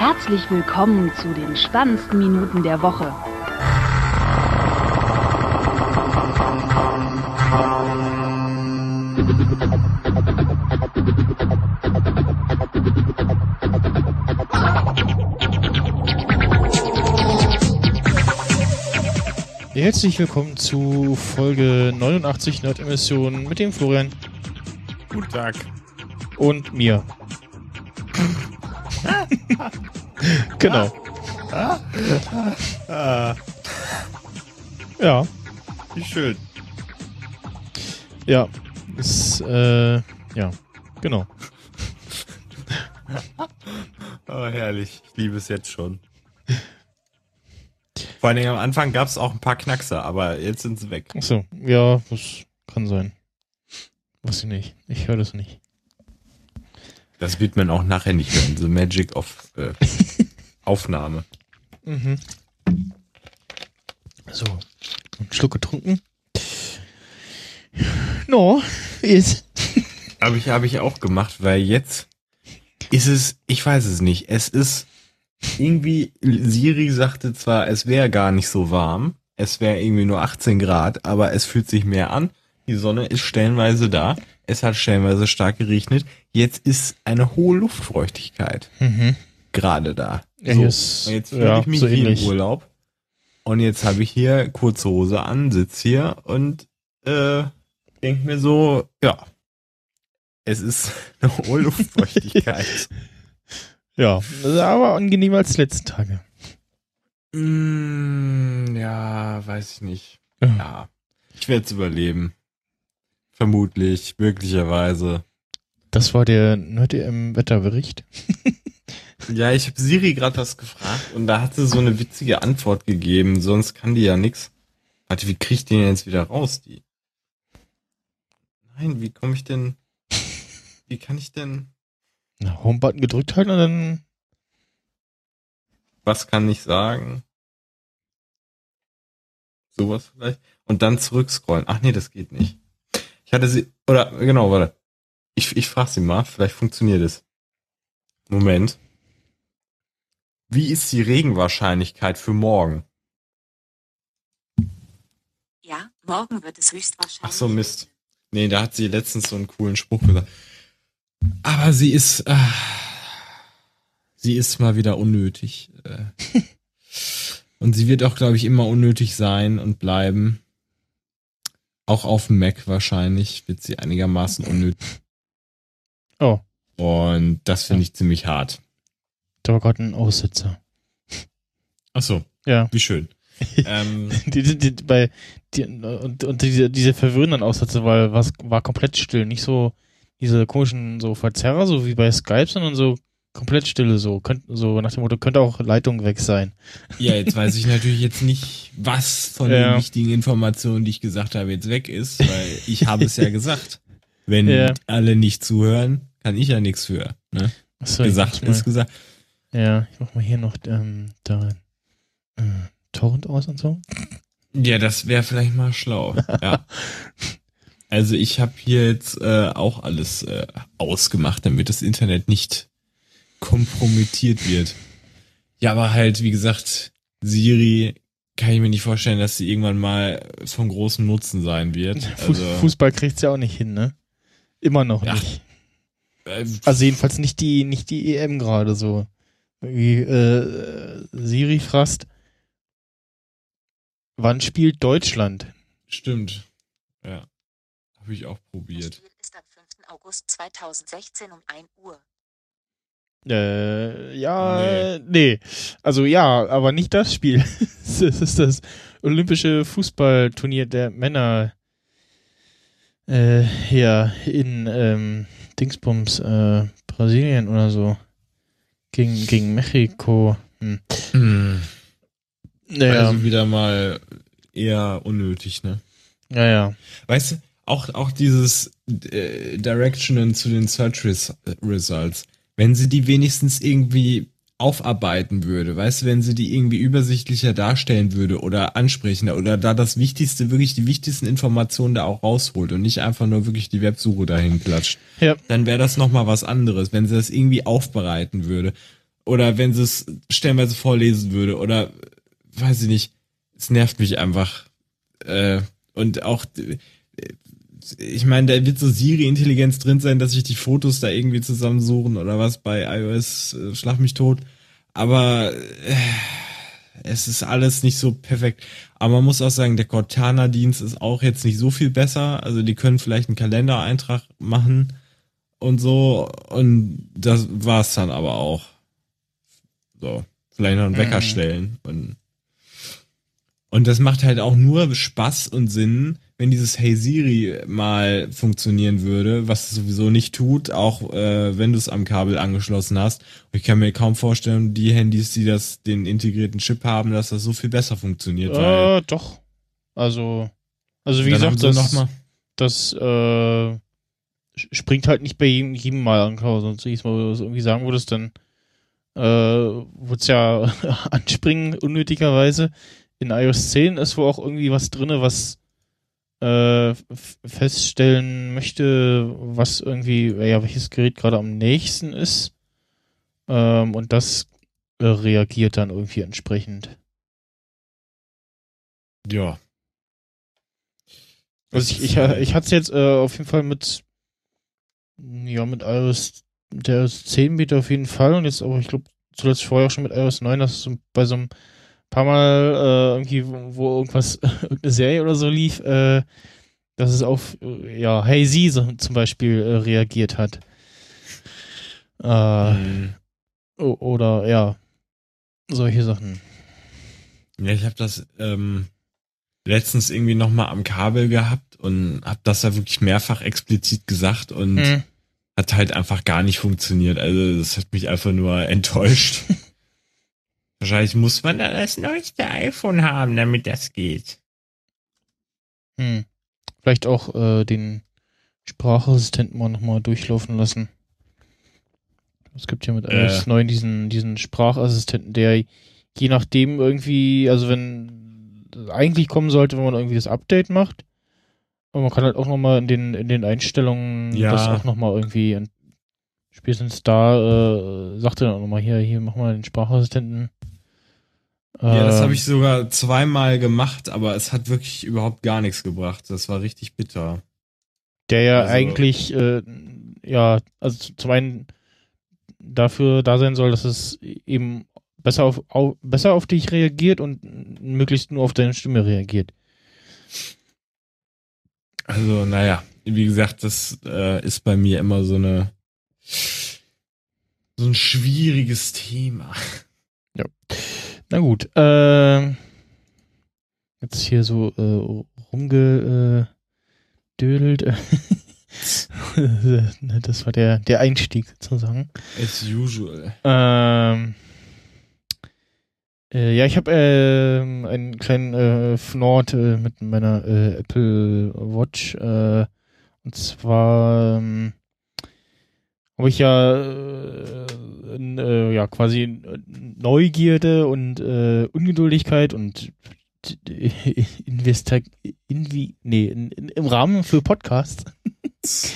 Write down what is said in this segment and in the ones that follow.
Herzlich willkommen zu den spannendsten Minuten der Woche. Herzlich willkommen zu Folge 89 Nerdemissionen mit dem Florian Guten Tag. und mir. Genau. Ah, Ja, wie schön. ja. Ist, äh, ja, genau. Oh, herrlich. Ich liebe es jetzt schon. Vor allen Dingen am Anfang gab es auch ein paar Knackser, aber jetzt sind sie weg. Achso, ja, das kann sein. Weiß ich nicht. Ich höre das nicht. Das wird man auch nachher nicht hören. The Magic of äh, Aufnahme. Mhm. So, einen Schluck getrunken. No, ist. Habe ich, hab ich auch gemacht, weil jetzt ist es, ich weiß es nicht, es ist irgendwie, Siri sagte zwar, es wäre gar nicht so warm, es wäre irgendwie nur 18 Grad, aber es fühlt sich mehr an. Die Sonne ist stellenweise da, es hat stellenweise stark geregnet. Jetzt ist eine hohe Luftfeuchtigkeit Mhm. Gerade da. Ja, so, ist- und jetzt fühle ja, ich mich so wie ähnlich. im Urlaub. Und jetzt habe ich hier kurze Hose an, sitz hier und äh, denk mir so, ja, es ist eine hohe Luftfeuchtigkeit. Ja, aber angenehmer als die letzten Tage. mm, ja, weiß ich nicht. Ja. Ja, ich werde es überleben. Vermutlich, möglicherweise. Das war der Nerd im Wetterbericht. Ja, ich habe Siri gerade was gefragt und da hat sie so eine witzige Antwort gegeben, sonst kann die ja nix. Warte, wie krieg ich den jetzt wieder raus, die? Nein, wie komme ich denn? Wie kann ich denn? Na, Home-Button gedrückt halten und dann. Was kann ich sagen? Sowas vielleicht? Und dann zurückscrollen. Ach nee, das geht nicht. Ich hatte sie, oder genau, warte. Ich, ich frage sie mal, vielleicht funktioniert es. Moment. Wie ist die Regenwahrscheinlichkeit für morgen? Ja, morgen wird es höchstwahrscheinlich. Ach so, Mist. Nee, da hat sie letztens so einen coolen Spruch gesagt. Aber sie ist, äh, sie ist mal wieder unnötig. Äh. und sie wird auch, glaube ich, immer unnötig sein und bleiben. Auch auf dem Mac wahrscheinlich wird sie einigermaßen unnötig. Oh, Und das finde ich ziemlich hart. Da war gerade ein Aussetzer. Ach so, Ja. wie schön. ähm, Die, die, die, bei, die, und, und diese, diese verwirrenden Aussätze, weil was war komplett still. Nicht so diese komischen so Verzerrer, so wie bei Skype, sondern so komplett stille, so, könnt, so nach dem Motto, könnte auch Leitung weg sein. ja, jetzt weiß ich natürlich jetzt nicht, was von Ja. den wichtigen Informationen, die ich gesagt habe, jetzt weg ist, weil ich habe es ja gesagt. Wenn Ja. alle nicht zuhören, kann ich ja nichts für. Ne? Ich gesagt ist gesagt. Ja, ich mach mal hier noch ähm, da äh, Torrent aus und so. Ja, das wäre vielleicht mal schlau. ja. Also ich habe hier jetzt äh, auch alles äh, ausgemacht, damit das Internet nicht kompromittiert wird. Ja, aber halt, wie gesagt, Siri kann ich mir nicht vorstellen, dass sie irgendwann mal von großem Nutzen sein wird. Also, Fußball kriegt's ja auch nicht hin, ne? Immer noch Ja. nicht. äh, Also jedenfalls nicht die, nicht die EM gerade so. Wie äh, Siri fragt, wann spielt Deutschland? stimmt. Ja. Habe ich auch Das probiert. Spiel ist am 5. August 2016 um 1 Uhr. Äh, ja, nee. Also ja, aber nicht das Spiel. das ist das olympische Fußballturnier der Männer äh, hier in ähm, Dingsbums äh, Brasilien oder so. Gegen, gegen Mexiko. Hm. Hm. Naja, Also wieder mal eher unnötig, ne? ja, ja. Weißt du, auch, auch dieses äh, Directionen zu den Search Res Results, wenn sie die wenigstens irgendwie aufarbeiten würde, weißt du, wenn sie die irgendwie übersichtlicher darstellen würde oder ansprechender oder da das Wichtigste, wirklich die wichtigsten Informationen da auch rausholt und nicht einfach nur wirklich die Websuche dahin klatscht, Ja. dann wäre das nochmal was anderes, wenn sie das irgendwie aufbereiten würde. oder wenn sie es stellenweise vorlesen würde oder weiß ich nicht, es nervt mich einfach. Äh, und auch, ich meine, da wird so Siri-Intelligenz drin sein, dass ich die Fotos da irgendwie zusammensuchen oder was bei iOS äh, Schlag mich tot. Aber äh, es ist alles nicht so perfekt. Aber man muss auch sagen, der Cortana-Dienst ist auch jetzt nicht so viel besser. Also die können vielleicht einen Kalendereintrag machen und so. Und das war's dann aber auch. So, vielleicht noch einen Wecker Mhm. stellen. Und, und das macht halt auch nur Spaß und Sinn, wenn dieses Hey Siri mal funktionieren würde, was es sowieso nicht tut, auch äh, wenn du es am Kabel angeschlossen hast. Ich kann mir kaum vorstellen, die Handys, die das den integrierten Chip haben, dass das so viel besser funktioniert. Äh, doch. Also, also wie gesagt, das, das äh, springt halt nicht bei jedem, jedem Mal an, sonst jedes Mal, wo du es irgendwie sagen würdest, dann äh, wird's ja anspringen, unnötigerweise. In iOS 10 ist wohl auch irgendwie was drinne, was äh, feststellen möchte, was irgendwie, ja, welches Gerät gerade am nächsten ist. Ähm, und das äh, reagiert dann irgendwie entsprechend. ja. Also ich, ich, ich hatte es jetzt äh, auf jeden Fall mit, ja, mit iOS, der iOS 10 Beta auf jeden Fall und jetzt aber, ich glaube, zuletzt vorher auch schon mit iOS 9, dass es so bei so einem paar Mal äh, irgendwie, wo, irgendwas, irgendeine Serie oder so lief, äh, dass es auf, äh, ja, Hey Sie zum Beispiel äh, reagiert hat. Äh, Mhm. Oder, ja, solche Sachen. Ja, ich habe das ähm, letztens irgendwie noch mal am Kabel gehabt und habe das da wirklich mehrfach explizit gesagt und Hm. hat halt einfach gar nicht funktioniert. Also das hat mich einfach nur enttäuscht. Wahrscheinlich muss man da das neueste iPhone haben, damit das geht. Hm. Vielleicht auch äh, den Sprachassistenten mal nochmal durchlaufen lassen. Es gibt ja mit Äh. iOS 9 diesen, diesen Sprachassistenten, der je nachdem irgendwie, also wenn eigentlich kommen sollte, wenn man irgendwie das Update macht. Aber man kann halt auch nochmal in den, in den Einstellungen Ja. das auch nochmal irgendwie spätestens da äh, sagt er dann auch nochmal hier, hier mach mal den Sprachassistenten. Ja, das Ähm, habe ich sogar zweimal gemacht, aber es hat wirklich überhaupt gar nichts gebracht. Das war richtig bitter. Der ja Also- eigentlich, äh, ja, also zum einen dafür da sein soll, dass es eben besser auf, au, besser auf dich reagiert und möglichst nur auf deine Stimme reagiert. Also, naja, wie gesagt, das äh, ist bei mir immer so eine so ein schwieriges Thema. Na gut, äh, jetzt hier so äh, rumgedödelt. das war der, der Einstieg sozusagen. As usual. Ähm, äh, ja, ich habe ähm, einen kleinen äh, Fnord äh, mit meiner äh, Apple Watch. Äh, und zwar ähm, habe ich ja, äh, äh, ja quasi äh, Neugierde und äh, Ungeduldigkeit und Investa invi nee, in, in, im Rahmen für Podcasts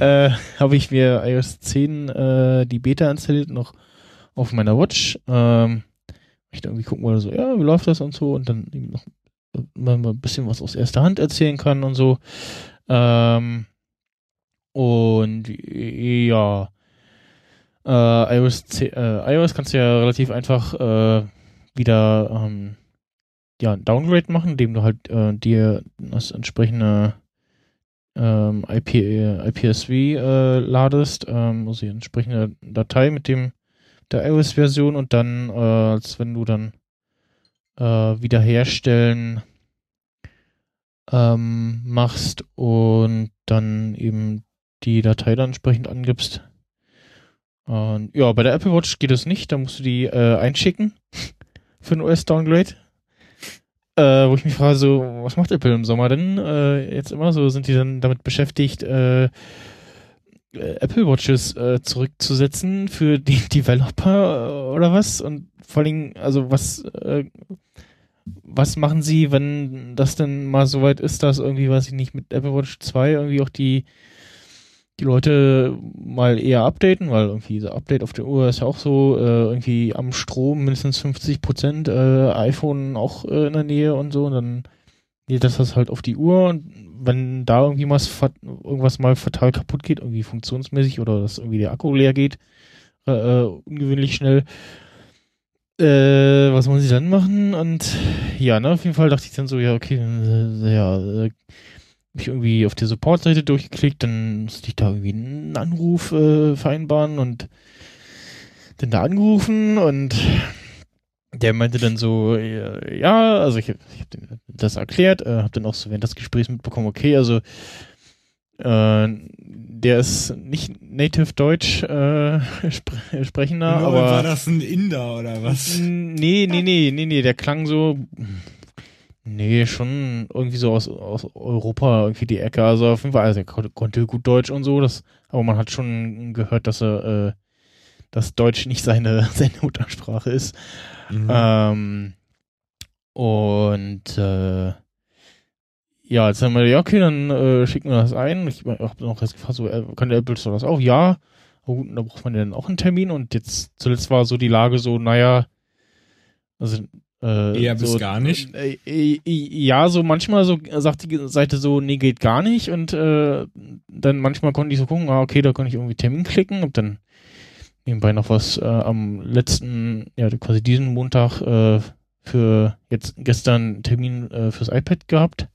äh, habe ich mir iOS 10 äh, die Beta installiert noch auf meiner Watch. Ähm, ich irgendwie gucken wollte, so, ja, wie läuft das und so und dann noch mal ein bisschen was aus erster Hand erzählen kann und so. Ähm, und ja, äh, iOS, 10, äh, iOS kannst du ja relativ einfach äh, wieder ähm, ja, ein Downgrade machen, indem du halt äh, dir das entsprechende ähm, IP, äh, IPSV äh, ladest, ähm, also die entsprechende Datei mit dem der iOS-Version und dann, als wenn du dann wiederherstellen ähm, machst und dann eben die Datei dann entsprechend angibst. Und ja, bei der Apple Watch geht es nicht, da musst du die äh, einschicken für ein OS-Downgrade. Äh, wo ich mich frage, so, was macht Apple im Sommer denn äh, jetzt immer so? Sind die dann damit beschäftigt, äh, äh, Apple Watches äh, zurückzusetzen für die Developer äh, oder was? Und vor allem, also was, äh, was machen sie, wenn das denn mal so weit ist, dass irgendwie, weiß ich nicht, mit Apple Watch 2 irgendwie auch die die Leute mal eher updaten, weil irgendwie so Update auf der Uhr ist ja auch so, äh, irgendwie am Strom mindestens 50 Prozent, äh, iPhone auch äh, in der Nähe und so und dann geht das halt auf die Uhr und wenn da irgendwie was, irgendwas mal fatal kaputt geht, irgendwie funktionsmäßig oder dass irgendwie der Akku leer geht, äh, äh, ungewöhnlich schnell, äh, was wollen sie dann machen? Und ja, ne, auf jeden Fall dachte ich dann so, ja, okay, ja, äh, hab ich irgendwie auf der Support-Seite durchgeklickt, dann musste ich da irgendwie einen Anruf äh, vereinbaren und dann da angerufen und der meinte dann so, äh, ja, also ich, ich habe das erklärt, äh, habe dann auch so während des Gesprächs mitbekommen, okay, also äh, der ist nicht native Deutsch äh, spre sprechender, Nur, aber war das ein Inder oder was? Nee, nee, nee, nee, nee, der klang so. Nee, schon irgendwie so aus, aus Europa, irgendwie die Ecke. Also auf jeden Fall, also er konnte, gut Deutsch und so, das, aber man hat schon gehört, dass er, äh, dass Deutsch nicht seine, seine Muttersprache ist. Mhm. Ähm, und äh, ja, jetzt haben wir, ja, okay, dann äh, schicken wir das ein. Ich habe noch erst gefragt, so, äh, kann der Apple Store das auch? Ja. Oh, gut, da braucht man ja dann auch einen Termin. Und jetzt zuletzt war so die Lage so, naja, also äh, Eher bis so, gar nicht? Äh, äh, ja, so manchmal so sagt die Seite so, nee, geht gar nicht. Und äh, dann manchmal konnte ich so gucken, ah, okay, da konnte ich irgendwie Termin klicken und dann nebenbei noch was äh, am letzten, ja, quasi diesen Montag äh, für jetzt gestern Termin äh, fürs iPad gehabt.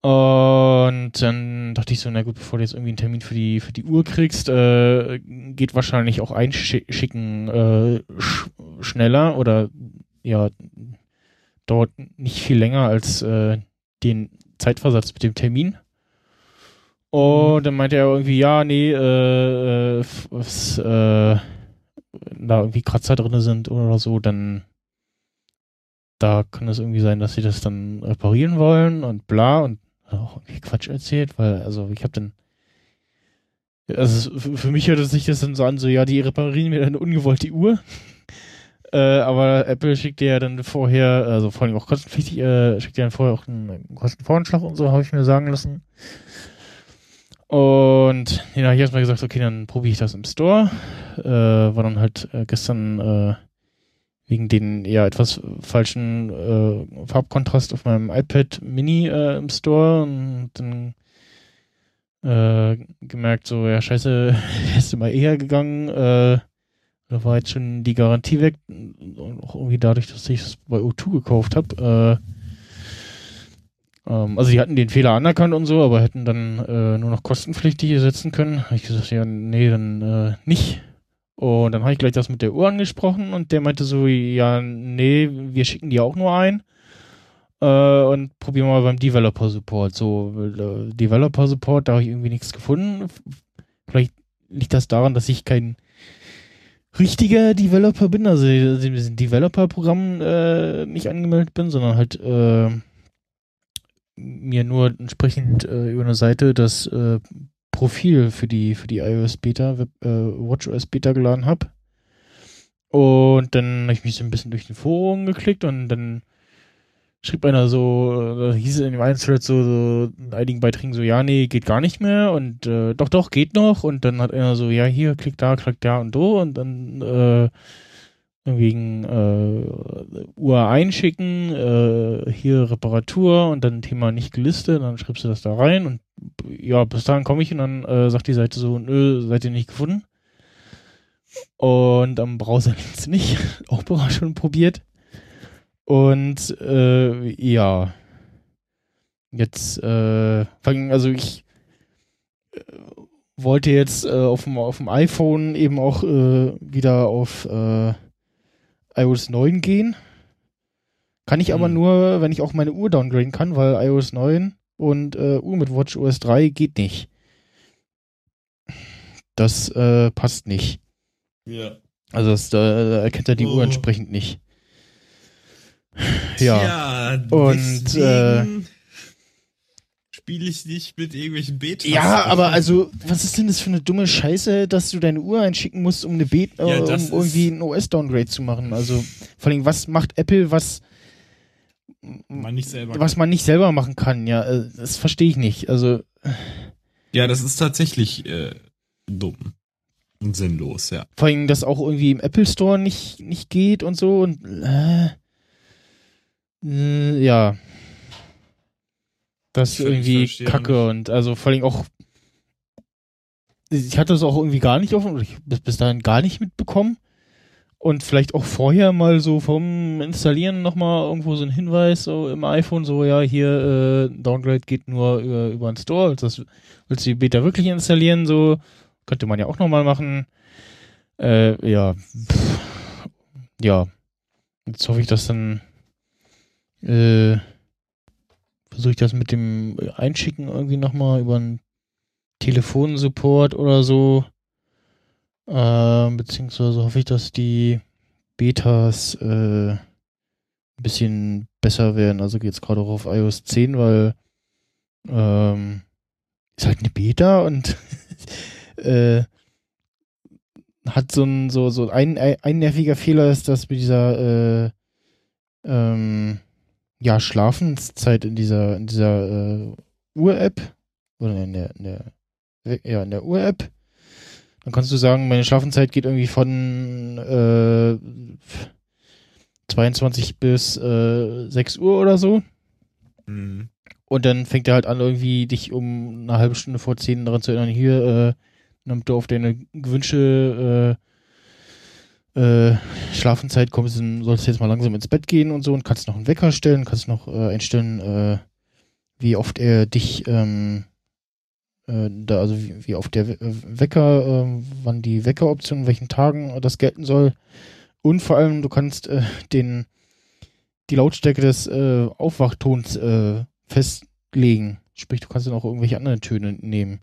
Und dann dachte ich so, na gut, bevor du jetzt irgendwie einen Termin für die für die Uhr kriegst, äh, geht wahrscheinlich auch einschicken äh, sch schneller oder ja, dauert nicht viel länger als äh, den Zeitversatz mit dem Termin. Und dann meinte er irgendwie, ja, nee, äh, äh, was, äh, da irgendwie Kratzer drin sind oder so, dann da kann es irgendwie sein, dass sie das dann reparieren wollen und bla und auch irgendwie Quatsch erzählt, weil, also ich habe dann also für mich hört sich das dann so an, so ja, die reparieren mir dann ungewollt die Uhr. Äh, aber Apple schickt dir ja dann vorher, also vor allem auch kostenpflichtig, äh, schickt dir dann vorher auch einen Kostenvoranschlag und so, habe ich mir sagen lassen. Und ja, hier erstmal gesagt, okay, dann probiere ich das im Store. Äh, war dann halt äh, gestern äh, wegen den ja etwas falschen äh, Farbkontrast auf meinem iPad Mini im Store und dann gemerkt, so, ja, scheiße, ist immer eher gegangen. Da war jetzt schon die Garantie weg. Auch irgendwie dadurch, dass ich es bei O2 gekauft habe. Äh, ähm, also die hatten den Fehler anerkannt und so, aber hätten dann äh, nur noch kostenpflichtig ersetzen können. Habe ich gesagt, ja, nee, dann äh, nicht. Und dann habe ich gleich das mit der Uhr angesprochen und der meinte so, ja, nee, wir schicken die auch nur ein. Äh, und probieren mal beim Developer Support. So, äh, Developer Support, da habe ich irgendwie nichts gefunden. Vielleicht liegt das daran, dass ich kein richtiger Developer bin, also diesem Developer-Programm äh, nicht angemeldet bin, sondern halt äh, mir nur entsprechend äh, über eine Seite das äh, Profil für die für die iOS Beta, Web, äh, WatchOS Beta geladen habe. Und dann habe ich mich so ein bisschen durch den Forum geklickt und dann schrieb einer so, äh, hieß es in dem einen Thread so, so in einigen Beiträgen so, ja, nee, geht gar nicht mehr und äh, doch, doch, geht noch und dann hat einer so, ja, hier, klick da, klick da und do und dann äh, wegen äh, Uhr einschicken, äh, hier Reparatur und dann Thema nicht gelistet, dann schreibst du das da rein und ja, bis dahin komme ich und dann äh, sagt die Seite so, nö, seid ihr nicht gefunden. Und am Browser liegt's nicht, auch schon probiert. Und äh, ja, jetzt, äh, also ich äh, wollte jetzt äh, auf, dem, auf dem iPhone eben auch äh, wieder auf äh, iOS 9 gehen. Kann ich aber Hm. nur, wenn ich auch meine Uhr downgraden kann, weil iOS 9 und äh, Uhr mit WatchOS 3 geht nicht. Das äh, passt nicht. Ja. Also das, da, da erkennt er die Oh. Uhr entsprechend nicht. Ja. Und, deswegen spiele ich nicht mit irgendwelchen Betas. Ja, aber also, was ist denn das für eine dumme Scheiße, dass du deine Uhr einschicken musst, um eine Bet Ja, äh, um irgendwie ein OS-Downgrade zu machen? Also, vor allem, was macht Apple, was man nicht selber. was man nicht selber machen kann? Ja, äh, das verstehe ich nicht. Also, Ja, das ist tatsächlich äh, dumm und sinnlos, ja. Vor allem, dass auch irgendwie im Apple Store nicht, nicht geht und so und äh, äh, ja. Das ist irgendwie kacke und also vor allem auch ich hatte das auch irgendwie gar nicht offen, ich bis, bis dahin gar nicht mitbekommen. Und vielleicht auch vorher mal so vom Installieren nochmal irgendwo so ein Hinweis so im iPhone, so ja, hier äh, Downgrade geht nur über, über den Store. Das willst du die Beta wirklich installieren, so könnte man ja auch nochmal machen. Äh, ja. Pff, ja. Jetzt hoffe ich, dass dann äh, versuche ich das mit dem Einschicken irgendwie nochmal über einen Telefonsupport oder so. Äh, beziehungsweise hoffe ich, dass die Betas äh, ein bisschen besser werden. Also geht's gerade auch auf iOS 10, weil ähm, ist halt eine Beta und äh, hat so ein so so ein, ein nerviger Fehler ist, dass mit dieser äh, ähm, ja Schlafenszeit in dieser in dieser äh, Uhr-App oder in der, in der ja in der Uhr-App dann kannst du sagen, meine Schlafenszeit geht irgendwie von äh, 22 bis äh, 6 Uhr oder so. Mhm. Und dann fängt er halt an, irgendwie dich um eine halbe Stunde vor 10 daran zu erinnern, hier, äh, damit du auf deine gewünschte äh, äh, Schlafenszeit kommst, dann solltest du jetzt mal langsam ins Bett gehen und so und kannst noch einen Wecker stellen, kannst noch äh, einstellen, äh, wie oft er dich ähm, äh, da, also wie, wie auf der Wecker, äh, wann die Weckeroption, welchen Tagen das gelten soll. Und vor allem, du kannst äh, den die Lautstärke des äh, Aufwachtons äh, festlegen. Sprich, du kannst dann auch irgendwelche anderen Töne nehmen.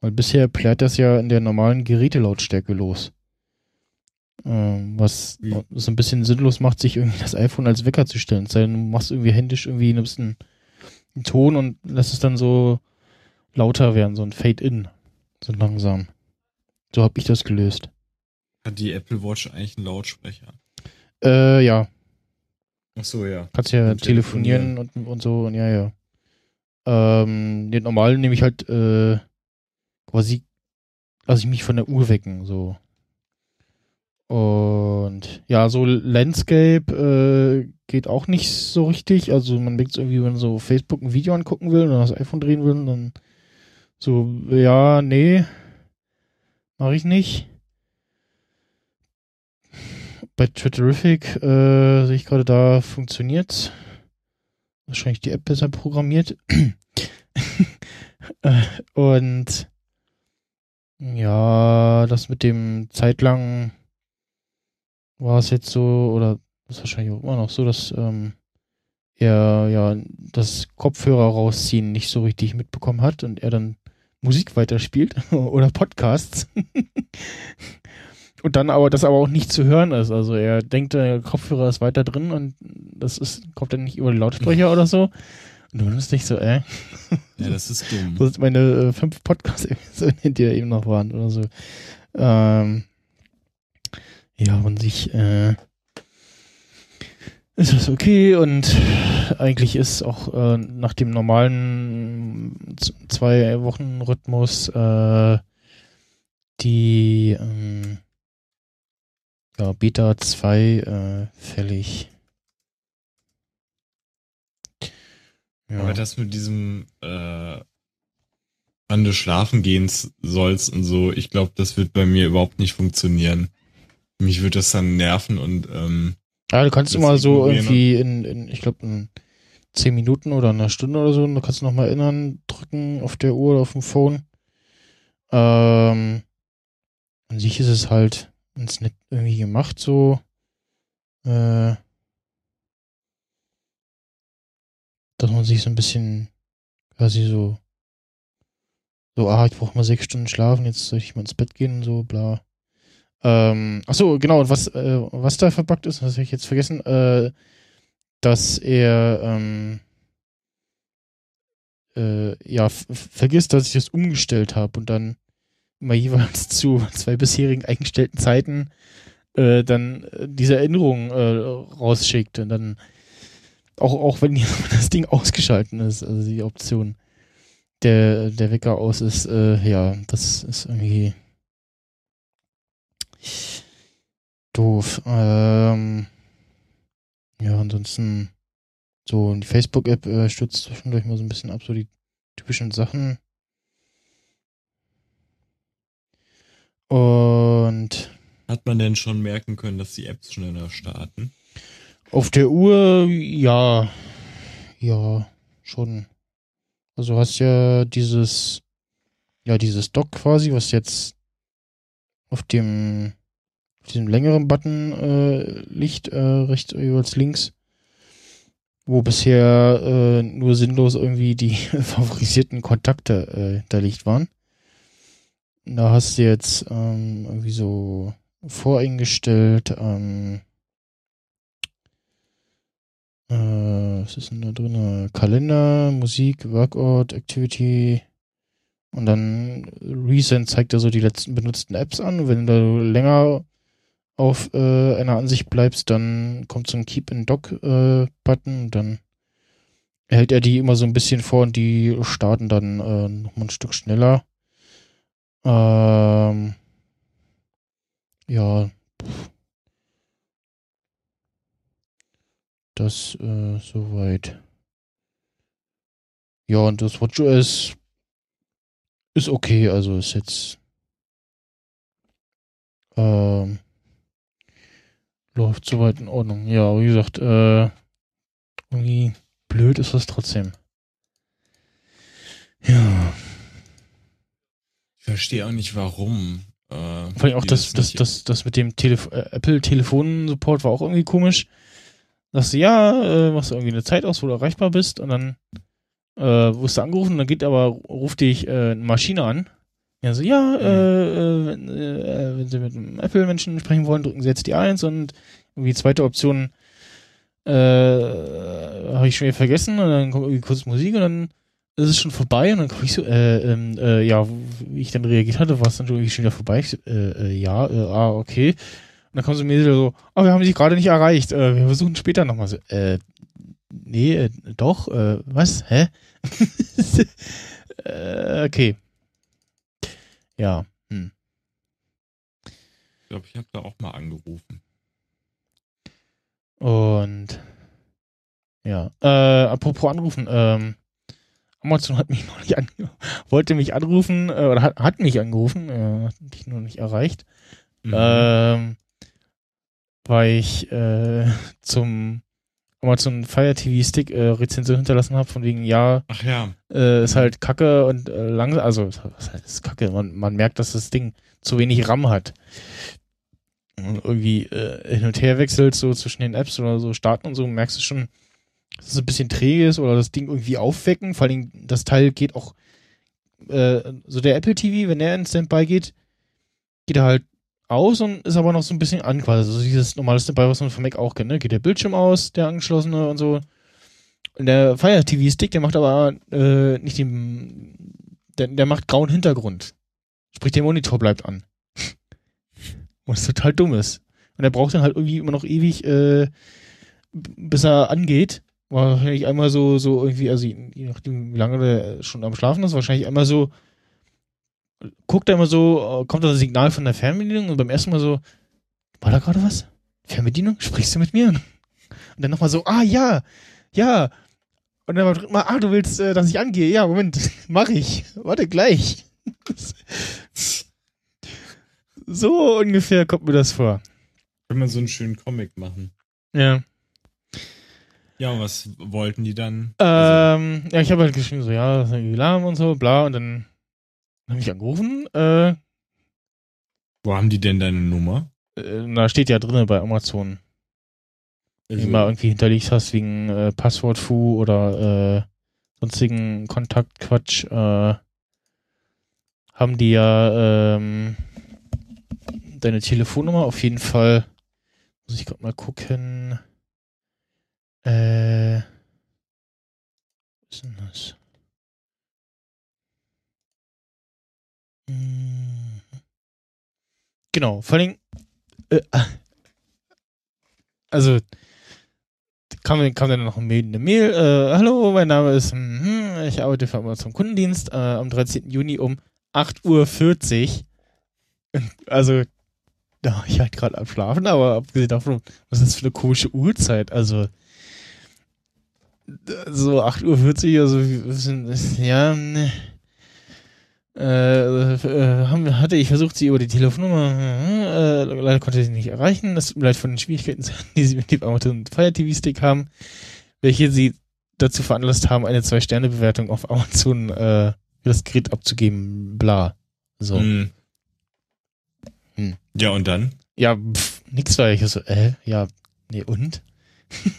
Weil bisher plärt das ja in der normalen Gerätelautstärke los. Ähm, was Ja. so ein bisschen sinnlos macht, sich irgendwie das iPhone als Wecker zu stellen. Sei denn, du machst irgendwie händisch irgendwie nimmst einen, einen Ton und lässt es dann so lauter werden, so ein Fade-In. So langsam. So habe ich das gelöst. Hat die Apple Watch eigentlich einen Lautsprecher? Äh, ja. Ach so, ja. Kannst ja Und telefonieren, und, und so, und ja, ja. Ähm, den normalen nehme ich halt, äh, quasi, lasse ich mich von der Uhr wecken, so. Und ja, so Landscape äh, geht auch nicht so richtig. Also man merkt irgendwie, wenn man so Facebook ein Video angucken will oder das iPhone drehen will, dann so, ja, nee, mache ich nicht. Bei Twitterific äh, sehe ich gerade, da funktioniert Wahrscheinlich die App besser programmiert. Äh, Und ja, das mit dem zeitlang war es jetzt so, oder ist wahrscheinlich auch immer noch so, dass ähm, er ja das Kopfhörer rausziehen nicht so richtig mitbekommen hat und er dann Musik weiterspielt oder Podcasts. und dann aber das aber auch nicht zu hören ist. Also er denkt, der Kopfhörer ist weiter drin und das ist, kommt dann nicht über die Lautsprecher oder so. Und du bist nicht so, äh, Ja, das ist dumm. so sind meine äh, fünf Podcasts-Episoden, die da eben noch waren oder so. Ähm, ja, und sich, äh, ist das okay und eigentlich ist auch äh, nach dem normalen zwei Wochen Rhythmus äh, die ähm, ja, Beta 2 äh, fällig. Ja. Aber das mit diesem, äh, wann du schlafen gehen sollst und so, ich glaube, das wird bei mir überhaupt nicht funktionieren. Mich wird das dann nerven und ähm, Ja, du kannst immer so irgendwie in, in ich glaube, in zehn Minuten oder einer Stunde oder so, und du kannst noch mal erinnern, drücken auf der Uhr oder auf dem Phone. Ähm, an sich ist es halt ganz nett irgendwie gemacht, so. Äh, dass man sich so ein bisschen quasi so, so, ah, ich brauche mal sechs Stunden schlafen, jetzt soll ich mal ins Bett gehen und so, bla. Ähm, ach so, genau, und was, äh, was da verbuggt ist, das habe ich jetzt vergessen, äh, dass er, ähm, äh, ja, vergisst, dass ich das umgestellt habe und dann immer jeweils zu zwei bisherigen eingestellten Zeiten äh, dann äh, diese Erinnerung äh, rausschickt und dann auch, auch wenn das Ding ausgeschalten ist, also die Option, der, der Wecker aus ist, äh, ja, das ist irgendwie doof. Ähm, ja, ansonsten so die Facebook-App äh, stürzt zwischendurch mal so ein bisschen ab, so die typischen Sachen. Und Hat man denn schon merken können, dass die Apps schneller starten? auf der Uhr, ja, ja, schon. Also hast ja dieses, ja, dieses Dock quasi, was jetzt auf dem, auf diesem längeren Button äh, liegt, äh, rechts jeweils links, wo bisher äh, nur sinnlos irgendwie die favorisierten Kontakte äh, hinterlegt waren. Da hast du jetzt ähm, irgendwie so voreingestellt, ähm, äh, was ist denn da drin? Kalender, Musik, Workout, Activity. Und dann Recent zeigt er so die letzten benutzten Apps an. Wenn du länger auf äh, einer Ansicht bleibst, dann kommt so ein Keep in Dock äh. Dann hält er die immer so ein bisschen vor und die starten dann äh, nochmal ein Stück schneller. Ähm, ja, Das äh, soweit. Ja, und das WatchOS ist okay, also ist jetzt ähm, läuft soweit in Ordnung. Ja, wie gesagt, äh, irgendwie blöd ist das trotzdem. Ja. Ich verstehe auch nicht, warum. Äh, Vor allem auch das, das, das, das mit dem Telef äh, Apple-Telefonen-Support war auch irgendwie komisch. Sagst du, ja, äh, machst du irgendwie eine Zeit aus, wo du erreichbar bist und dann äh, wirst du angerufen, dann geht aber, ruft dich äh, eine Maschine an. Ja, so, ja, äh, äh, wenn, äh, wenn Sie mit einem Apple-Menschen sprechen wollen, drücken Sie jetzt die Eins und irgendwie zweite Option äh, habe ich schon wieder vergessen und dann kommt irgendwie kurz Musik und dann ist es schon vorbei und dann komme ich so, äh, ähm, äh, ja, wie ich dann reagiert hatte, war es dann schon irgendwie schon wieder vorbei. Ich so, äh, äh, ja, äh, ah, okay. Und dann kommen sie mir so, oh, wir haben dich gerade nicht erreicht, äh, wir versuchen später nochmal so, äh, nee, äh, doch, äh, was, hä? äh, okay. Ja, hm. Ich glaube, ich habe da auch mal angerufen. Und ja, äh, apropos anrufen, ähm, Amazon hat mich noch nicht an, wollte mich anrufen, äh, oder hat, hat mich angerufen, äh, hat mich nur nicht erreicht, Mhm. ähm, weil ich äh, zum Amazon Fire TV Stick äh, Rezension hinterlassen habe, von wegen, ja, ja. äh, ist halt kacke und äh, langsam, also was heißt kacke, man, man merkt, dass das Ding zu wenig RAM hat. Und irgendwie äh, hin und her wechselt, so zwischen den Apps oder so starten und so, merkst du schon, dass es ein bisschen träge ist oder das Ding irgendwie aufwecken. Vor allem, das Teil geht auch, äh, so der Apple TV, wenn der in Standby geht, geht er halt aus und ist aber noch so ein bisschen an quasi. Also dieses normale Standby, was man vom Mac auch kennt, ne? Geht der Bildschirm aus, der angeschlossene und so. Und der Fire TV Stick, der macht aber äh, nicht den, der, der macht grauen Hintergrund. Sprich, der Monitor bleibt an. Was total dumm ist. Und er braucht dann halt irgendwie immer noch ewig, äh, bis er angeht. Wahrscheinlich einmal so, so irgendwie, also je nachdem, wie lange der schon am Schlafen ist, wahrscheinlich einmal so, guckt er immer so, äh, kommt da das Signal von der Fernbedienung und beim ersten Mal so, war da gerade was? Fernbedienung? Sprichst du mit mir? Und dann nochmal so, ah ja, ja. Und dann beim dritten Mal, ah, du willst, äh, dass ich angehe? Ja, Moment, mach ich. Warte, gleich. so ungefähr kommt mir das vor. Können wir so einen schönen Comic machen. Ja. Ja, und was wollten die dann? Also, Ähm, ja, ich habe halt geschrieben, so, ja, das ist irgendwie lahm und so, bla, und dann habe ich angerufen, äh, wo haben die denn deine Nummer? äh, da steht ja drinne bei Amazon, Also, die mal irgendwie hinterlegt hast wegen äh, Passwortfu oder äh, sonstigen Kontaktquatsch, äh, haben die ja ähm, deine Telefonnummer auf jeden Fall. Muss ich gerade mal gucken. Äh, was ist denn das? Hm. Genau, vor allem, äh, also kam, kam dann noch eine Mail, äh, hallo, mein Name ist, hm, ich arbeite für Amazon Kundendienst äh, am 13. Juni um 8.40 Uhr. Also, war ich halt gerade am Schlafen, aber abgesehen davon, was ist das für eine komische Uhrzeit? Also, so 8.40 Uhr, also, ja, ne. Äh, äh, haben, hatte ich versucht, sie über die Telefonnummer, äh, leider konnte ich sie nicht erreichen. Das tut mir leid von den Schwierigkeiten, die sie mit dem Amazon Fire TV Stick haben, welche sie dazu veranlasst haben, eine Zwei-Sterne-Bewertung auf Amazon äh, für das Gerät abzugeben, bla. So. Hm. Hm. Ja, und dann? Ja, pff, nix war ich so, äh, ja, nee, und?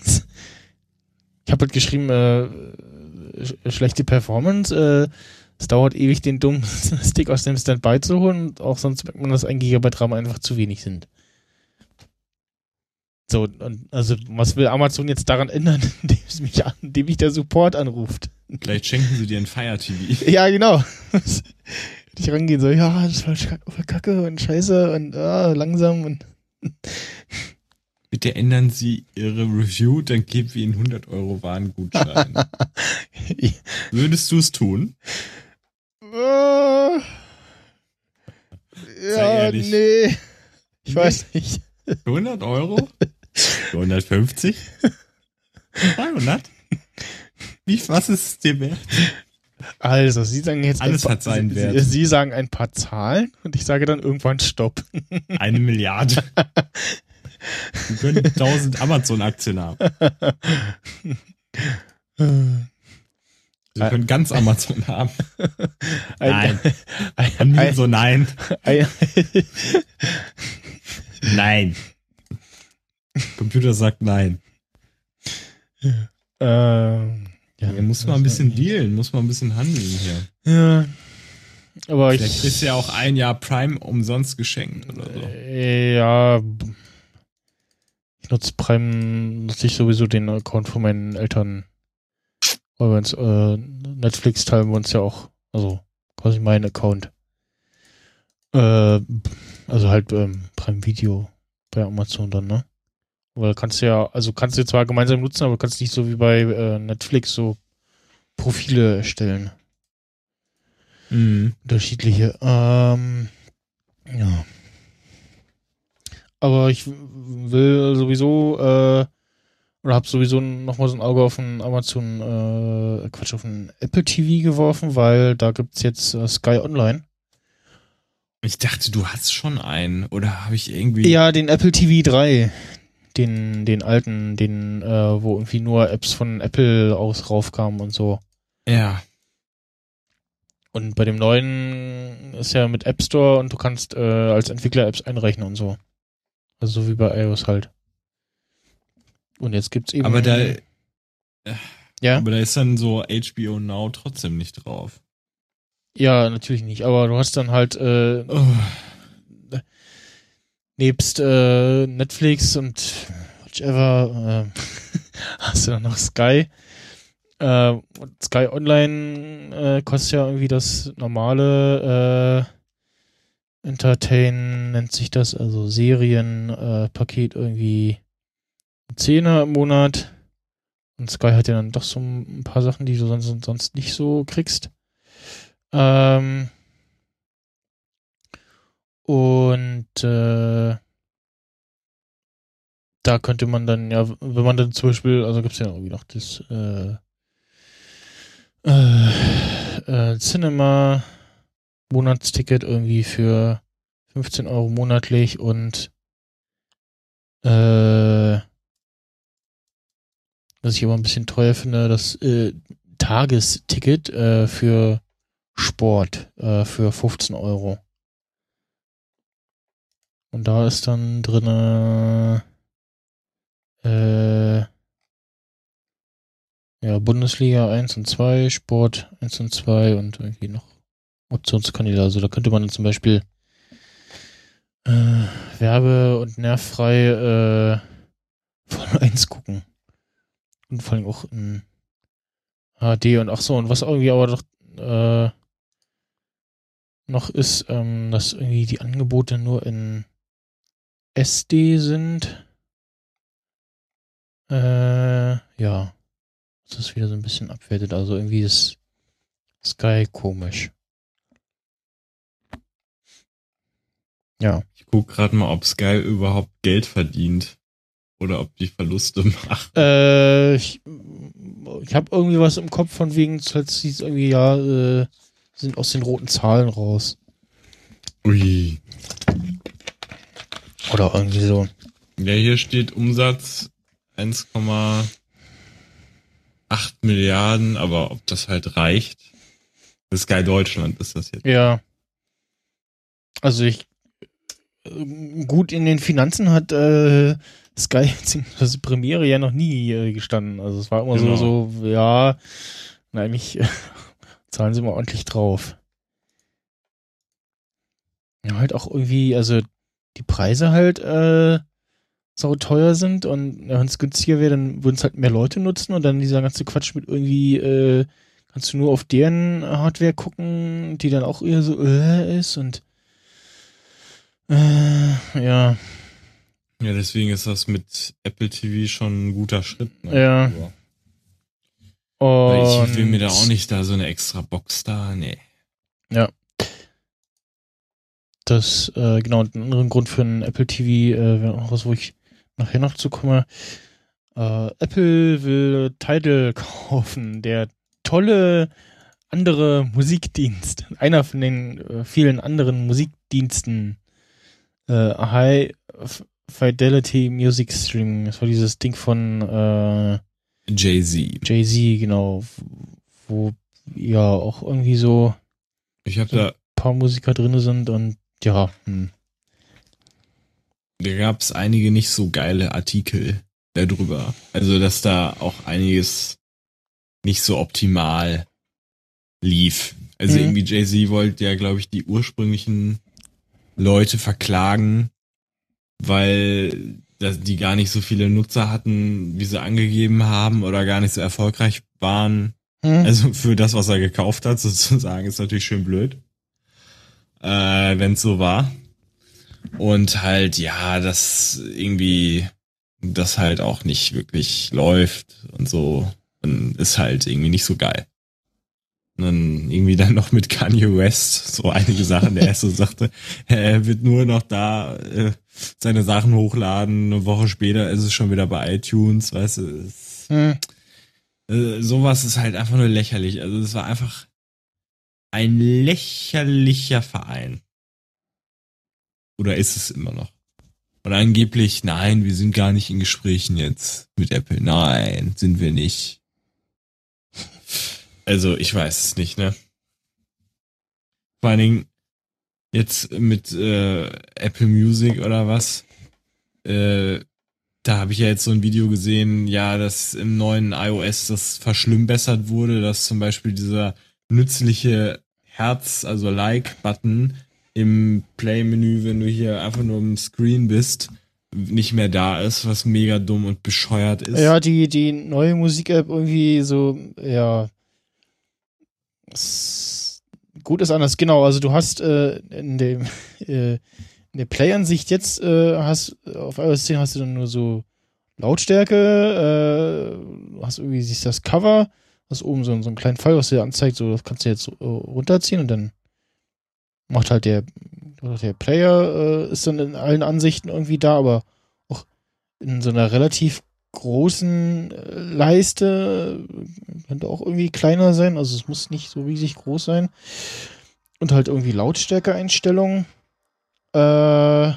ich habe halt geschrieben, äh, sch schlechte Performance, äh, es dauert ewig, den dummen Stick aus dem Standby zu holen und auch sonst merkt man, dass ein Gigabyte RAM einfach zu wenig sind. So, und also was will Amazon jetzt daran ändern, indem, es mich an, indem mich der Support anruft? Vielleicht schenken sie dir ein Fire TV. Ja, genau. Ich rangehen so, ja, das ist voll Kacke, voll Kacke und Scheiße und ah, langsam und Bitte ändern Sie Ihre Review, dann geben wir Ihnen 100 Euro Warengutschein. Würdest du es tun? Äh, ja, nee. Ich weiß nicht. 100 Euro? 150? 200? Wie, was ist es dir wert? Also, Sie sagen jetzt Alles ein paar, hat seinen Sie, Wert. Sie sagen ein paar Zahlen und ich sage dann irgendwann Stopp. Eine Milliarde. Wir können 1000 Amazon-Aktien haben. Wir können ganz Amazon haben. Ein, Nein. ein, so, nein. ein, Nein. Computer sagt nein. ähm, ja, Ja, muss man ein bisschen dealen, muss man ein bisschen handeln hier. Ja, aber Vielleicht kriegst ich, du ja auch ein Jahr Prime umsonst geschenkt oder so. äh, ja, ich nutze Prime, nutze ich sowieso den Account von meinen Eltern. Weil wir uns, äh, Netflix teilen wir uns ja auch, also quasi mein Account. Äh, also halt ähm, Prime Video bei Amazon dann, ne? Weil kannst du ja, also kannst du zwar gemeinsam nutzen, aber kannst nicht so wie bei äh, Netflix so Profile erstellen. Mhm. Unterschiedliche. Ähm, ja. Aber ich will sowieso, äh, oder habe sowieso nochmal so ein Auge auf ein Amazon, äh, Quatsch, auf ein Apple TV geworfen, weil da gibt's jetzt äh, Sky Online. Ich dachte, du hast schon einen. Oder habe ich irgendwie. Ja, den Apple TV 3. Den, den alten, den, äh, wo irgendwie nur Apps von Apple aus raufkamen und so. Ja. Und bei dem neuen ist ja mit App Store und du kannst äh, als Entwickler Apps einreichen und so. Also so wie bei iOS halt. Und jetzt gibt's eben. Aber da, Ja? aber da ist dann so HBO Now trotzdem nicht drauf. Ja, natürlich nicht. Aber du hast dann halt äh, Oh. nebst äh, Netflix und whichever äh, hast du dann noch Sky. Äh, Sky Online äh, kostet ja irgendwie das normale äh, Entertain, nennt sich das, also Serienpaket äh, irgendwie Zehner im Monat. Und Sky hat ja dann doch so ein paar Sachen, die du sonst, sonst nicht so kriegst. Ähm, und äh, da könnte man dann ja, wenn man dann zum Beispiel, also gibt's ja irgendwie noch das äh, äh, äh, Cinema Monatsticket irgendwie für 15 Euro monatlich und äh, was ich aber ein bisschen teuer finde, das äh, Tagesticket äh, für Sport äh, für 15 Euro. Und da ist dann drinne äh, ja, Bundesliga 1 und 2, Sport 1 und 2 und irgendwie noch Optionskanäle. Also da könnte man dann zum Beispiel äh, Werbe- und nervfrei äh, von 1 gucken. Und vor allem auch in HD und ach so, und was irgendwie aber doch äh, noch ist, ähm, dass irgendwie die Angebote nur in SD sind. Äh, ja. Das ist wieder so ein bisschen abwertet. Also irgendwie ist Sky komisch. Ja. Ich guck gerade mal, ob Sky überhaupt Geld verdient. Oder ob die Verluste macht. Äh, ich ich habe irgendwie was im Kopf von wegen, zuletzt hieß es irgendwie, ja, äh, sind aus den roten Zahlen raus. Ui. Oder irgendwie so. Ja, hier steht Umsatz 1,8 Milliarden, aber ob das halt reicht. Das Sky Deutschland ist das jetzt. Ja. Also ich äh, gut in den Finanzen hat äh, Sky bzw. Premiere ja noch nie äh, gestanden. Also es war immer Genau. so, so, ja, na, eigentlich äh, zahlen sie mal ordentlich drauf. Ja, halt auch irgendwie, also die Preise halt äh, sau teuer sind und ja, wenn es günstiger wäre, dann würden es halt mehr Leute nutzen und dann dieser ganze Quatsch mit irgendwie, äh, kannst du nur auf deren Hardware gucken, die dann auch eher so äh, ist und äh, ja, Ja, deswegen ist das mit Apple TV schon ein guter Schritt. Ne? Ja. Weil ich will mir da auch nicht da so eine extra Box da, nee. Das, äh, genau, einen anderen Grund für einen Apple TV, äh, wäre auch was, wo ich nachher noch zu komme. Äh, Apple will Tidal kaufen, der tolle andere Musikdienst. Einer von den äh, vielen anderen Musikdiensten. Äh, F- Fidelity Music Streaming. Das war dieses Ding von äh, Jay-Z. Jay-Z, genau. Wo ja auch irgendwie so Ich habe So. da, ein paar Musiker drin sind und ja, hm. da gab's einige nicht so geile Artikel darüber. Also, dass da auch einiges nicht so optimal lief. Also Mhm. irgendwie Jay-Z wollte ja, glaube ich, die ursprünglichen Leute verklagen, weil das, die gar nicht so viele Nutzer hatten, wie sie angegeben haben oder gar nicht so erfolgreich waren. Hm. Also für das, was er gekauft hat, sozusagen, ist natürlich schön blöd. Äh, wenn es so war. Und halt, ja, das irgendwie, das halt auch nicht wirklich läuft und so. Und ist halt irgendwie nicht so geil. Und dann irgendwie dann noch mit Kanye West so einige Sachen, der erst so sagte, er wird nur noch da äh, seine Sachen hochladen, eine Woche später ist es schon wieder bei iTunes, weißt du. Es, Hm. äh, sowas ist halt einfach nur lächerlich. Also es war einfach ein lächerlicher Verein. Oder ist es immer noch? Und angeblich, nein, wir sind gar nicht in Gesprächen jetzt mit Apple. Nein, sind wir nicht. Also, ich weiß es nicht, ne? Vor allen Dingen jetzt mit äh, Apple Music oder was. Äh, da habe ich ja jetzt so ein Video gesehen, ja, dass im neuen iOS das verschlimmbessert wurde, dass zum Beispiel dieser nützliche Herz, also Like-Button im Play-Menü, wenn du hier einfach nur im Screen bist, nicht mehr da ist, was mega dumm und bescheuert ist. Ja, die, die neue Musik-App irgendwie so, ja. Gut ist anders, genau. Also du hast äh, in dem äh, in der Play-Ansicht jetzt äh, hast auf iOS 10 hast du dann nur so Lautstärke, äh, hast irgendwie siehst das Cover, hast oben so, so einen kleinen Pfeil, was dir anzeigt, so das kannst du jetzt äh, runterziehen und dann macht halt der der Player äh, ist dann in allen Ansichten irgendwie da, aber auch in so einer relativ großen äh, Leiste könnte auch irgendwie kleiner sein, also es muss nicht so riesig groß sein. Und halt irgendwie Lautstärke-Einstellungen. Äh,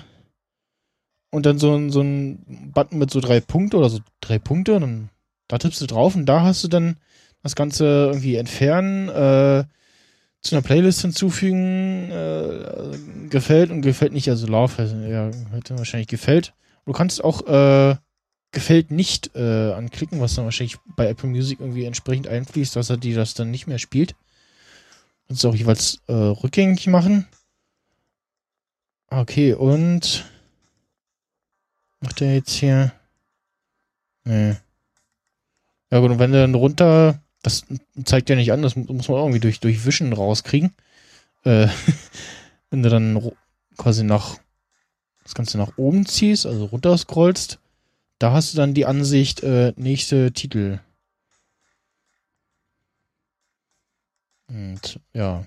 und dann so ein, so ein Button mit so drei Punkte oder so drei Punkte. Dann, da tippst du drauf und da hast du dann das Ganze irgendwie entfernen, äh, zu einer Playlist hinzufügen, äh, gefällt und gefällt nicht, also Love, ja, hätte wahrscheinlich gefällt. Du kannst auch äh, gefällt nicht äh, anklicken, was dann wahrscheinlich bei Apple Music irgendwie entsprechend einfließt, dass er die das dann nicht mehr spielt. Kannst du auch jeweils äh, rückgängig machen. Okay, und macht er jetzt hier? Nee. Ja gut, und wenn du dann runter, das zeigt ja nicht an, das mu- muss man auch irgendwie durch, durch Wischen rauskriegen. Äh, wenn du dann quasi nach das Ganze nach oben ziehst, also runter scrollst, da hast du dann die Ansicht, äh, nächste Titel. Und ja.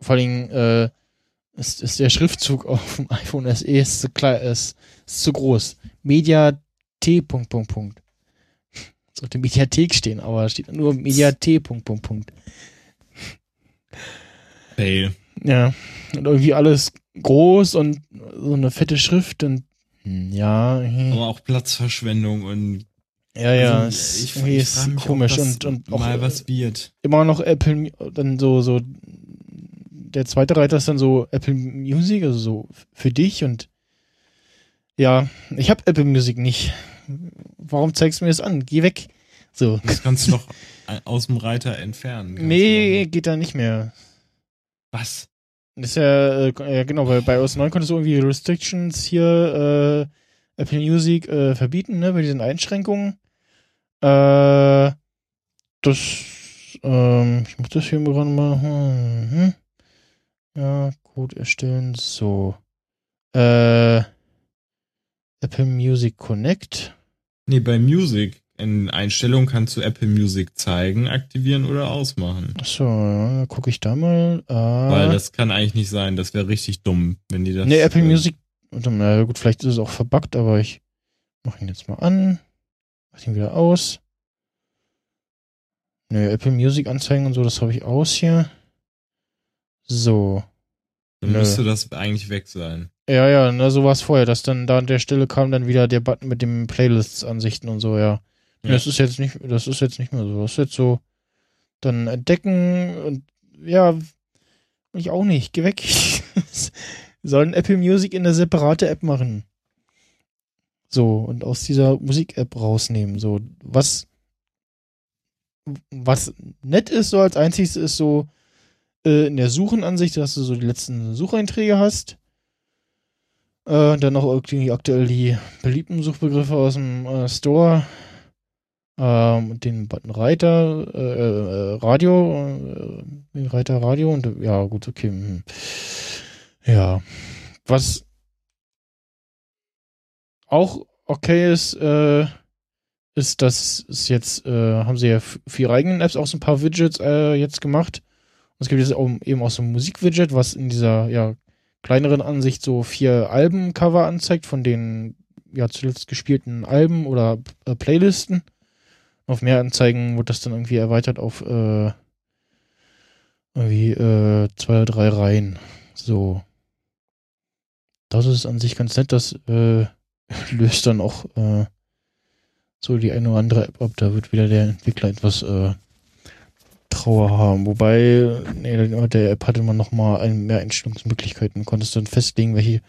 Vor allem äh, ist, ist der Schriftzug auf dem iPhone SE ist zu klein, ist, ist zu groß. Media T. Punkt, Punkt, Punkt. Sollte Mediathek stehen, aber steht nur Media T. Punkt, Punkt, Punkt. Fail. Ja. Und irgendwie alles groß und so eine fette Schrift und ja, hm. Aber auch Platzverschwendung und ja, ja, also, ich, ich ist frage mich, komisch und, und auch mal was wird. immer noch Apple, dann so, so, der zweite Reiter ist dann so Apple Music, also so für dich und ja, ich habe Apple Music nicht. Warum zeigst du mir das an? Geh weg. So. Das kannst du doch aus dem Reiter entfernen. Nee, geht da nicht mehr. Was? Das ist ja, äh, ja genau, weil bei OS 9 konntest du irgendwie Restrictions hier, äh, Apple Music äh, verbieten, ne, bei diesen Einschränkungen. Äh, das, ähm, ich muss das hier mal gerade mal, hm, hm. ja, Code erstellen, so. Äh, Apple Music Connect. Nee, bei Music. In Einstellungen kannst du Apple Music zeigen, aktivieren oder ausmachen. So, ja, gucke ich da mal. Äh, Weil das kann eigentlich nicht sein. Das wäre richtig dumm, wenn die das. Nee, Apple äh, Music. Na gut, vielleicht ist es auch verbuggt, aber ich mache ihn jetzt mal an. Mach ihn wieder aus. Nee, Apple Music Anzeigen und so, das habe ich aus hier. So. Dann Nö. müsste das eigentlich weg sein. Ja, ja, na, so war es vorher, dass dann da an der Stelle kam dann wieder der Button mit dem Playlists-Ansichten und so, ja. Ja. Das ist jetzt nicht, das ist jetzt nicht mehr so. Das ist jetzt so, dann entdecken und ja, ich auch nicht. Geh weg. Sollen Apple Music in eine separate App machen. So, und aus dieser Musik-App rausnehmen. So, was, was nett ist, so als einziges ist so, äh, in der Suchenansicht, dass du so die letzten Sucheinträge hast. Äh, dann noch irgendwie aktuell die beliebten Suchbegriffe aus dem äh, Store. Ähm, den Button Reiter, äh, äh, Radio, äh, den Reiter Radio und ja, gut, okay. hm. Ja. Was auch okay ist, äh, ist, dass es jetzt, äh, haben sie ja für ihre eigenen Apps auch so ein paar Widgets äh, jetzt gemacht. Und es gibt jetzt auch, eben auch so ein Musik-Widget, was in dieser, ja, kleineren Ansicht so vier Albencover anzeigt von den, ja, zuletzt gespielten Alben oder äh, Playlisten. Auf mehr Anzeigen wird das dann irgendwie erweitert auf, äh, irgendwie, äh, zwei oder drei Reihen. So. Das ist an sich ganz nett, das, äh, löst dann auch, äh, so die eine oder andere App ab. Da wird wieder der Entwickler etwas, äh, Trauer haben. Wobei, nee, der App hatte man noch mal ein, mehr Einstellungsmöglichkeiten. Du konntest dann festlegen, welche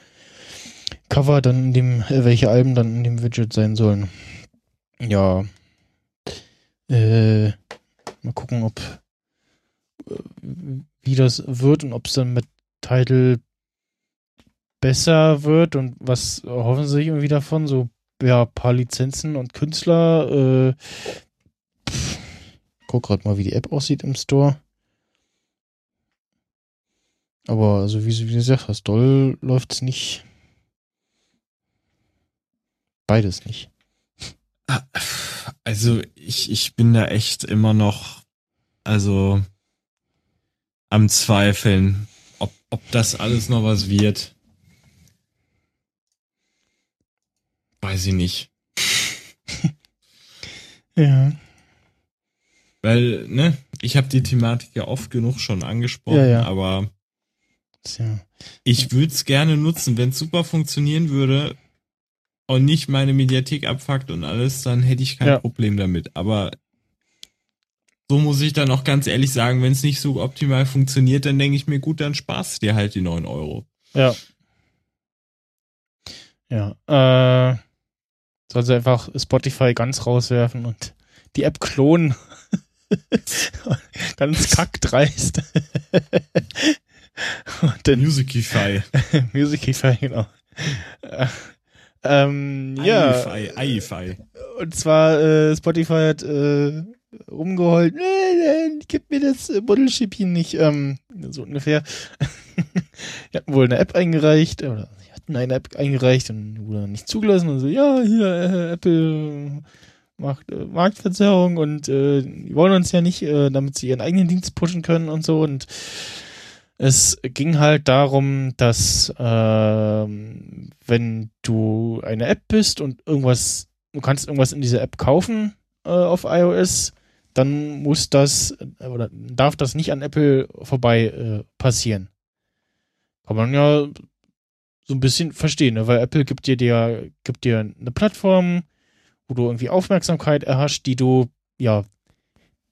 Cover dann in dem, äh, welche Alben dann in dem Widget sein sollen. Ja. Äh, mal gucken, ob äh, wie das wird und ob es dann mit Title besser wird und was hoffen sie sich irgendwie davon? So ja, paar Lizenzen und Künstler. Äh, pff, guck gerade mal, wie die App aussieht im Store. Aber also wie, wie gesagt hast, doll läuft's nicht. Beides nicht. Also ich, ich bin da echt immer noch, also am Zweifeln, ob, ob das alles noch was wird. Weiß ich nicht. Ja. Weil, ne, ich habe die Thematik ja oft genug schon angesprochen, Ja, ja. aber Tja. ich würde es gerne nutzen. Wenn es super funktionieren würde und nicht meine Mediathek abfuckt und alles, dann hätte ich kein Ja. Problem damit. Aber so muss ich dann auch ganz ehrlich sagen, wenn es nicht so optimal funktioniert, dann denke ich mir, gut, dann sparst dir halt die 9 Euro. Ja. Ja. Äh, soll sie einfach Spotify ganz rauswerfen und die App klonen. ganz kackdreist. und dann Musicify. Musicify, genau. Äh, ähm, ja. Eify. Und zwar, äh, Spotify hat äh, rumgeheult, nee, nee, gib mir das äh, hier nicht, ähm, so ungefähr. die hatten wohl eine App eingereicht, oder sie hat eine App eingereicht und wurde dann nicht zugelassen und so, ja, hier, äh, Apple macht äh, Marktverzerrung und äh, die wollen uns ja nicht, äh, damit sie ihren eigenen Dienst pushen können und so und es ging halt darum, dass ähm, wenn du eine App bist und irgendwas, du kannst irgendwas in dieser App kaufen äh, auf iOS, dann muss das äh, oder darf das nicht an Apple vorbei äh, passieren. Kann man ja so ein bisschen verstehen, ne? weil Apple gibt dir, der, gibt dir eine Plattform, wo du irgendwie Aufmerksamkeit erhascht, die du ja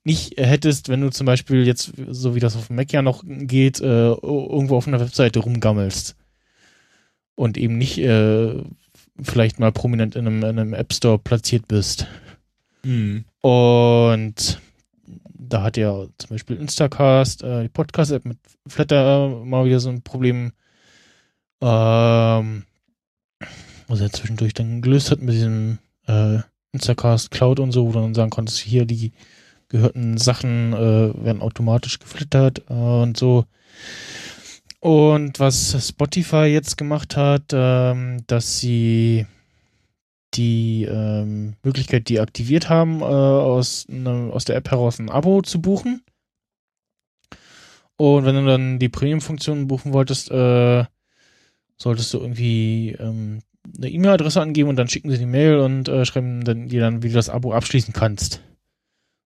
nicht hättest, wenn du zum Beispiel jetzt, so wie das auf dem Mac ja noch geht, äh, irgendwo auf einer Webseite rumgammelst. Und eben nicht äh, vielleicht mal prominent in einem, in einem App Store platziert bist. Mhm. Und da hat ja zum Beispiel Instacast, äh, die Podcast-App mit Flatter mal wieder so ein Problem, ähm, was er zwischendurch dann gelöst hat mit diesem äh, Instacast Cloud und so, wo du dann sagen konntest, hier die gehörten Sachen äh, werden automatisch geflittert äh, und so. Und was Spotify jetzt gemacht hat, ähm, dass sie die ähm, Möglichkeit deaktiviert haben, äh, aus, ne, aus der App heraus ein Abo zu buchen. Und wenn du dann die Premium-Funktion buchen wolltest, äh, solltest du irgendwie ähm, eine E-Mail-Adresse angeben und dann schicken sie die Mail und äh, schreiben dann dir dann, wie du das Abo abschließen kannst.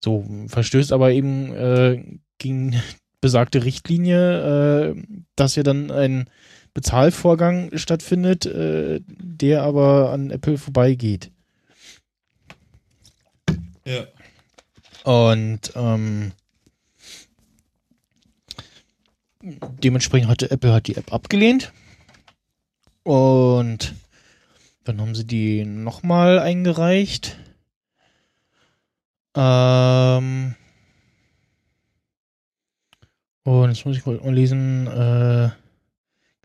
So, verstößt aber eben äh, gegen besagte Richtlinie, äh, dass ja dann ein Bezahlvorgang stattfindet, äh, der aber an Apple vorbeigeht. Ja. Und ähm, dementsprechend hatte Apple hat die App abgelehnt. Und dann haben sie die nochmal eingereicht. Ähm, und jetzt muss ich mal lesen. Äh,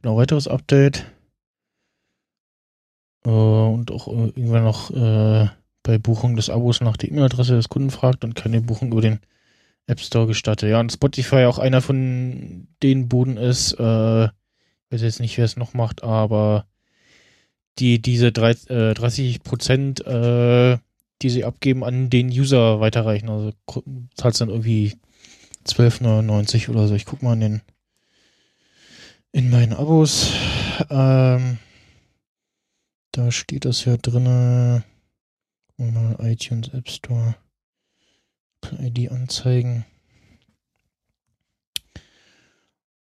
genau, weiteres Update. Äh, und auch äh, irgendwann noch äh, bei Buchung des Abos nach der E-Mail-Adresse des Kunden fragt und keine Buchung über den App Store gestattet. Ja, und Spotify auch einer von den Buden ist. Äh, ich weiß jetzt nicht, wer es noch macht, aber die diese 30, äh, 30 Prozent, äh, die sie abgeben, an den User weiterreichen. Also zahlst dann irgendwie 12,99 oder so. Ich guck mal in den in meinen Abos. Ähm, da steht das ja drinne. Mal iTunes App Store. ID anzeigen.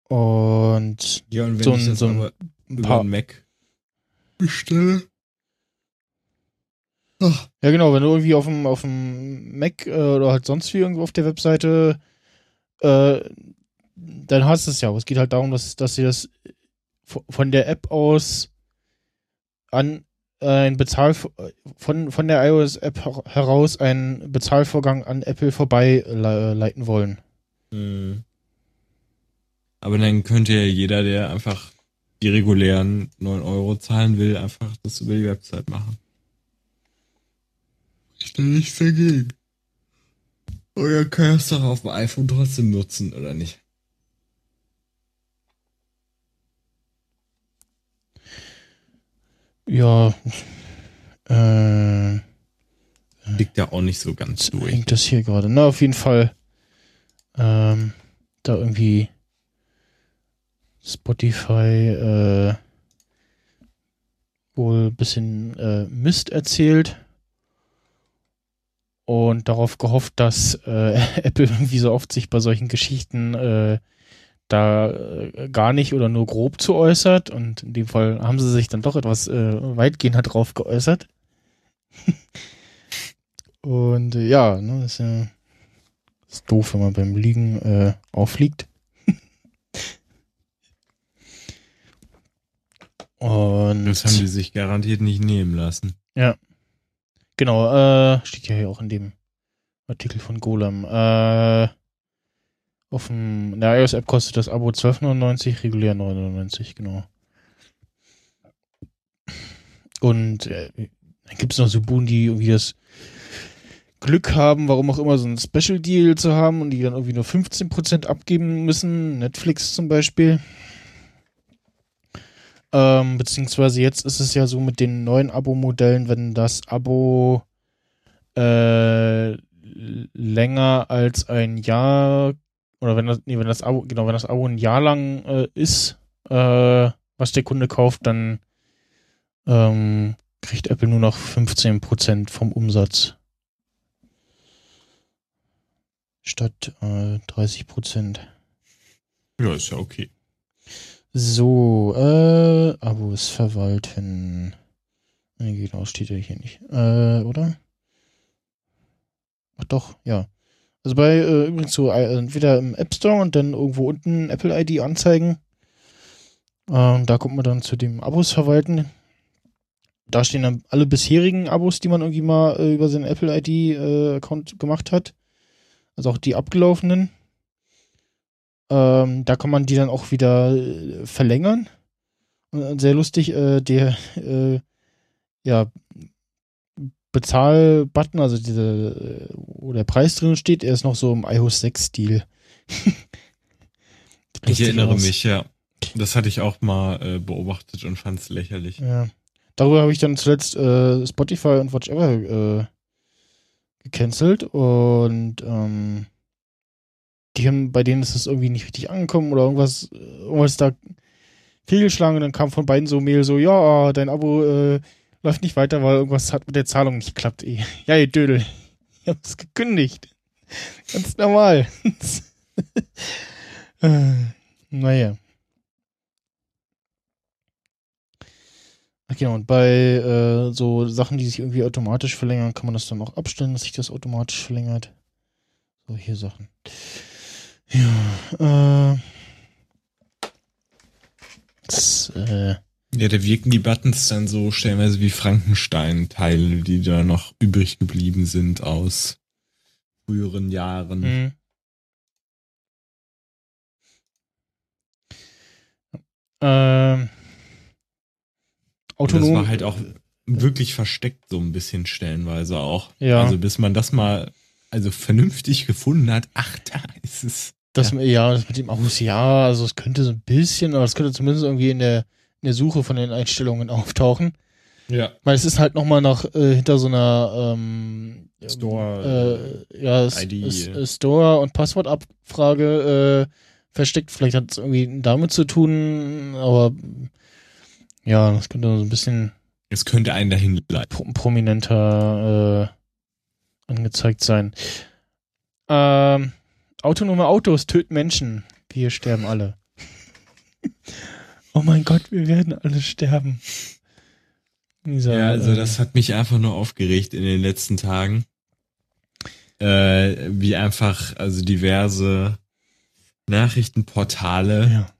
Und Ja, und wenn So ich ein- das so ein über Mac bestelle. Ja, genau, wenn du irgendwie auf dem, auf dem Mac äh, oder halt sonst wie irgendwo auf der Webseite, äh, dann hast du es ja. Aber es geht halt darum, dass, dass sie das von der App aus an äh, ein Bezahl von, von der iOS-App her- heraus einen Bezahlvorgang an Apple vorbei le leiten wollen. Mhm. Aber dann könnte ja jeder, der einfach die regulären 9 Euro zahlen will, einfach das über die Website machen. Ich da nichts dagegen. Oder kann es doch auf dem iPhone trotzdem nutzen, oder nicht? Ja, äh, Liegt ja auch nicht so ganz durch. hängt das hier gerade. Na, auf jeden Fall ähm, da irgendwie Spotify äh, wohl ein bisschen äh, Mist erzählt und darauf gehofft, dass äh, Apple irgendwie so oft sich bei solchen Geschichten äh, da äh, gar nicht oder nur grob zu äußert und in dem Fall haben sie sich dann doch etwas äh, weitgehender drauf geäußert. Und äh, ja, ne, ist ja ist doof, wenn man beim Liegen äh, auffliegt. Und Das haben die sich garantiert nicht nehmen lassen. Genau, äh, steht ja hier auch in dem Artikel von Golem. Äh, auf dem, in der iOS-App kostet das Abo 12,99, regulär 9,99, genau. Und äh, dann gibt es noch so Buden, die irgendwie das Glück haben, warum auch immer, so ein Special Deal zu haben und die dann irgendwie nur 15% abgeben müssen. Netflix zum Beispiel. Ähm, beziehungsweise jetzt ist es ja so mit den neuen Abo-Modellen, wenn das Abo äh, länger als ein Jahr oder wenn das, nee, wenn das Abo, genau, wenn das Abo ein Jahr lang äh, ist, äh, was der Kunde kauft, dann ähm, kriegt Apple nur noch 15% vom Umsatz. Statt äh, 30%. Ja, ist ja okay. So, äh, Abos verwalten. Nee, genau, steht ja hier nicht. Äh, oder? Ach doch, ja. Also bei, äh, übrigens so, äh, entweder im App Store und dann irgendwo unten Apple ID anzeigen. Ähm, da kommt man dann zu dem Abos verwalten. Da stehen dann alle bisherigen Abos, die man irgendwie mal äh, über seinen Apple ID-Account gemacht hat. Also auch die abgelaufenen. Ähm, da kann man die dann auch wieder äh, verlängern. Und sehr lustig, äh, der äh, ja, Bezahl-Button, also diese, äh, wo der Preis drin steht, er ist noch so im iOS 6-Stil. ich erinnere aus. mich, ja. Das hatte ich auch mal äh, beobachtet und fand es lächerlich. Ja. Darüber habe ich dann zuletzt äh, Spotify und Watchever äh, gecancelt und ähm, die haben, bei denen ist es irgendwie nicht richtig angekommen oder irgendwas, irgendwas da fehlgeschlagen und dann kam von beiden so Mail so, ja, dein Abo äh, läuft nicht weiter, weil irgendwas hat mit der Zahlung nicht geklappt. Ja, ihr Dödel. Ich hab's gekündigt. Ganz normal. äh, naja. Okay, und bei äh, so Sachen, die sich irgendwie automatisch verlängern, kann man das dann auch abstellen, dass sich das automatisch verlängert. So, hier Sachen. Ja, äh. Das, äh ja, da wirken die Buttons dann so stellenweise wie Frankenstein-Teile, die da noch übrig geblieben sind aus früheren Jahren. Mhm. Ähm, autonom. das war halt auch wirklich versteckt, so ein bisschen stellenweise auch. Ja. Also bis man das mal also vernünftig gefunden hat, ach, da ist es. Das, ja. ja, das mit dem Aus, ja, also es könnte so ein bisschen, aber es könnte zumindest irgendwie in der, in der Suche von den Einstellungen auftauchen. Ja. Weil es ist halt nochmal noch äh, hinter so einer ähm, Store äh, ja, ID. Ist, Store und Passwortabfrage äh, versteckt. Vielleicht hat es irgendwie damit zu tun, aber ja, das könnte so ein bisschen. Es könnte einen dahin leiten. prominenter äh, angezeigt sein. Ähm, autonome Autos töten Menschen. Wir sterben alle. oh mein Gott, wir werden alle sterben. Dieser, ja, also äh, das hat mich einfach nur aufgeregt in den letzten Tagen. Äh, wie einfach, also diverse Nachrichtenportale ja.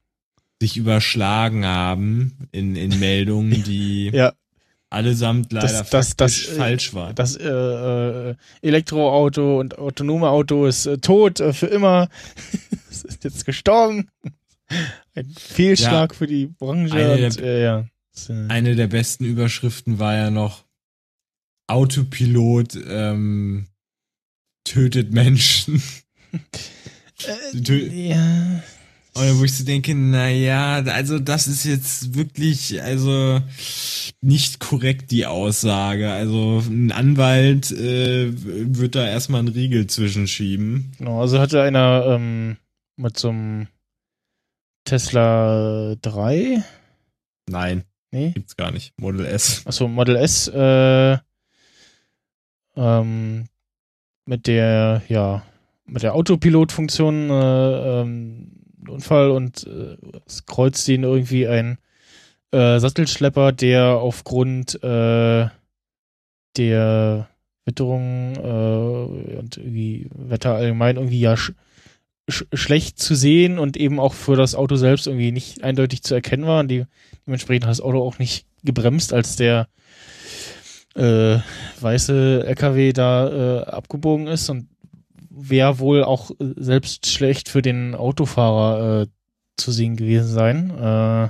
sich überschlagen haben in, in Meldungen, die ja. Allesamt leider das, das, das, äh, falsch waren. Das äh, äh, Elektroauto und autonome Auto ist äh, tot äh, für immer. es ist jetzt gestorben. Ein Fehlschlag ja. für die Branche. Eine, und, der, ja. eine der besten Überschriften war ja noch Autopilot ähm, tötet Menschen. Äh, ja. Oder wo ich so denke, na ja, also das ist jetzt wirklich, also nicht korrekt die Aussage. Also ein Anwalt äh, wird da erstmal einen Riegel zwischenschieben. Genau, also hatte einer ähm, mit so einem Tesla 3? Nein. Nee? Gibt's gar nicht. Model S. Achso, Model S, äh, ähm, mit der, ja, mit der Autopilot-Funktion äh, ähm, Unfall und äh, es kreuzt ihn irgendwie ein äh, Sattelschlepper, der aufgrund äh, der Witterung äh, und irgendwie Wetter allgemein irgendwie ja sch sch schlecht zu sehen und eben auch für das Auto selbst irgendwie nicht eindeutig zu erkennen war. Und die, dementsprechend hat das Auto auch nicht gebremst, als der äh, weiße LKW da äh, abgebogen ist und wäre wohl auch äh, selbst schlecht für den Autofahrer äh, zu sehen gewesen sein. Äh,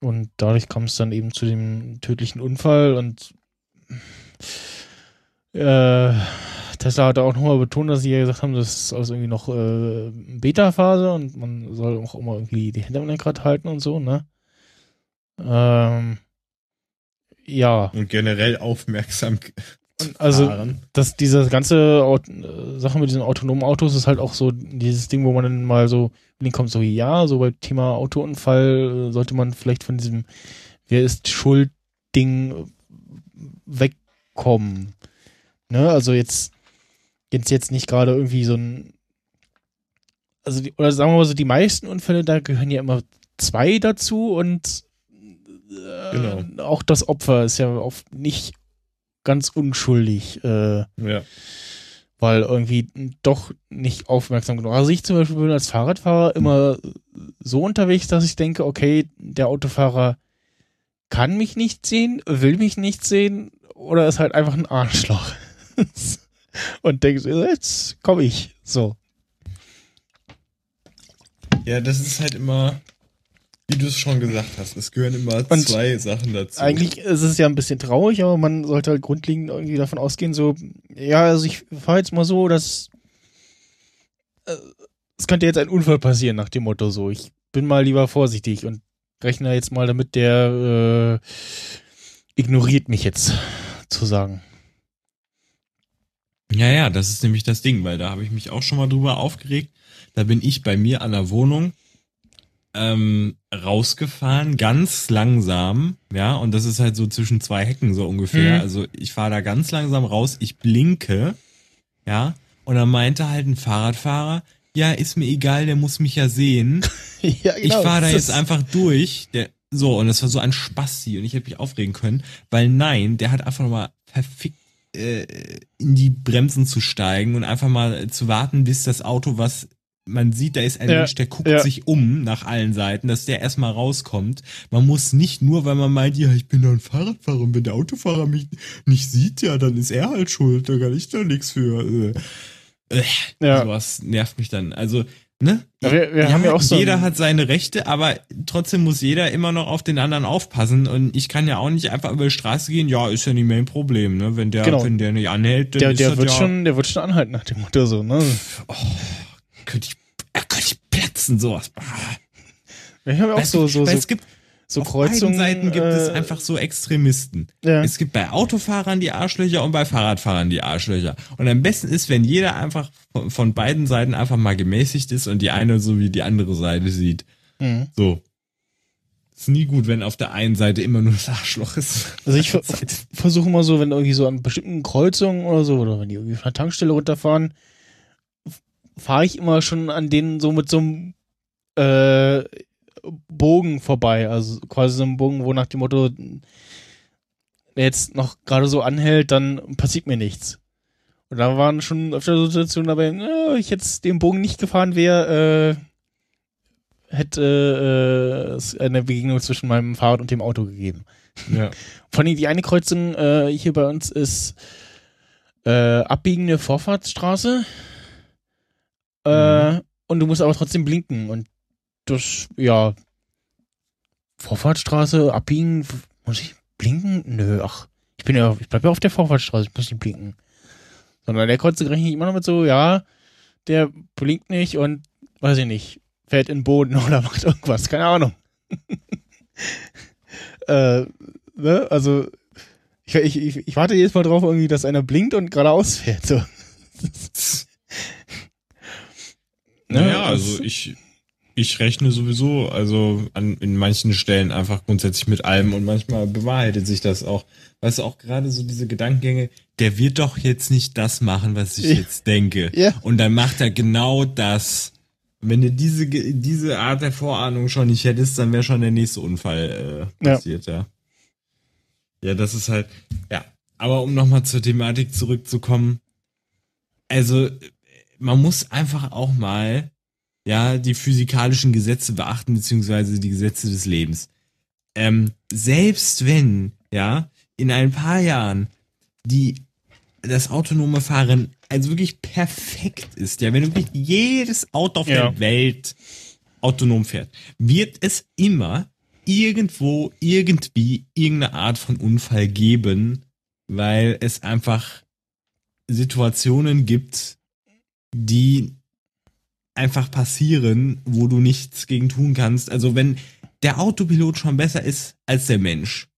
und dadurch kam es dann eben zu dem tödlichen Unfall und äh, Tesla hat auch nochmal betont, dass sie ja gesagt haben, das ist also irgendwie noch äh, Beta-Phase und man soll auch immer irgendwie die Hände am Lenkrad halten und so, ne? Ähm, ja, Und generell aufmerksam also fahren. das, diese ganze Aut äh, Sache mit diesen autonomen Autos ist halt auch so dieses Ding, wo man dann mal so in den kommt, so ja, so beim Thema Autounfall äh, sollte man vielleicht von diesem Wer ist schuld Ding äh, wegkommen. Ne, also jetzt jetzt jetzt nicht gerade irgendwie so ein also die, oder sagen wir mal so die meisten Unfälle da gehören ja immer zwei dazu und äh, Genau. auch das Opfer ist ja oft nicht ganz unschuldig. Äh, Ja. weil irgendwie doch nicht aufmerksam genug. Also ich zum Beispiel bin als Fahrradfahrer immer so unterwegs, dass ich denke, okay, der Autofahrer kann mich nicht sehen, will mich nicht sehen oder ist halt einfach ein Arschloch. Und denke, so, jetzt komme ich. So. Ja, das ist halt immer, wie du es schon gesagt hast, es gehören immer Und zwei Sachen dazu. Eigentlich ist es ja ein bisschen traurig, aber man sollte halt grundlegend irgendwie davon ausgehen, so, ja, also ich fahre jetzt mal so, dass äh, es könnte jetzt ein Unfall passieren nach dem Motto so. Ich bin mal lieber vorsichtig und rechne jetzt mal damit, der äh, ignoriert mich jetzt, zu sagen. Ja, ja, das ist nämlich das Ding, weil da habe ich mich auch schon mal drüber aufgeregt. Da bin ich bei mir an der Wohnung ähm, rausgefahren, ganz langsam, ja, und das ist halt so zwischen zwei Hecken so ungefähr. Mhm. Also ich fahre da ganz langsam raus, ich blinke, ja, und dann meinte halt ein Fahrradfahrer, ja, ist mir egal, der muss mich ja sehen. ja, ich fahre da jetzt einfach durch. Der, so, und das war so ein Spasti und ich hätte mich aufregen können, weil nein, der hat einfach nochmal verfickt äh, in die Bremsen zu steigen und einfach mal zu warten, bis das Auto, was man sieht, da ist ein Ja, Mensch, der guckt ja. sich um nach allen Seiten, dass der erstmal rauskommt. Man muss nicht nur, weil man meint, ja, ich bin da ein Fahrradfahrer und wenn der Autofahrer mich nicht sieht, ja, dann ist er halt schuld, da kann ich da nichts für. Äh, äh, Ja. Sowas nervt mich dann. Also, ne? Ja, wir- wir haben ja auch so Jeder hat seine Rechte, aber trotzdem muss jeder immer noch auf den anderen aufpassen. Und ich kann ja auch nicht einfach über die Straße gehen, ja, ist ja nicht mehr ein Problem, ne? Wenn der, Genau. wenn der nicht anhält, dann der, ist der wird ja, schon, der wird schon anhalten nach dem Motto so, ne? Könnte ich, könnte ich platzen, sowas. Haben ja auch Weißt so, so, so, es gibt, so auf beiden Seiten gibt es äh, einfach so Extremisten. Ja. Es gibt bei Autofahrern die Arschlöcher und bei Fahrradfahrern die Arschlöcher. Und am besten ist, wenn jeder einfach von, von beiden Seiten einfach mal gemäßigt ist und die eine so wie die andere Seite sieht. Mhm. So. Ist nie gut, wenn auf der einen Seite immer nur das Arschloch ist. Also ich ver versuche immer so, wenn irgendwie so an bestimmten Kreuzungen oder so, oder wenn die irgendwie von der Tankstelle runterfahren, fahre ich immer schon an denen so mit so einem äh, Bogen vorbei. Also quasi so einem Bogen, wo nach dem Motto, wer jetzt noch gerade so anhält, dann passiert mir nichts. Und da waren schon öfter Situationen dabei, äh, ich jetzt den Bogen nicht gefahren wäre, äh, hätte äh, es eine Begegnung zwischen meinem Fahrrad und dem Auto gegeben. Ja. Vor allem die eine Kreuzung äh, hier bei uns ist äh, abbiegende Vorfahrtsstraße. Äh, Und du musst aber trotzdem blinken. Und das, ja. Vorfahrtsstraße, abbiegen, muss ich blinken? Nö, ach. Ich bin ja, ich bleib ja auf der Vorfahrtsstraße, ich muss nicht blinken. Sondern der Kreuzung rechne ich immer noch mit so, ja, der blinkt nicht und, weiß ich nicht, fällt in den Boden oder macht irgendwas, keine Ahnung. äh, ne? Also, ich, ich, ich, ich warte jedes Mal drauf, irgendwie, dass einer blinkt und geradeaus fährt. So. Ne? Naja, also ich, ich rechne sowieso, also an, in manchen Stellen einfach grundsätzlich mit allem und manchmal bewahrheitet sich das auch. Weißt du, auch gerade so diese Gedankengänge, der wird doch jetzt nicht das machen, was ich Ja. jetzt denke. Ja. Und dann macht er genau das. Wenn du diese, diese Art der Vorahnung schon nicht hättest, dann wäre schon der nächste Unfall äh, Ja. passiert, ja. Ja, das ist halt, ja. Aber um nochmal zur Thematik zurückzukommen, also man muss einfach auch mal ja die physikalischen Gesetze beachten beziehungsweise die Gesetze des Lebens. Ähm, selbst wenn ja in ein paar Jahren die das autonome Fahren also wirklich perfekt ist, ja, wenn wirklich jedes Auto auf Ja. der Welt autonom fährt, wird es immer irgendwo irgendwie irgendeine Art von Unfall geben, weil es einfach Situationen gibt, die einfach passieren, wo du nichts gegen tun kannst. Also wenn der Autopilot schon besser ist als der Mensch.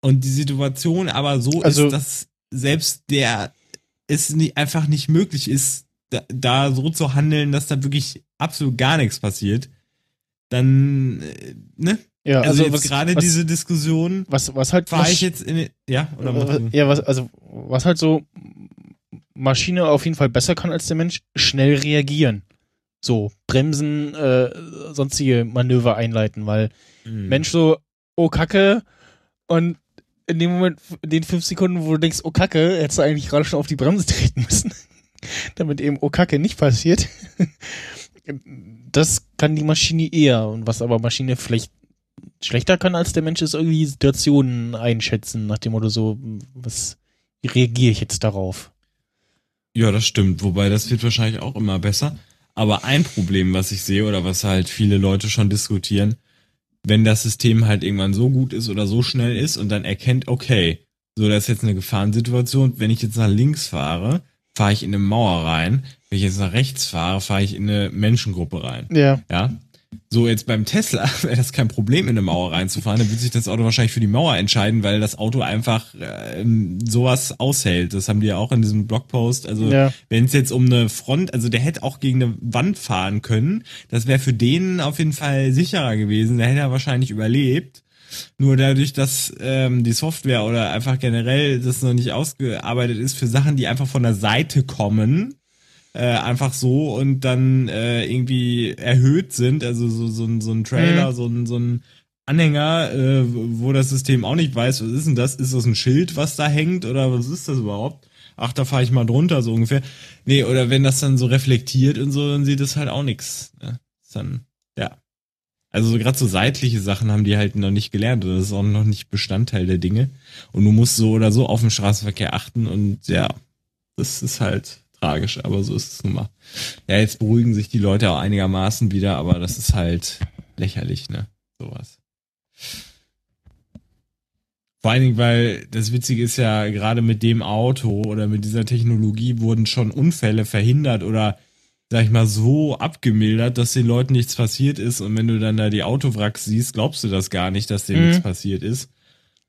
Und die Situation aber so Also- ist, dass selbst der es einfach nicht möglich ist, da, da so zu handeln, dass da wirklich absolut gar nichts passiert, dann, äh, ne? Ja, Also, also, was, gerade was, diese Diskussion, was, was halt Masch- ich jetzt in, ja, oder mach äh, ja, was, also, was halt so Maschine auf jeden Fall besser kann als der Mensch, schnell reagieren. So, bremsen, äh, sonstige Manöver einleiten, weil Hm. Mensch so, oh Kacke, und in dem Moment, in den fünf Sekunden, wo du denkst, oh Kacke, hättest du eigentlich gerade schon auf die Bremse treten müssen, damit eben oh Kacke nicht passiert. Das kann die Maschine eher. Und was aber Maschine vielleicht schlechter kann als der Mensch, ist irgendwie Situationen einschätzen, nach dem Motto so, was reagiere ich jetzt darauf? Ja, das stimmt. Wobei das wird wahrscheinlich auch immer besser. Aber ein Problem, was ich sehe oder was halt viele Leute schon diskutieren, wenn das System halt irgendwann so gut ist oder so schnell ist und dann erkennt, okay, so, das ist jetzt eine Gefahrensituation. Wenn ich jetzt nach links fahre, fahre ich in eine Mauer rein. Wenn ich jetzt nach rechts fahre, fahre ich in eine Menschengruppe rein. Ja. Ja. So, jetzt beim Tesla wäre das kein Problem, in eine Mauer reinzufahren. Dann würde sich das Auto wahrscheinlich für die Mauer entscheiden, weil das Auto einfach ähm, sowas aushält. Das haben die ja auch in diesem Blogpost. Also Ja. wenn es jetzt um eine Front, also der hätte auch gegen eine Wand fahren können. Das wäre für den auf jeden Fall sicherer gewesen. Der hätte er wahrscheinlich überlebt. Nur dadurch, dass ähm, die Software oder einfach generell das noch nicht ausgearbeitet ist für Sachen, die einfach von der Seite kommen, äh, einfach so und dann äh, irgendwie erhöht sind, also so, so, ein- so ein Trailer, Mhm. so, ein, so ein Anhänger, äh, wo das System auch nicht weiß, was ist denn das? Ist das ein Schild, was da hängt oder was ist das überhaupt? Ach, da fahre ich mal drunter, so ungefähr. Nee, oder wenn das dann so reflektiert und so, dann sieht das halt auch nix. Ne? Ist Dann, ja. Also so gerade so seitliche Sachen haben die halt noch nicht gelernt oder das ist auch noch nicht Bestandteil der Dinge. Und du musst so oder so auf den Straßenverkehr achten und ja, das ist halt tragisch, aber so ist es nun mal. Ja, jetzt beruhigen sich die Leute auch einigermaßen wieder, aber das ist halt lächerlich, ne? Sowas. Vor allen Dingen, weil das Witzige ist ja, gerade mit dem Auto oder mit dieser Technologie wurden schon Unfälle verhindert oder, sag ich mal, so abgemildert, dass den Leuten nichts passiert ist. Und wenn du dann da die Autowracks siehst, glaubst du das gar nicht, dass denen Mhm. nichts passiert ist.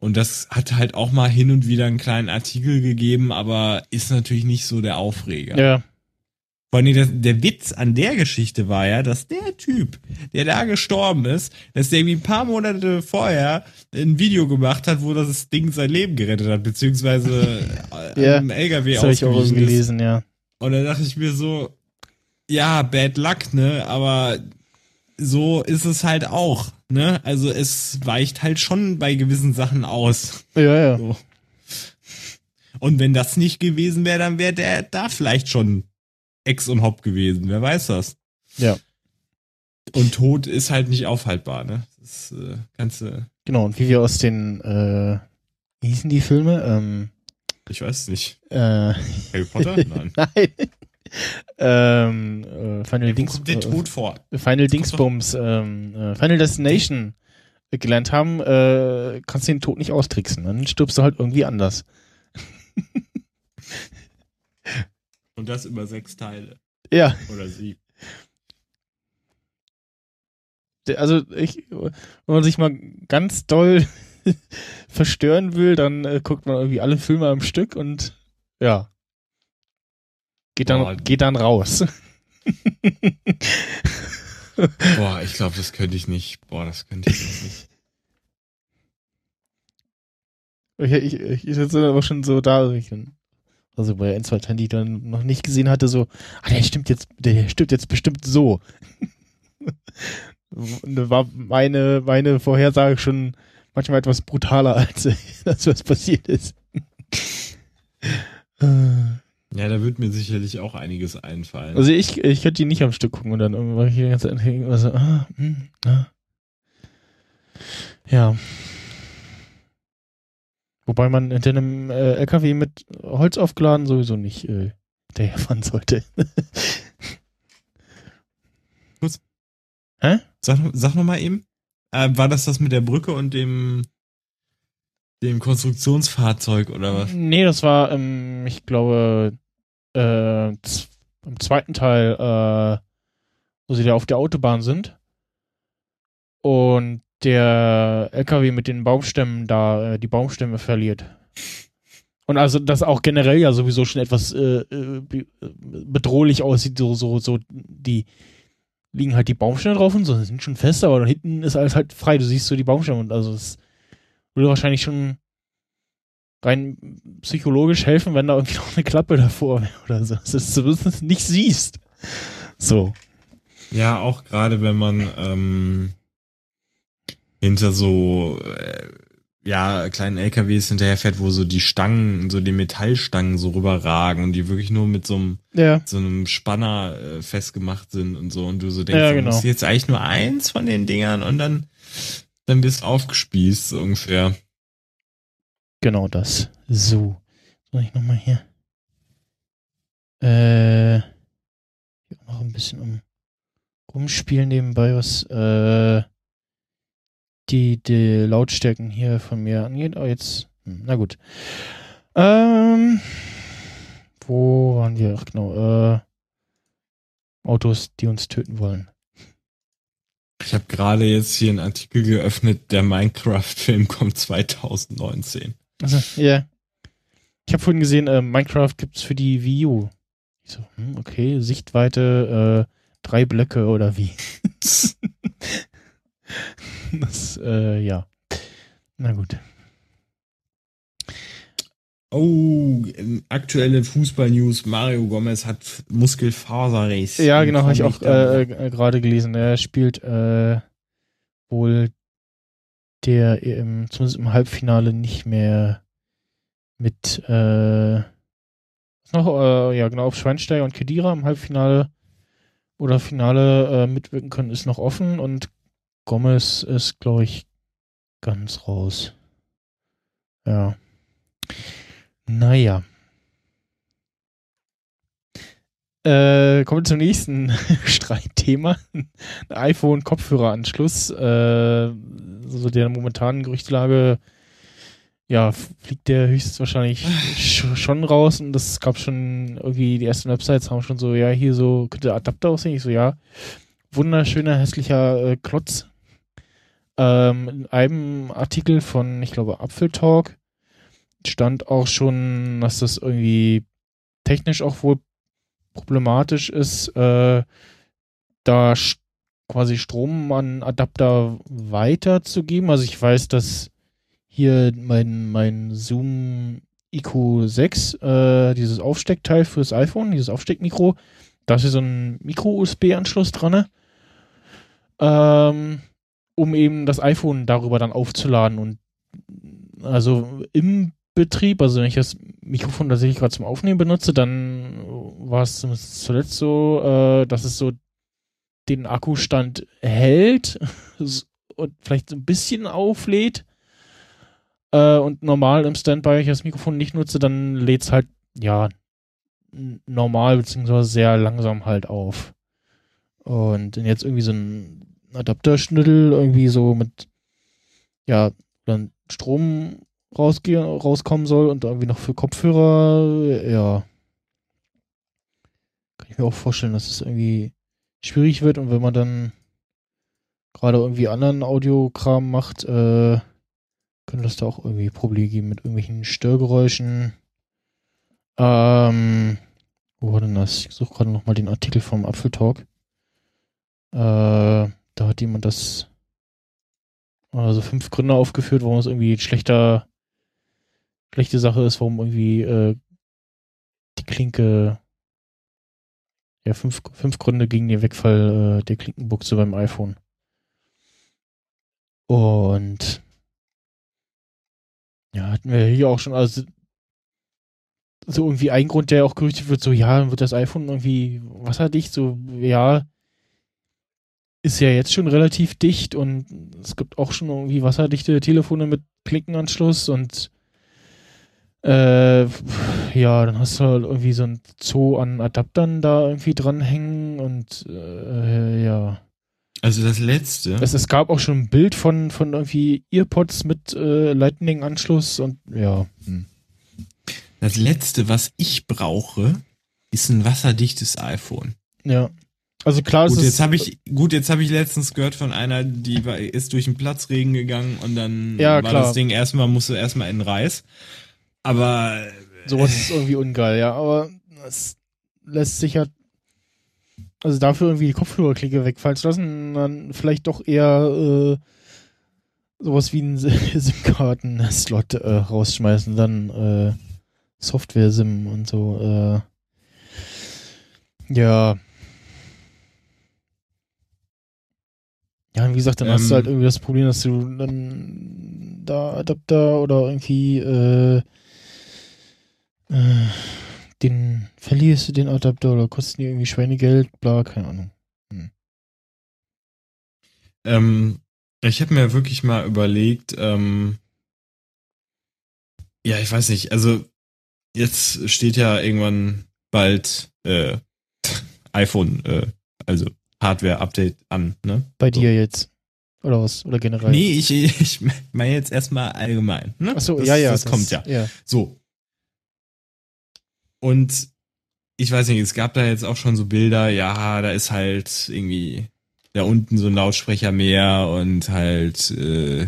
Und das hat halt auch mal hin und wieder einen kleinen Artikel gegeben, aber ist natürlich nicht so der Aufreger. Ja. Vor allem der, der Witz an der Geschichte war ja, dass der Typ, der da gestorben ist, dass der irgendwie ein paar Monate vorher ein Video gemacht hat, wo das Ding sein Leben gerettet hat, beziehungsweise äh, Ja, am LKW Das habe ich auch ausgewichen gelesen, ja. Und dann dachte ich mir so, ja, bad luck, ne? Aber so ist es halt auch, ne? Also es weicht halt schon bei gewissen Sachen aus. Ja, ja. So. Und wenn das nicht gewesen wäre, dann wäre der da vielleicht schon Ex und Hop gewesen. Wer weiß das? Ja. Und Tod ist halt nicht aufhaltbar, ne? Das äh, du, Genau, und wie wir aus den, äh, wie hießen die Filme? Ähm, ich weiß es nicht. äh, Harry Potter? Nein. nein. Ähm, äh, Final Dings, kommt äh, Tod vor? Final kommt Dingsbums, ähm, äh, Final Destination äh, gelernt haben, äh, kannst du den Tod nicht austricksen. Dann stirbst du halt irgendwie anders. Und das über sechs Teile. Ja, Oder sieben. also ich, wenn man sich mal ganz doll verstören will, dann äh, guckt man irgendwie alle Filme am Stück und ja. Geht dann, Boah. geht dann raus. Boah, ich glaube, das könnte ich nicht. Boah, das könnte ich nicht. Ich, ich, ich sitze aber schon so da, also bei ein, zwei Teilen, die ich dann noch nicht gesehen hatte, so, ah, der stimmt jetzt, der stimmt jetzt bestimmt so. War meine, meine Vorhersage schon manchmal etwas brutaler, als das, was passiert ist. Ja, da wird mir sicherlich auch einiges einfallen. Also ich, ich könnte die nicht am Stück gucken und dann irgendwann hier die ganze Zeit irgendwas so, ah, hm, ah. Ja. Wobei man hinter einem äh, LKW mit Holz aufgeladen sowieso nicht äh, hinterherfahren sollte. Sag, sag noch mal eben. Äh, war das das mit der Brücke und dem dem Konstruktionsfahrzeug oder was? Nee, das war, ähm, ich glaube, äh, im zweiten Teil, äh, wo sie da auf der Autobahn sind. und der LKW mit den Baumstämmen da äh, die Baumstämme verliert. Und also das auch generell ja sowieso schon etwas äh, äh, be- bedrohlich aussieht, so, so, so, die liegen halt die Baumstämme drauf und so, sind schon fest, aber da hinten ist alles halt frei, du siehst so die Baumstämme und also es würde wahrscheinlich schon rein psychologisch helfen, wenn da irgendwie noch eine Klappe davor wäre oder so, dass du es nicht siehst. So. Ja, auch gerade wenn man ähm, hinter so äh, ja kleinen LKWs hinterherfährt, wo so die Stangen, so die Metallstangen so rüberragen und die wirklich nur mit so einem Ja. so einem Spanner äh, festgemacht sind und so und du so denkst, Ja, du genau. musst jetzt eigentlich nur eins von den Dingern und dann dann bist du aufgespießt so ungefähr. Genau das. So. Soll ich nochmal hier? Äh. Hier auch noch ein bisschen um rumspielen nebenbei, was äh, die, die Lautstärken hier von mir angeht. Oh, jetzt. Hm, na gut. Ähm. Wo waren wir? Ach, genau. Äh, Autos, die uns töten wollen. Ich habe gerade jetzt hier einen Artikel geöffnet, der Minecraft-Film kommt 2019. Also, ja. Ich habe vorhin gesehen, äh, Minecraft gibt's für die Wii U. Ich so, hm, okay, Sichtweite, äh, drei Blöcke oder wie? das, äh, ja. Na gut. Oh, aktuelle Fußball-News. Mario Gomez hat Muskelfaserriss. Ja, genau, habe ich auch äh, äh, gerade gelesen. Er spielt äh, wohl der im, zumindest im Halbfinale nicht mehr mit äh, noch, äh, ja genau, ob Schweinsteiger und Kedira im Halbfinale oder Finale äh, mitwirken können, ist noch offen und Gomez ist, glaube ich, ganz raus. Ja. Naja. Äh, kommen wir zum nächsten Streitthema. Ein iPhone-Kopfhöreranschluss. Äh, so der momentanen Gerüchtelage, ja, fliegt der höchstwahrscheinlich sch schon raus und das gab schon irgendwie, die ersten Websites haben schon so, ja, hier so, könnte der Adapter aussehen. Ich so, ja, wunderschöner, hässlicher äh, Klotz. Ähm, in einem Artikel von, ich glaube, Apfeltalk stand auch schon, dass das irgendwie technisch auch wohl problematisch ist, äh, da quasi Strom an Adapter weiterzugeben. Also ich weiß, dass hier mein, mein Zoom IQ6, äh, dieses Aufsteckteil fürs iPhone, dieses Aufsteckmikro, da ist hier so ein Micro-USB-Anschluss dran, ne? ähm, um eben das iPhone darüber dann aufzuladen und also im Betrieb, also wenn ich das Mikrofon tatsächlich gerade zum Aufnehmen benutze, dann war es zuletzt so, äh, dass es so den Akkustand hält und vielleicht so ein bisschen auflädt. Äh, und normal im Standby, ich das Mikrofon nicht nutze, dann lädt es halt, ja, normal beziehungsweise sehr langsam halt auf. Und jetzt irgendwie so ein Adapterschnüttel irgendwie so mit, ja, dann Strom rausgehen, rauskommen soll und irgendwie noch für Kopfhörer, ja. Kann ich mir auch vorstellen, dass es irgendwie schwierig wird und wenn man dann gerade irgendwie anderen Audiokram macht, äh, könnte es da auch irgendwie Probleme geben mit irgendwelchen Störgeräuschen. Ähm, wo war denn das? Ich suche gerade nochmal den Artikel vom Apfeltalk. Äh, da hat jemand das also fünf Gründe aufgeführt, warum es irgendwie schlechter schlechte Sache ist, warum irgendwie äh, die Klinke ja fünf, fünf Gründe gegen den Wegfall äh, der Klinkenbuchse beim iPhone. Und ja, hatten wir hier auch schon, also so irgendwie ein Grund, der auch gerüchtet wird, so ja, wird das iPhone irgendwie wasserdicht, so ja, ist ja jetzt schon relativ dicht und es gibt auch schon irgendwie wasserdichte Telefone mit Klinkenanschluss und äh, ja, dann hast du halt irgendwie so ein Zoo an Adaptern da irgendwie dranhängen und äh, ja. Also das letzte. Es, es gab auch schon ein Bild von, von irgendwie Earpods mit äh, Lightning-Anschluss und ja. Hm. Das letzte, was ich brauche, ist ein wasserdichtes iPhone. Ja. Also klar, Gut, es jetzt habe ich, gut, jetzt habe ich letztens gehört von einer, die war, ist durch den Platzregen gegangen und dann Ja, war klar. das Ding erstmal, musste erstmal in den Reis. Aber sowas ist irgendwie ungeil, ja, aber es lässt sich ja, also dafür irgendwie die Kopfhörerklicke wegfallen zu lassen, dann vielleicht doch eher äh, sowas wie einen SIM-Karten-Slot äh, rausschmeißen, dann äh, Software-SIM und so, äh, ja. Ja, wie gesagt, dann hast du Ähm. halt irgendwie das Problem, dass du dann da Adapter oder irgendwie äh, äh, den verlierst du den Adapter oder kosten die irgendwie Schweinegeld, bla, keine Ahnung. ähm, ich habe mir wirklich mal überlegt, ähm, ja, ich weiß nicht, also jetzt steht ja irgendwann bald äh, iPhone, äh, also Hardware-Update an, ne? Bei So. dir jetzt. Oder was? Oder generell? Nee, ich, ich meine jetzt erstmal allgemein. Ne? Achso, das, ja, ja. Das, kommt ja. ja. So. Und ich weiß nicht, es gab da jetzt auch schon so Bilder, ja, da ist halt irgendwie da unten so ein Lautsprecher mehr und halt äh,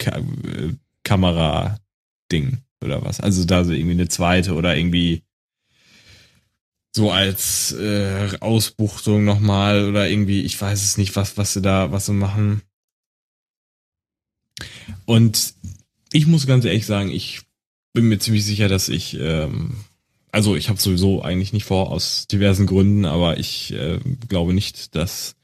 Ka äh, Kamera-Ding oder was. Also da so irgendwie eine zweite oder irgendwie so als äh, Ausbuchtung nochmal oder irgendwie, ich weiß es nicht, was, was sie da, was sie machen. Und ich muss ganz ehrlich sagen, ich bin mir ziemlich sicher, dass ich, ähm, also ich habe sowieso eigentlich nicht vor, aus diversen Gründen, aber ich äh, glaube nicht, dass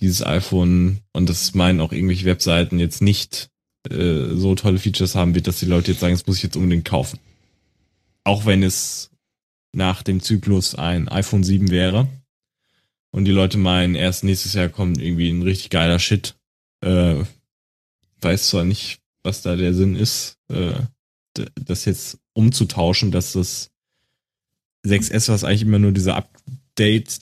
dieses iPhone und das meinen auch irgendwelche Webseiten jetzt nicht äh, so tolle Features haben wird, dass die Leute jetzt sagen, das muss ich jetzt unbedingt kaufen. Auch wenn es nach dem Zyklus ein iPhone 7 wäre und die Leute meinen, erst nächstes Jahr kommt irgendwie ein richtig geiler Shit. Äh, weiß zwar nicht, was da der Sinn ist, äh, das jetzt umzutauschen, dass das 6S, was eigentlich immer nur dieser Update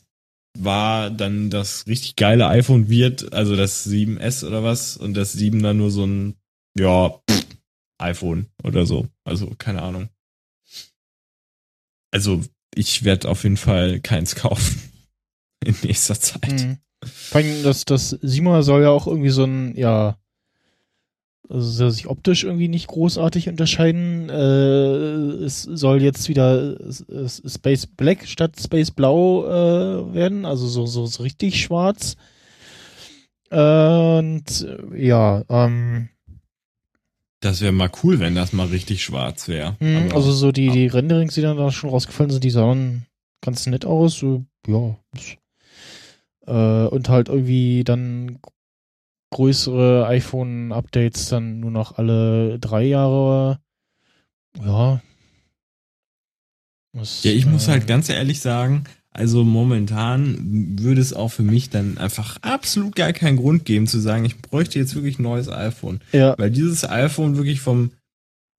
war, dann das richtig geile iPhone wird, also das 7S oder was, und das 7 dann nur so ein, ja, iPhone oder so. Also, keine Ahnung. Also, ich werde auf jeden Fall keins kaufen. In nächster Zeit. Mhm. Vor allem, das, das Sima soll ja auch irgendwie so ein, ja, also soll sich optisch irgendwie nicht großartig unterscheiden. Äh, es soll jetzt wieder Space Black statt Space Blau äh, werden, also so, so, so richtig schwarz. Und äh, ja, ähm, Das wäre mal cool, wenn das mal richtig schwarz wäre. Mhm, also so die, die Renderings, die dann da schon rausgefallen sind, die sahen ganz nett aus. So, ja. Äh, und halt irgendwie dann größere iPhone-Updates dann nur noch alle drei Jahre. Ja. Das, Ja, ich muss äh, halt ganz ehrlich sagen, also momentan würde es auch für mich dann einfach absolut gar keinen Grund geben zu sagen, ich bräuchte jetzt wirklich ein neues iPhone. Ja, Weil dieses iPhone wirklich vom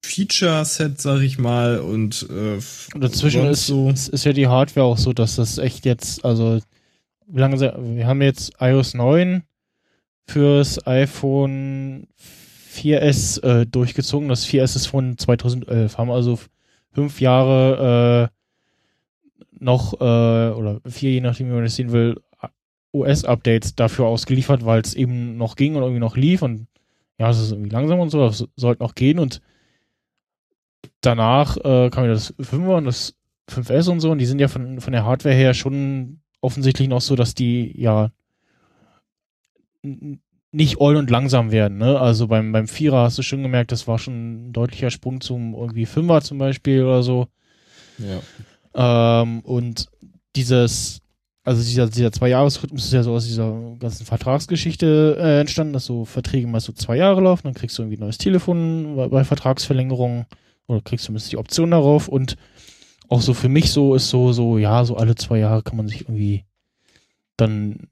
Feature-Set, sag ich mal, und äh, und dazwischen ist, so. ist, ja die Hardware auch so, dass das echt jetzt, also, wie lange, wir haben jetzt iOS 9 fürs iPhone 4S äh, durchgezogen. Das 4S ist von 2011, haben also fünf Jahre äh, noch, äh, oder vier, je nachdem, wie man das sehen will, OS-Updates dafür ausgeliefert, weil es eben noch ging und irgendwie noch lief. Und ja, es ist irgendwie langsam und so, das sollte noch gehen. Und danach äh, kam ja das 5er und das 5S und so. Und die sind ja von, von der Hardware her schon offensichtlich noch so, dass die ja nicht all und langsam werden. Ne? Also beim, beim Vierer hast du schon gemerkt, das war schon ein deutlicher Sprung zum irgendwie Fünfer zum Beispiel oder so. Ja. Ähm, und dieses, also dieser, dieser Zwei-Jahres-Rhythmus ist ja so aus dieser ganzen Vertragsgeschichte äh, entstanden, dass so Verträge mal so zwei Jahre laufen, dann kriegst du irgendwie ein neues Telefon bei, bei Vertragsverlängerung oder kriegst zumindest die Option darauf und auch so für mich so ist so, so, ja, so alle zwei Jahre kann man sich irgendwie dann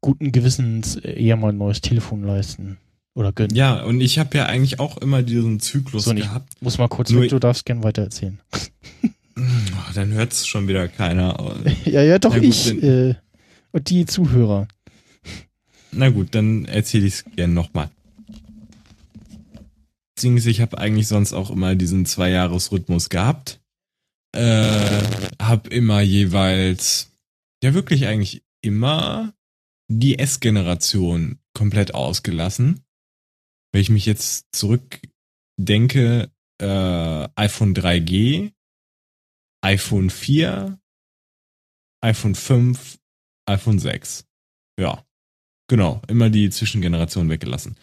guten Gewissens eher mal ein neues Telefon leisten oder gönnen. ja, und ich habe ja eigentlich auch immer diesen Zyklus So gehabt. Muss mal kurz Nur- weg, du darfst gern weiter erzählen. Oh, dann hört's schon wieder keiner. ja, ja, doch gut, ich äh, und die Zuhörer. Na gut, dann erzähle ich es gerne nochmal. Beziehungsweise ich habe eigentlich sonst auch immer diesen Zwei-Jahres-Rhythmus gehabt. Äh, hab immer jeweils, ja wirklich eigentlich immer die S-Generation komplett ausgelassen. Wenn ich mich jetzt zurückdenke, äh, iPhone 3G, iPhone 4, iPhone 5, iPhone 6. Ja, genau, immer die Zwischengeneration weggelassen.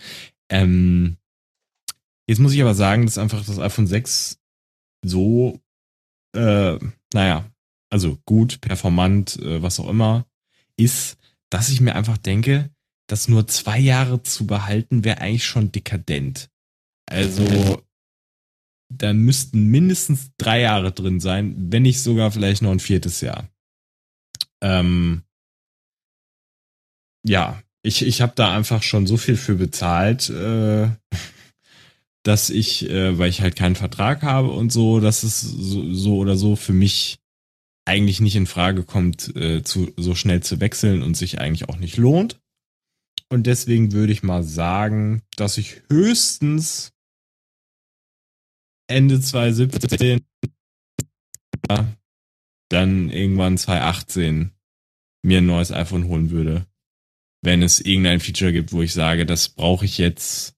Ähm, jetzt muss ich aber sagen, dass einfach das iPhone 6 so, äh, naja, also gut, performant, äh, was auch immer, ist, dass ich mir einfach denke, das nur zwei Jahre zu behalten, wäre eigentlich schon dekadent. Also, da müssten mindestens drei Jahre drin sein, wenn nicht sogar vielleicht noch ein viertes Jahr. Ähm, ja, ich, ich habe da einfach schon so viel für bezahlt, äh, dass ich, äh, weil ich halt keinen Vertrag habe und so, dass es so, so oder so für mich eigentlich nicht in Frage kommt, äh, zu, so schnell zu wechseln und sich eigentlich auch nicht lohnt. Und deswegen würde ich mal sagen, dass ich höchstens Ende 2017 dann irgendwann 2018 mir ein neues iPhone holen würde. Wenn es irgendein Feature gibt, wo ich sage, das brauche ich jetzt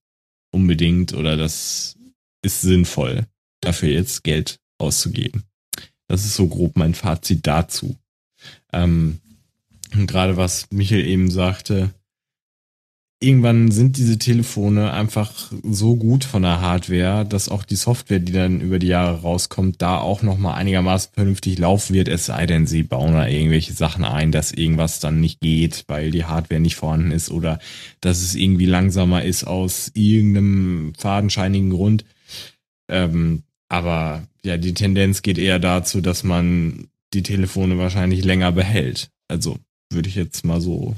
unbedingt oder das ist sinnvoll, dafür jetzt Geld auszugeben. Das ist so grob mein Fazit dazu. Ähm, gerade was Michael eben sagte, irgendwann sind diese Telefone einfach so gut von der Hardware, dass auch die Software, die dann über die Jahre rauskommt, da auch nochmal einigermaßen vernünftig laufen wird, es sei denn, sie bauen da irgendwelche Sachen ein, dass irgendwas dann nicht geht, weil die Hardware nicht vorhanden ist oder dass es irgendwie langsamer ist aus irgendeinem fadenscheinigen Grund. Ähm, aber ja, die Tendenz geht eher dazu, dass man die Telefone wahrscheinlich länger behält. Also würde ich jetzt mal so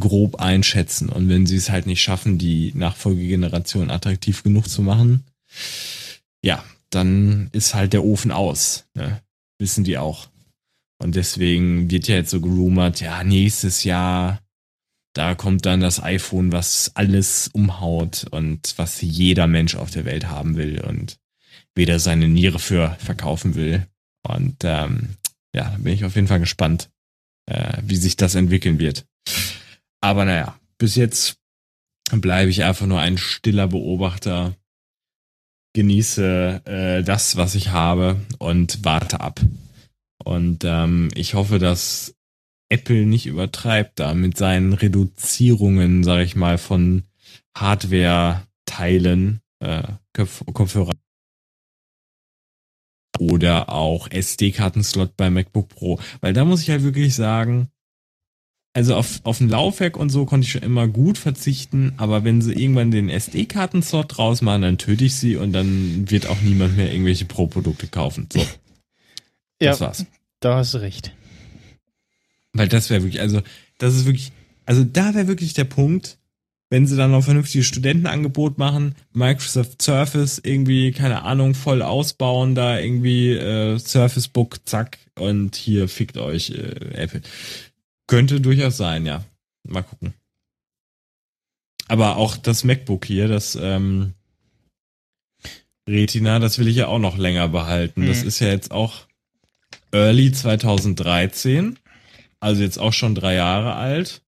grob einschätzen. Und wenn sie es halt nicht schaffen, die Nachfolgegeneration attraktiv genug zu machen, ja, dann ist halt der Ofen aus. Ne? Wissen die auch. Und deswegen wird ja jetzt so gerumort, ja, nächstes Jahr, da kommt dann das iPhone, was alles umhaut und was jeder Mensch auf der Welt haben will. Und weder seine Niere für verkaufen will. Und ähm, ja, da bin ich auf jeden Fall gespannt, äh, wie sich das entwickeln wird. Aber naja, bis jetzt bleibe ich einfach nur ein stiller Beobachter, genieße äh, das, was ich habe und warte ab. Und ähm, ich hoffe, dass Apple nicht übertreibt da mit seinen Reduzierungen, sage ich mal, von Hardware-Teilen, äh, Kopfhörer oder auch SD-Kartenslot bei MacBook Pro. Weil da muss ich halt wirklich sagen, also auf, auf ein Laufwerk und so konnte ich schon immer gut verzichten, aber wenn sie irgendwann den SD-Kartenslot draus machen, dann töte ich sie und dann wird auch niemand mehr irgendwelche Pro-Produkte kaufen. So. Das ja, war's. Da hast du recht. Weil das wäre wirklich, also, das ist wirklich, also da wäre wirklich der Punkt, wenn sie dann noch vernünftiges Studentenangebot machen, Microsoft Surface irgendwie, keine Ahnung, voll ausbauen, da irgendwie äh, Surface Book, zack, und hier fickt euch äh, Apple. Könnte durchaus sein, ja. Mal gucken. Aber auch das MacBook hier, das ähm, Retina, das will ich ja auch noch länger behalten. Mhm. Das ist ja jetzt auch Early 2013, also jetzt auch schon drei Jahre alt.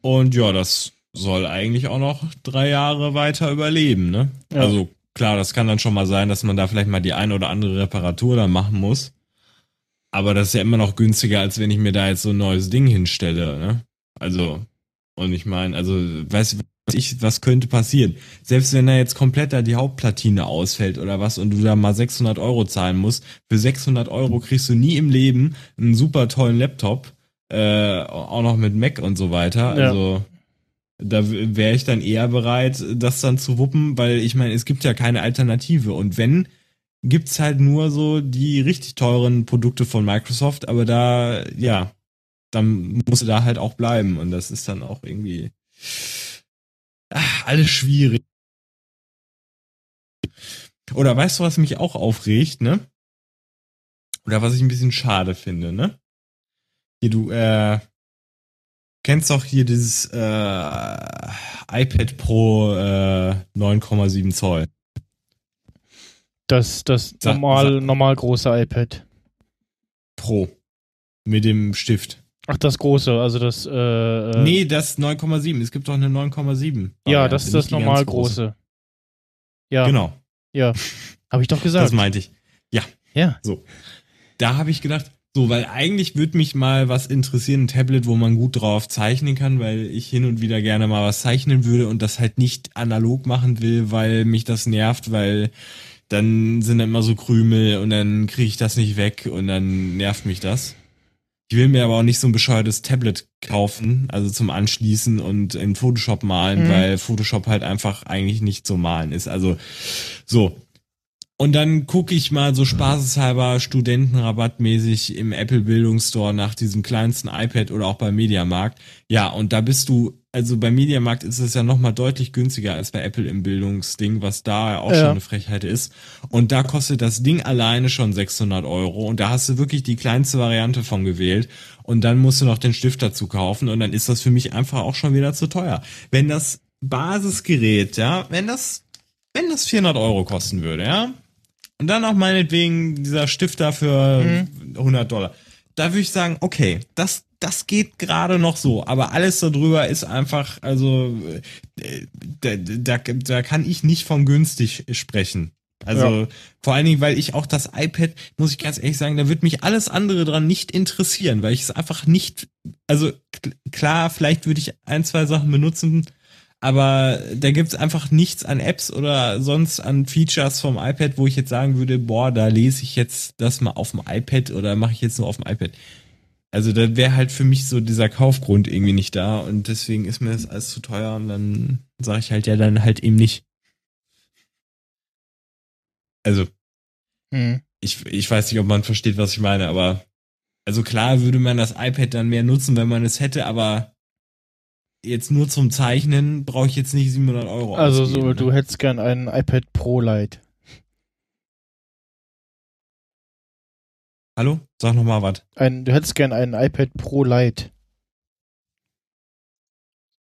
Und ja, das soll eigentlich auch noch drei Jahre weiter überleben, ne? Ja. Also klar, das kann dann schon mal sein, dass man da vielleicht mal die eine oder andere Reparatur dann machen muss. Aber das ist ja immer noch günstiger, als wenn ich mir da jetzt so ein neues Ding hinstelle, ne? Also, und ich meine, also, weißt du, was ich, was könnte passieren? Selbst wenn da jetzt komplett da die Hauptplatine ausfällt oder was und du da mal 600 Euro zahlen musst, für 600 Euro kriegst du nie im Leben einen super tollen Laptop, äh, auch noch mit Mac und so weiter. Ja. Also, da wäre ich dann eher bereit, das dann zu wuppen, weil ich meine, es gibt ja keine Alternative. Und wenn, gibt's halt nur so die richtig teuren Produkte von Microsoft, aber da, ja, dann musst du da halt auch bleiben. Und das ist dann auch irgendwie ach, alles schwierig. Oder weißt du, was mich auch aufregt, ne? Oder was ich ein bisschen schade finde, ne? Hier, du, äh, kennst doch hier dieses äh, iPad Pro äh, 9,7 Zoll. Das, das normal, normal große iPad. Pro. Mit dem Stift. Ach, das große, also das, äh, äh Nee, das 9,7. Es gibt doch eine 9,7. ja, das ist das normal große. Ja, Genau, ja. Habe ich doch das gesagt. meinte ich. ja. Da habe ich gedacht, so, weil eigentlich würde mich mal was interessieren, ein Tablet, wo man gut drauf zeichnen kann, weil ich hin und wieder gerne mal was zeichnen würde und das halt nicht analog machen will, weil mich das nervt, weil dann sind immer so Krümel und dann kriege ich das nicht weg und dann nervt mich das. Ich will mir aber auch nicht so ein bescheuertes Tablet kaufen, also zum Anschließen und in Photoshop malen, Mhm. weil Photoshop halt einfach eigentlich nicht so malen ist. Also so. Und dann gucke ich mal so spaßeshalber studentenrabattmäßig im Apple Bildungsstore nach diesem kleinsten iPad oder auch beim Mediamarkt. Ja, und da bist du, also beim Mediamarkt ist es ja nochmal deutlich günstiger als bei Apple im Bildungsding, was da ja auch Ja. schon eine Frechheit ist. Und da kostet das Ding alleine schon 600 Euro. Und da hast du wirklich die kleinste Variante von gewählt. Und dann musst du noch den Stift dazu kaufen. Und dann ist das für mich einfach auch schon wieder zu teuer. Wenn das Basisgerät, ja, wenn das, wenn das 400 Euro kosten würde, ja, und dann auch meinetwegen dieser Stift da für 100 Dollar. Da würde ich sagen, okay, das, das geht gerade noch so, aber alles darüber ist einfach, also äh, da, da, da kann ich nicht von günstig sprechen. Also vor allen Dingen, weil ich auch das iPad, muss ich ganz ehrlich sagen, da wird mich alles andere dran nicht interessieren, weil ich es einfach nicht, also klar, vielleicht würde ich ein, zwei Sachen benutzen, aber da gibt's einfach nichts an Apps oder sonst an Features vom iPad, wo ich jetzt sagen würde, boah, da lese ich jetzt das mal auf dem iPad oder mache ich jetzt nur auf dem iPad. Also da wäre halt für mich so dieser Kaufgrund irgendwie nicht da und deswegen ist mir das alles zu teuer und dann sage ich halt ja dann halt eben nicht. Also Hm. ich, ich weiß nicht, ob man versteht, was ich meine, aber also klar würde man das iPad dann mehr nutzen, wenn man es hätte, aber jetzt nur zum Zeichnen brauche ich jetzt nicht 700 Euro. Also so, ausgeben, du ne? hättest gern einen iPad Pro Lite. Hallo? Sag noch mal was. Ein, du hättest gern einen iPad Pro Lite.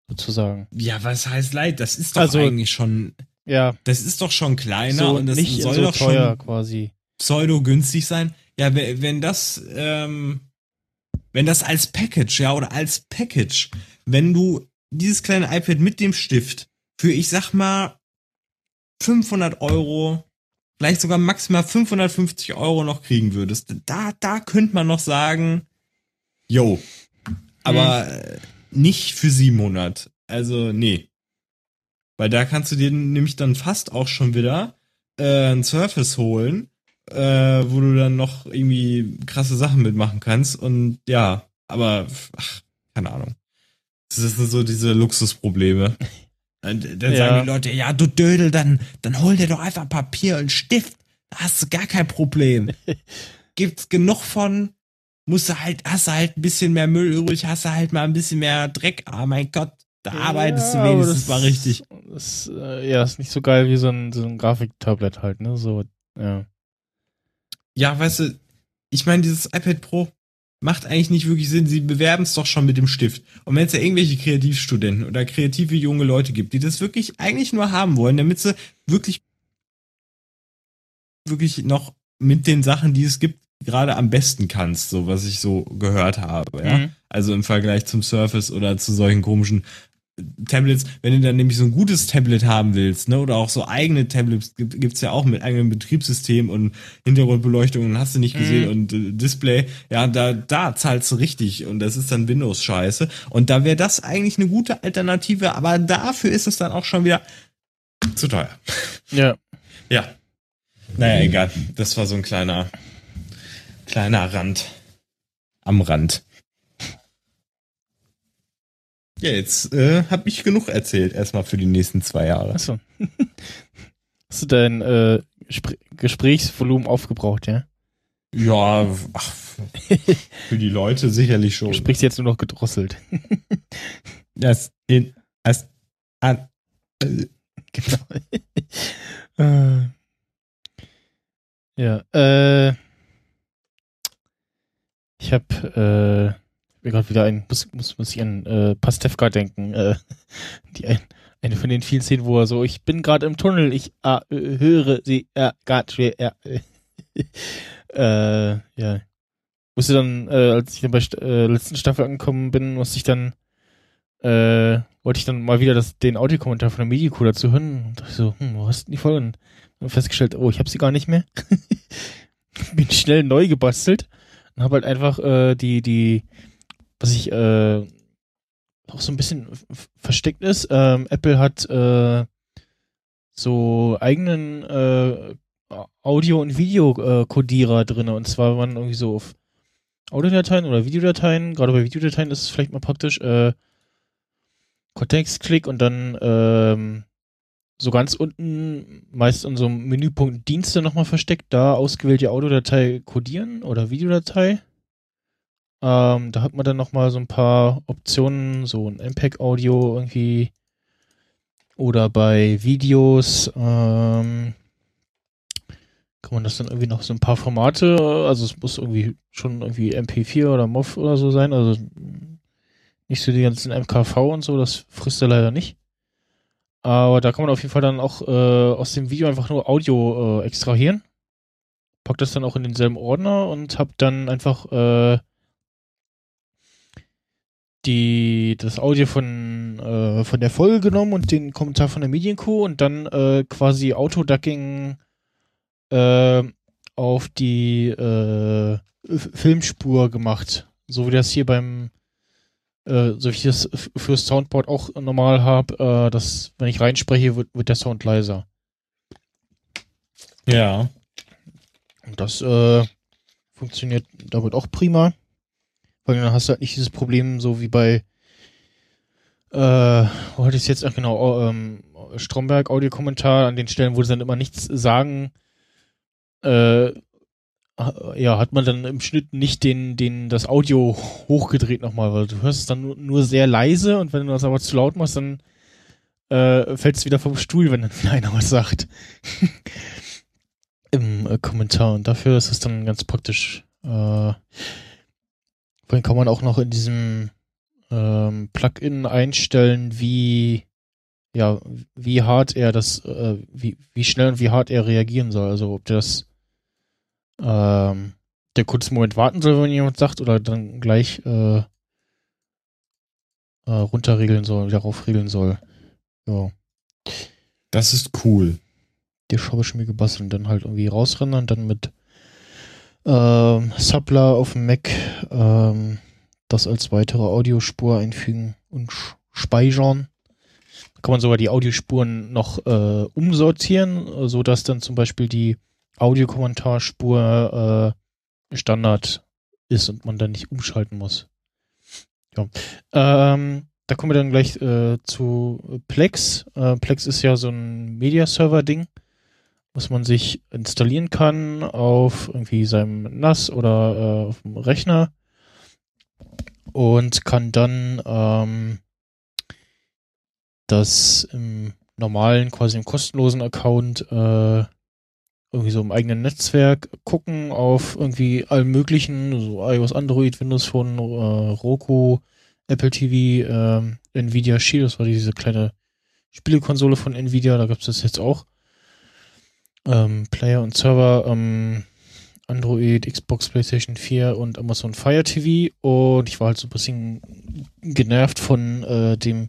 Sozusagen. Ja, was heißt leid? Das ist doch Also- eigentlich schon, Ja, das ist doch schon kleiner so und das nicht soll so doch teuer schon quasi. pseudo günstig sein. Ja, we- wenn das, ähm, wenn das als Package, ja, oder als Package, wenn du dieses kleine iPad mit dem Stift für, ich sag mal, 500 Euro, vielleicht sogar maximal 550 Euro noch kriegen würdest, da, da könnte man noch sagen, yo, aber äh, nicht für 700. Also, nee. Weil da kannst du dir nämlich dann fast auch schon wieder äh, ein Surface holen, äh, wo du dann noch irgendwie krasse Sachen mitmachen kannst. Und ja, aber ach, keine Ahnung. Das sind so diese Luxusprobleme. Und dann Ja. sagen die Leute, ja, du Dödel, dann, dann hol dir doch einfach Papier und Stift. Da hast du gar kein Problem. Gibt's genug von. Musst du halt, hast du halt ein bisschen mehr Müll übrig, hast du halt mal ein bisschen mehr Dreck. Ah, mein Gott, da arbeitest Ja, du wenigstens das- mal richtig. Das, äh, ja, ist nicht so geil wie so ein, so ein Grafiktablet halt, ne? So, ja. Ja, weißt du, ich meine, dieses iPad Pro macht eigentlich nicht wirklich Sinn. Sie bewerben es doch schon mit dem Stift. Und wenn es ja irgendwelche Kreativstudenten oder kreative junge Leute gibt, die das wirklich eigentlich nur haben wollen, damit sie wirklich, wirklich noch mit den Sachen, die es gibt, gerade am besten kannst, so was ich so gehört habe, ja. Mhm. Also im Vergleich zum Surface oder zu solchen komischen Tablets, wenn du dann nämlich so ein gutes Tablet haben willst, ne, oder auch so eigene Tablets gibt, gibt's ja auch mit eigenem Betriebssystem und Hintergrundbeleuchtung und hast du nicht gesehen Mhm. und äh, Display, ja, da, da zahlst du richtig und das ist dann Windows-Scheiße und da wäre das eigentlich eine gute Alternative, aber dafür ist es dann auch schon wieder zu teuer. Ja. Ja. Naja, egal. Das war so ein kleiner, kleiner Rand. Am Rand. Ja, jetzt äh, habe ich genug erzählt, erstmal für die nächsten zwei Jahre. Achso. Hast du dein äh, Spr Gesprächsvolumen aufgebraucht, ja? Ja, ach, für die Leute sicherlich schon. Du sprichst jetzt nur noch gedrosselt. Das in, as, an, äh, genau. äh, ja, äh, ich hab, äh, mir gerade wieder ein, muss, muss, muss ich an äh, Pastewka denken, äh, die ein, eine von den vielen Szenen, wo er so, ich bin gerade im Tunnel, ich äh, höre sie, äh, schwer, äh, äh, ja. musste dann, äh, als ich dann bei äh, letzten Staffel angekommen bin, musste ich dann, äh, wollte ich dann mal wieder das, den Audiokommentar von der Medico dazu hören. Und dachte so, hm, wo hast du denn die Folge? Und festgestellt, oh, ich habe sie gar nicht mehr. bin schnell neu gebastelt und habe halt einfach äh, die, die, was ich äh, auch so ein bisschen versteckt ist. Ähm, Apple hat äh, so eigenen äh, Audio- und Videokodierer drin. Und zwar, wenn man irgendwie so auf Audiodateien oder Videodateien, gerade bei Videodateien ist es vielleicht mal praktisch, äh, Kontextklick und dann ähm, so ganz unten, meist in so einem Menüpunkt Dienste nochmal versteckt, da ausgewählte Audiodatei kodieren oder Videodatei. Ähm, da hat man dann nochmal so ein paar Optionen, so ein MPEG-Audio irgendwie oder bei Videos ähm, kann man das dann irgendwie noch so ein paar Formate, also es muss irgendwie schon irgendwie MP4 oder MOV oder so sein, also nicht so die ganzen MKV und so, das frisst er leider nicht. Aber da kann man auf jeden Fall dann auch äh, aus dem Video einfach nur Audio äh, extrahieren. Packt das dann auch in denselben Ordner und hab dann einfach äh, die das Audio von äh, von der Folge genommen und den Kommentar von der Medienkuh und dann äh, quasi Autoducking äh, auf die äh, Filmspur gemacht, so wie das hier beim äh, so wie ich das f- für Soundboard auch normal habe, äh, dass wenn ich reinspreche, wird, wird der Sound leiser. Ja. Und das äh, funktioniert damit auch prima. Weil dann hast du halt nicht dieses Problem, so wie bei äh, wo hatte ich es jetzt? Ach genau, ähm, Stromberg Audiokommentar an den Stellen, wo sie dann immer nichts sagen, äh, ja, hat man dann im Schnitt nicht den, den, das Audio hochgedreht nochmal, weil du hörst es dann nur, nur sehr leise und wenn du das aber zu laut machst, dann äh, fällt es wieder vom Stuhl, wenn dann einer was sagt. Im äh, Kommentar. Und dafür ist es dann ganz praktisch. Äh, vorhin kann man auch noch in diesem ähm, Plugin einstellen, wie ja, wie hart er das, äh, wie, wie schnell und wie hart er reagieren soll. Also ob der das ähm, der kurzen Moment warten soll, wenn jemand sagt, oder dann gleich äh, äh, runterregeln soll, wieder raufregeln soll. Ja. Das ist cool. Die habe ich mir gebastelt und dann halt irgendwie rausrennen und dann mit ähm, Suppler auf dem Mac ähm, das als weitere Audiospur einfügen und speichern. Da kann man sogar die Audiospuren noch äh, umsortieren, so dass dann zum Beispiel die Audiokommentarspur äh, Standard ist und man dann nicht umschalten muss. Ja. Ähm, da kommen wir dann gleich äh, zu Plex. Äh, Plex ist ja so ein Media-Server-Ding, was man sich installieren kann auf irgendwie seinem NAS oder äh, auf dem Rechner und kann dann ähm, das im normalen, quasi im kostenlosen Account äh, irgendwie so im eigenen Netzwerk gucken auf irgendwie allen möglichen, so iOS, Android, Windows Phone, äh, Roku, Apple TV, ähm, Nvidia Shield, das war diese kleine Spielekonsole von Nvidia, da gab es das jetzt auch. Ähm, Player und Server, ähm, Android, Xbox, PlayStation 4 und Amazon Fire TV und ich war halt so ein bisschen genervt von äh, dem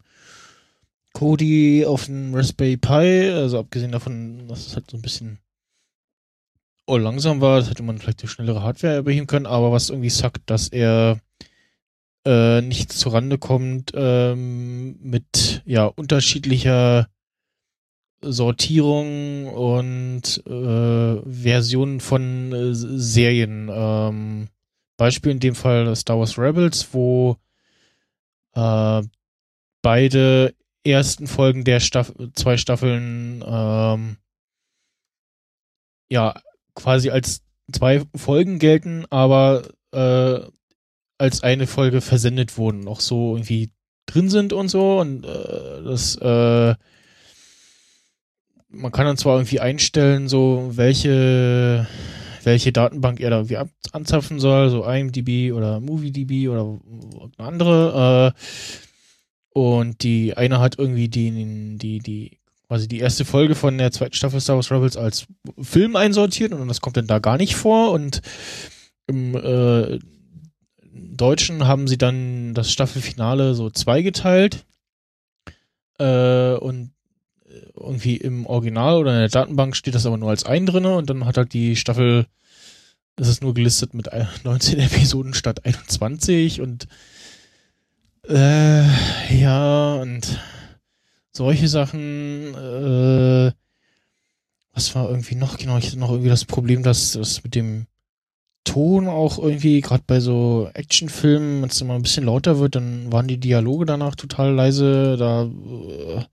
Kodi auf dem Raspberry Pi, also abgesehen davon, dass es halt so ein bisschen oh, langsam war, das hätte man vielleicht durch schnellere Hardware überheben können, aber was irgendwie sagt, dass er äh, nicht zurande kommt ähm, mit ja unterschiedlicher Sortierung und äh, Versionen von äh, Serien. Ähm, Beispiel in dem Fall Star Wars Rebels, wo äh, beide ersten Folgen der Staff zwei Staffeln ähm, ja quasi als zwei Folgen gelten, aber äh, als eine Folge versendet wurden, auch so irgendwie drin sind und so und äh, das äh, man kann dann zwar irgendwie einstellen, so welche welche Datenbank er da irgendwie ab, anzapfen soll, so IMDb oder MovieDB oder eine andere. Äh, und die eine hat irgendwie die, die, die, quasi die erste Folge von der zweiten Staffel Star Wars Rebels als Film einsortiert und das kommt dann da gar nicht vor. Und im, äh, Deutschen haben sie dann das Staffelfinale so zweigeteilt. Äh, und irgendwie im Original oder in der Datenbank steht das aber nur als ein drinne und dann hat halt die Staffel, es ist nur gelistet mit 19 Episoden statt 21 und äh, ja, und solche Sachen, äh, was war irgendwie noch, genau, ich hatte noch irgendwie das Problem, dass das mit dem Ton auch irgendwie, gerade bei so Actionfilmen, wenn es immer ein bisschen lauter wird, dann waren die Dialoge danach total leise. Da äh,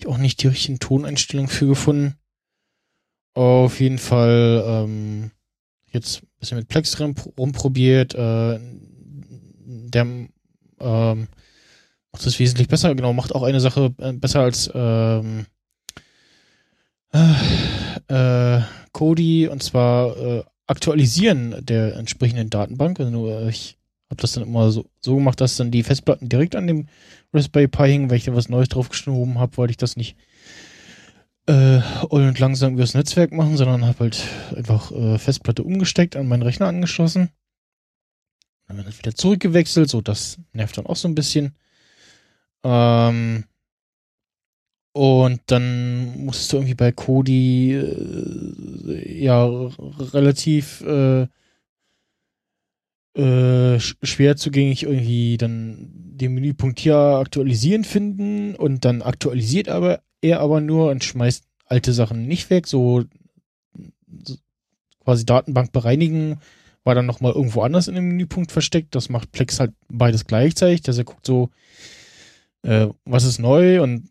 ich auch nicht die richtigen Toneinstellungen für gefunden. Auf jeden Fall ähm, jetzt ein bisschen mit Plex rum, rumprobiert. Äh, der ähm, macht das wesentlich besser. Genau, macht auch eine Sache äh, besser als ähm, äh, äh, Cody und zwar äh, Aktualisieren der entsprechenden Datenbank. Also nur, ich habe das dann immer so, so gemacht, dass dann die Festplatten direkt an dem Raspberry Pi hingen, weil ich da was Neues draufgeschoben habe, wollte ich das nicht äh, und langsam übers Netzwerk machen, sondern habe halt einfach äh, Festplatte umgesteckt, an meinen Rechner angeschlossen. Dann wird wieder zurückgewechselt, so das nervt dann auch so ein bisschen. Ähm, und dann musstest du irgendwie bei Kodi äh, ja relativ äh, äh, schwer zugänglich irgendwie dann den Menüpunkt hier aktualisieren finden und dann aktualisiert aber er aber nur und schmeißt alte Sachen nicht weg, so, so quasi Datenbank bereinigen war dann nochmal irgendwo anders in dem Menüpunkt versteckt. Das macht Plex halt beides gleichzeitig, dass er guckt so, äh, was ist neu und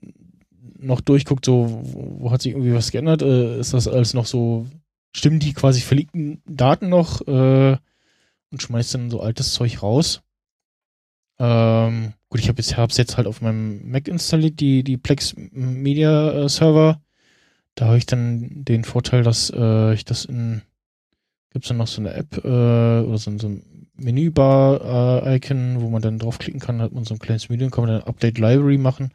noch durchguckt, so, wo, hat sich irgendwie was geändert? Äh, ist das alles noch so, stimmen die quasi verlinkten Daten noch äh, und schmeißt dann so altes Zeug raus? Ähm, gut, ich habe jetzt, hab's jetzt halt auf meinem Mac installiert, die, die Plex Media äh, Server. Da habe ich dann den Vorteil, dass äh, ich das in, gibt's dann noch so eine App äh, oder so, so ein Menübar-Icon, äh, wo man dann draufklicken kann, hat man so ein kleines Menü und kann man dann Update Library machen.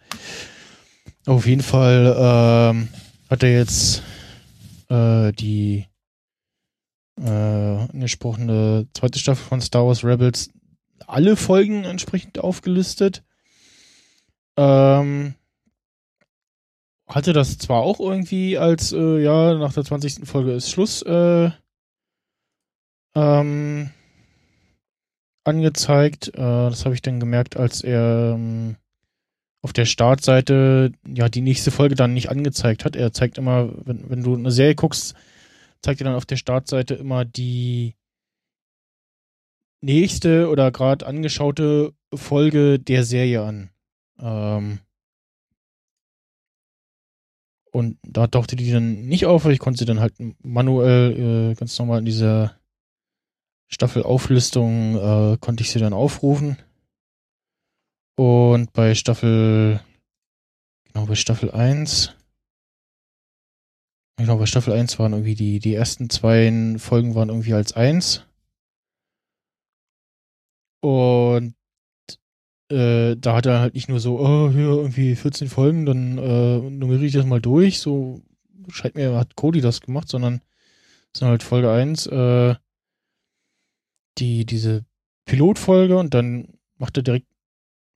Auf jeden Fall ähm, hat er jetzt äh, die äh, angesprochene zweite Staffel von Star Wars Rebels alle Folgen entsprechend aufgelistet. Ähm, hatte das zwar auch irgendwie als, äh, ja, nach der 20. Folge ist Schluss äh, ähm, angezeigt. Äh, das habe ich dann gemerkt, als er ähm, auf der Startseite ja die nächste Folge dann nicht angezeigt hat. Er zeigt immer, wenn, wenn du eine Serie guckst, zeigt er dann auf der Startseite immer die nächste oder gerade angeschaute Folge der Serie an. Ähm und da tauchte die dann nicht auf, weil ich konnte sie dann halt manuell äh, ganz normal in dieser Staffelauflistung äh, konnte ich sie dann aufrufen. Und bei Staffel, genau, bei Staffel 1, genau, bei Staffel 1 waren irgendwie die, die ersten zwei Folgen waren irgendwie als 1. Und äh, da hat er halt nicht nur so, oh, hier irgendwie 14 Folgen, dann äh, nummeriere ich das mal durch. So scheint mir, hat Cody das gemacht, sondern es sind halt Folge 1, äh, die, diese Pilotfolge und dann macht er direkt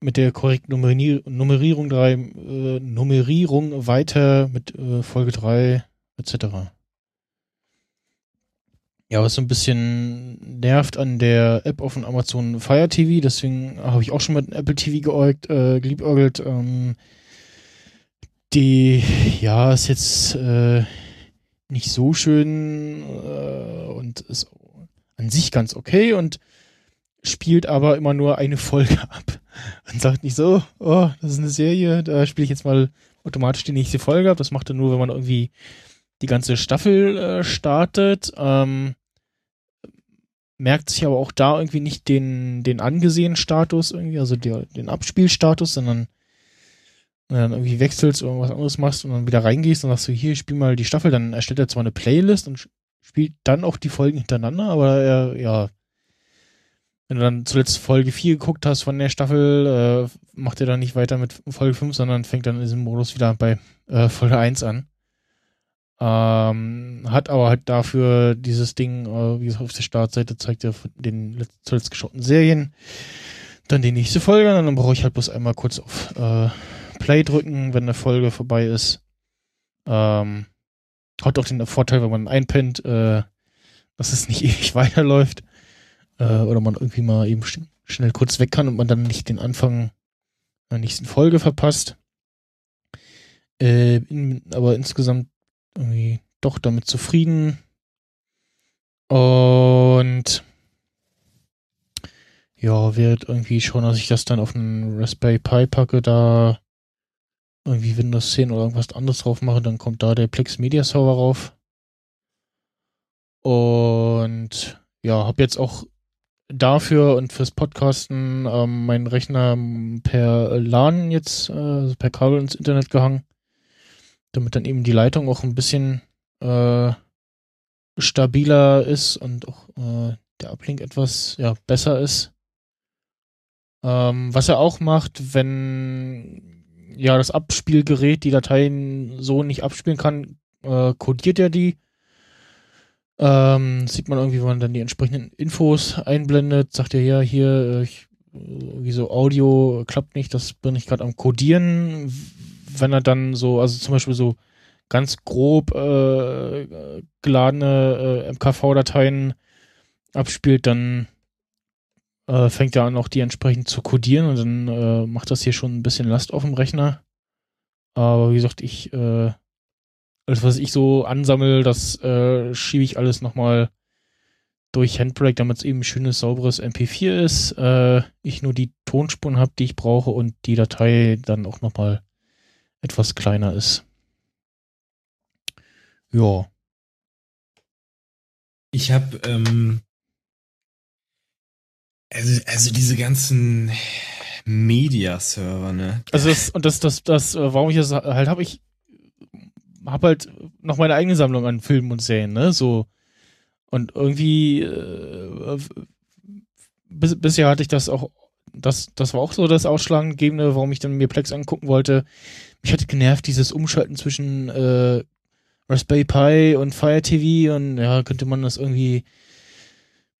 mit der korrekten Nummerier Nummerierung, drei, äh, Nummerierung weiter mit äh, Folge 3 etc. Ja, was so ein bisschen nervt an der App auf dem Amazon Fire TV, deswegen habe ich auch schon mit Apple TV geäugt, äh, geliebäugelt. Ähm, die, ja, ist jetzt äh, nicht so schön äh, und ist an sich ganz okay und spielt aber immer nur eine Folge ab. Und sagt nicht so, oh, das ist eine Serie, da spiele ich jetzt mal automatisch die nächste Folge ab. Das macht er nur, wenn man irgendwie die ganze Staffel äh, startet. Ähm, merkt sich aber auch da irgendwie nicht den, den angesehenen Status irgendwie, also der, den Abspielstatus, sondern dann irgendwie wechselst oder was anderes machst und dann wieder reingehst und sagst du, hier, spiel mal die Staffel, dann erstellt er zwar eine Playlist und spielt dann auch die Folgen hintereinander, aber er, ja, wenn du dann zuletzt Folge 4 geguckt hast von der Staffel, äh, macht er dann nicht weiter mit Folge 5, sondern fängt dann in diesem Modus wieder bei äh, Folge 1 an. Ähm, hat aber halt dafür dieses Ding, äh, wie gesagt, auf der Startseite zeigt er von den letzt- zuletzt geschauten Serien. Dann die nächste Folge, dann brauche ich halt bloß einmal kurz auf äh, Play drücken, wenn eine Folge vorbei ist. Ähm, hat auch den Vorteil, wenn man einpennt, äh, dass es nicht ewig weiterläuft. Äh, oder man irgendwie mal eben sch schnell kurz weg kann und man dann nicht den Anfang der nächsten Folge verpasst. Äh, in, aber insgesamt irgendwie doch damit zufrieden. Und ja, wird irgendwie schon, dass ich das dann auf einen Raspberry Pi packe, da irgendwie Windows 10 oder irgendwas anderes drauf mache, dann kommt da der Plex Media Server rauf. Und ja, habe jetzt auch dafür und fürs Podcasten ähm, meinen Rechner per LAN jetzt, äh, also per Kabel ins Internet gehangen, damit dann eben die Leitung auch ein bisschen äh, stabiler ist und auch äh, der Uplink etwas ja, besser ist. Ähm, was er auch macht, wenn ja das Abspielgerät die Dateien so nicht abspielen kann, äh, codiert er die. Ähm, sieht man irgendwie, wenn man dann die entsprechenden Infos einblendet, sagt er ja hier, äh, ich, wie so Audio klappt nicht, das bin ich gerade am Codieren. Wenn er dann so, also zum Beispiel so ganz grob äh, geladene äh, MKV-Dateien abspielt, dann äh, fängt er an, auch die entsprechend zu codieren und dann äh, macht das hier schon ein bisschen Last auf dem Rechner. Aber wie gesagt, ich, äh, alles, was ich so ansammel, das äh, schiebe ich alles nochmal durch Handbrake, damit es eben ein schönes, sauberes MP4 ist. Ich nur die Tonspuren habe, die ich brauche und die Datei dann auch nochmal etwas kleiner ist. Ja. Ich habe ähm, also, also diese ganzen Media-Server, ne? Also das, und das, das, das, äh, warum ich das halt habe, ich habe halt noch meine eigene Sammlung an Filmen und Serien, ne? So. Und irgendwie äh, bis, bisher hatte ich das auch, das, das war auch so das Ausschlaggebende, warum ich dann mir Plex angucken wollte. Mich hatte genervt, dieses Umschalten zwischen äh, Raspberry Pi und Fire TV und ja, könnte man das irgendwie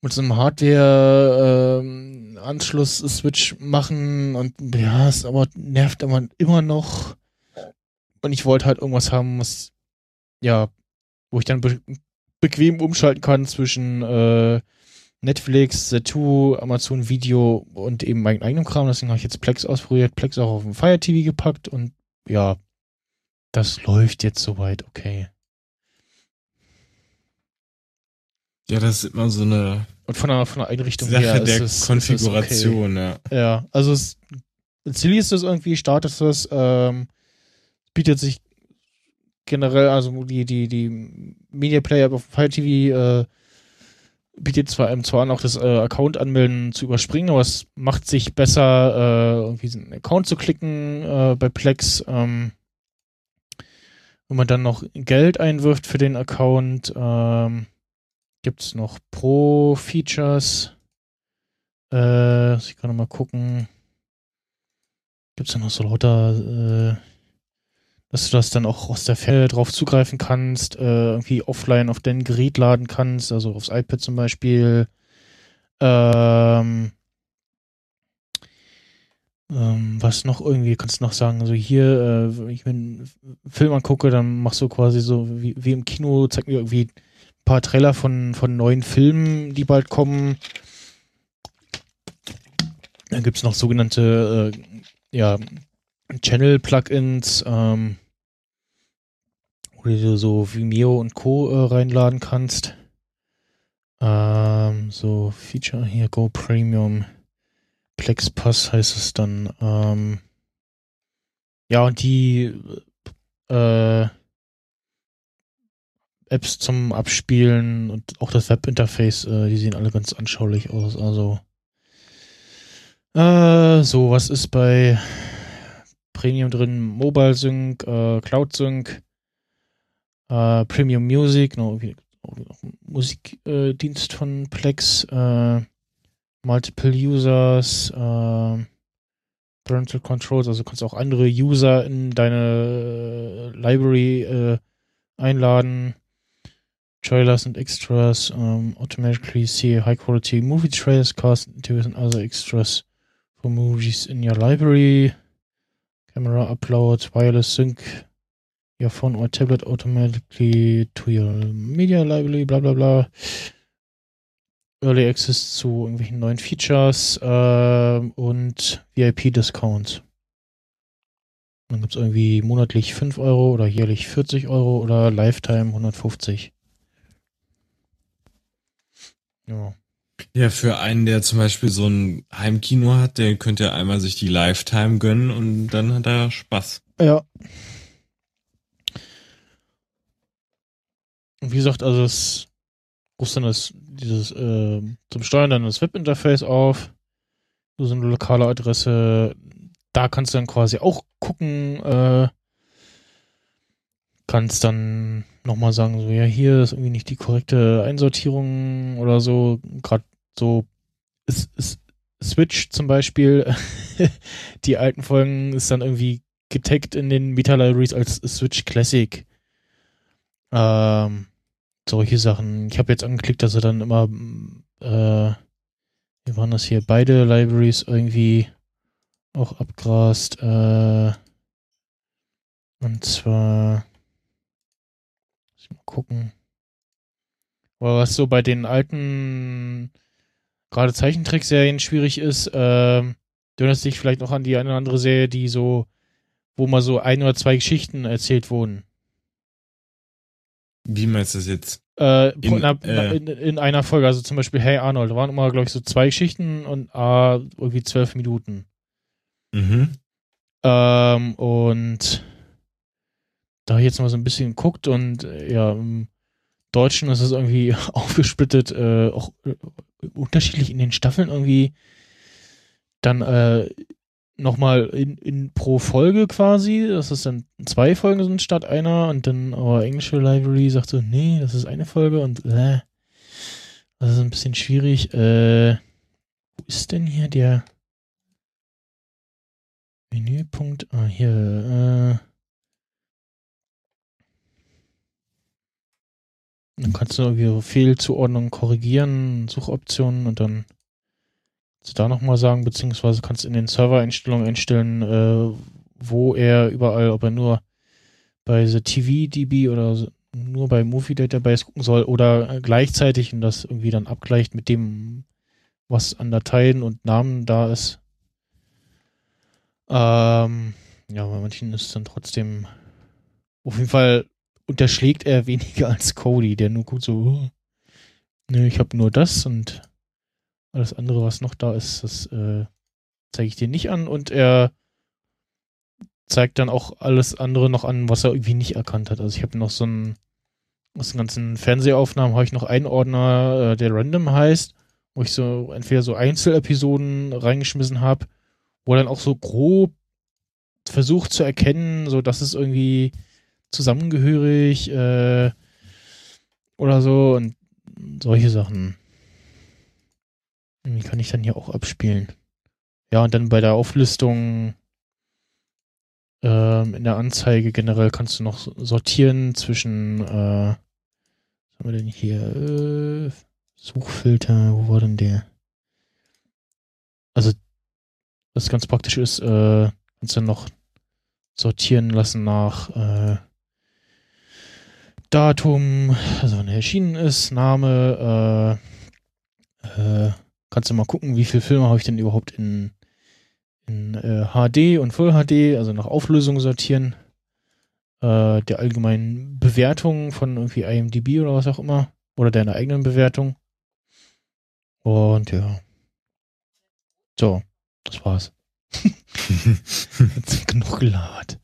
mit so einem Hardware-Anschluss-Switch machen und ja, es aber nervt aber immer noch. Und ich wollte halt irgendwas haben, was ja, wo ich dann be bequem umschalten kann zwischen äh, Netflix, The2, Amazon Video und eben meinen eigenen Kram. Deswegen habe ich jetzt Plex ausprobiert, Plex auch auf dem Fire TV gepackt und ja, das läuft jetzt soweit okay. Ja, das ist immer so eine Und von der, von der Einrichtung Sache her der ist es, Konfiguration, ja. Ist okay. Ja, also es installierst du es irgendwie, startest es, ähm, bietet sich generell, also die, die, die Media Player auf Fire TV äh, bietet zwar einem zwar auch das äh, Account anmelden zu überspringen, aber es macht sich besser, äh, irgendwie einen Account zu klicken äh, bei Plex. Ähm, wenn man dann noch Geld einwirft für den Account, ähm, gibt es noch Pro-Features. Äh, ich gerade mal gucken. Gibt es da noch so lauter, äh, dass du das dann auch aus der Ferne drauf zugreifen kannst, äh, irgendwie offline auf dein Gerät laden kannst, also aufs iPad zum Beispiel. Ähm, ähm, was noch irgendwie, kannst du noch sagen, also hier, äh, wenn ich mir einen Film angucke, dann machst du quasi so wie, wie im Kino, zeig mir irgendwie ein paar Trailer von, von neuen Filmen, die bald kommen. Dann gibt es noch sogenannte, äh, ja, Channel-Plugins, ähm, wo du so Vimeo und Co. Äh, reinladen kannst. Ähm, so Feature hier, Go Premium. Plex Pass heißt es dann. Ähm, ja, und die äh, Apps zum Abspielen und auch das Webinterface, äh, die sehen alle ganz anschaulich aus. Also äh, so, was ist bei Premium drin? Mobile Sync, äh, Cloud Sync, äh, Premium Music, no, irgendwie auch ein Musikdienst von Plex, äh, Multiple Users, äh, Parental Controls, also kannst auch andere User in deine äh, Library äh, einladen. Trailers and extras um, automatically see high quality movie trailers, cast interviews and other extras for movies in your library. Camera upload, wireless sync your phone or tablet automatically to your media library, bla bla bla. Early Access zu irgendwelchen neuen Features ähm, und VIP-Discounts. Dann gibt es irgendwie monatlich 5 Euro oder jährlich 40 Euro oder Lifetime 150. Ja. Ja, für einen, der zum Beispiel so ein Heimkino hat, der könnte ja einmal sich die Lifetime gönnen und dann hat er Spaß. Ja. Wie gesagt, also es rufst dann das, dieses, äh, zum Steuern dann das Webinterface auf. So eine lokale Adresse. Da kannst du dann quasi auch gucken, äh, kannst dann nochmal sagen, so, ja, hier ist irgendwie nicht die korrekte Einsortierung oder so. Gerade so ist, ist Switch zum Beispiel, die alten Folgen ist dann irgendwie getaggt in den Meta-Libraries als Switch Classic. Ähm, solche Sachen. Ich habe jetzt angeklickt, dass er dann immer, äh, wie waren das hier, beide Libraries irgendwie auch abgrast. Äh, und zwar, muss ich mal gucken. Aber was so bei den alten, gerade Zeichentrickserien schwierig ist, äh, du erinnerst dich vielleicht noch an die eine oder andere Serie, die so, wo mal so ein oder zwei Geschichten erzählt wurden. Wie meinst du das jetzt? Äh, In, in, einer, äh, in, in einer Folge, also zum Beispiel Hey Arnold, da waren immer, glaube ich, so zwei Geschichten und ah, irgendwie zwölf Minuten. Mhm. Ähm, und da ich jetzt mal so ein bisschen geguckt und äh, ja, im Deutschen ist es irgendwie aufgesplittet, äh, auch unterschiedlich in den Staffeln irgendwie. Dann äh, nochmal in, in pro Folge quasi, dass es dann zwei Folgen sind statt einer und dann aber englische Library sagt so, nee, das ist eine Folge und äh, das ist ein bisschen schwierig. Äh, wo ist denn hier der Menüpunkt? Ah, hier, äh, dann kannst du irgendwie Fehlzuordnungen korrigieren, Suchoptionen und dann kannst du da nochmal sagen, beziehungsweise kannst in den Server-Einstellungen einstellen, äh, wo er überall, ob er nur bei The TV-DB oder so- nur bei Movie Database gucken soll oder gleichzeitig und das irgendwie dann abgleicht mit dem, was an Dateien und Namen da ist. Ähm, ja, bei manchen ist es dann trotzdem auf jeden Fall unterschlägt er weniger als Cody, der nur gut so, nö, ich habe nur das und alles andere, was noch da ist, das äh, zeige ich dir nicht an und er zeigt dann auch alles andere noch an, was er irgendwie nicht erkannt hat. Also ich habe noch so ein, aus den ganzen Fernsehaufnahmen habe ich noch einen Ordner, äh, der random heißt, wo ich so entweder so Einzelepisoden reingeschmissen habe, wo er dann auch so grob versucht zu erkennen, so dass es irgendwie zusammengehörig äh, oder so und solche Sachen. Die kann ich dann hier auch abspielen. Ja, und dann bei der Auflistung ähm, in der Anzeige generell kannst du noch so- sortieren zwischen, äh, was haben wir denn hier? Äh, Suchfilter, wo war denn der? Also, was ganz praktisch ist, äh, kannst du noch sortieren lassen nach äh, Datum, also wann er erschienen ist, Name, äh, äh, kannst du mal gucken, wie viele Filme habe ich denn überhaupt in, in äh, HD und Full HD, also nach Auflösung sortieren, äh, der allgemeinen Bewertung von irgendwie IMDb oder was auch immer, oder deiner eigenen Bewertung. Und ja. So, das war's. Jetzt genug gelabert.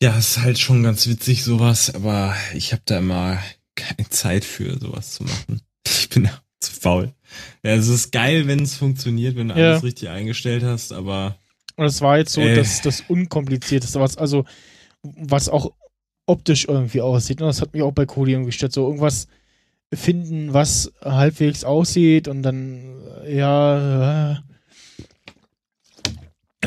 Ja, ist halt schon ganz witzig sowas, aber ich habe da immer keine Zeit für sowas zu machen. Ich bin zu faul. Ja, es ist geil, wenn es funktioniert, wenn du Ja. alles richtig eingestellt hast, aber Und es war jetzt so Äh. das, das Unkomplizierteste, was also, was auch optisch irgendwie aussieht. Und das hat mich auch bei Kodi irgendwie gestört. So irgendwas finden, was halbwegs aussieht und dann, ja, äh,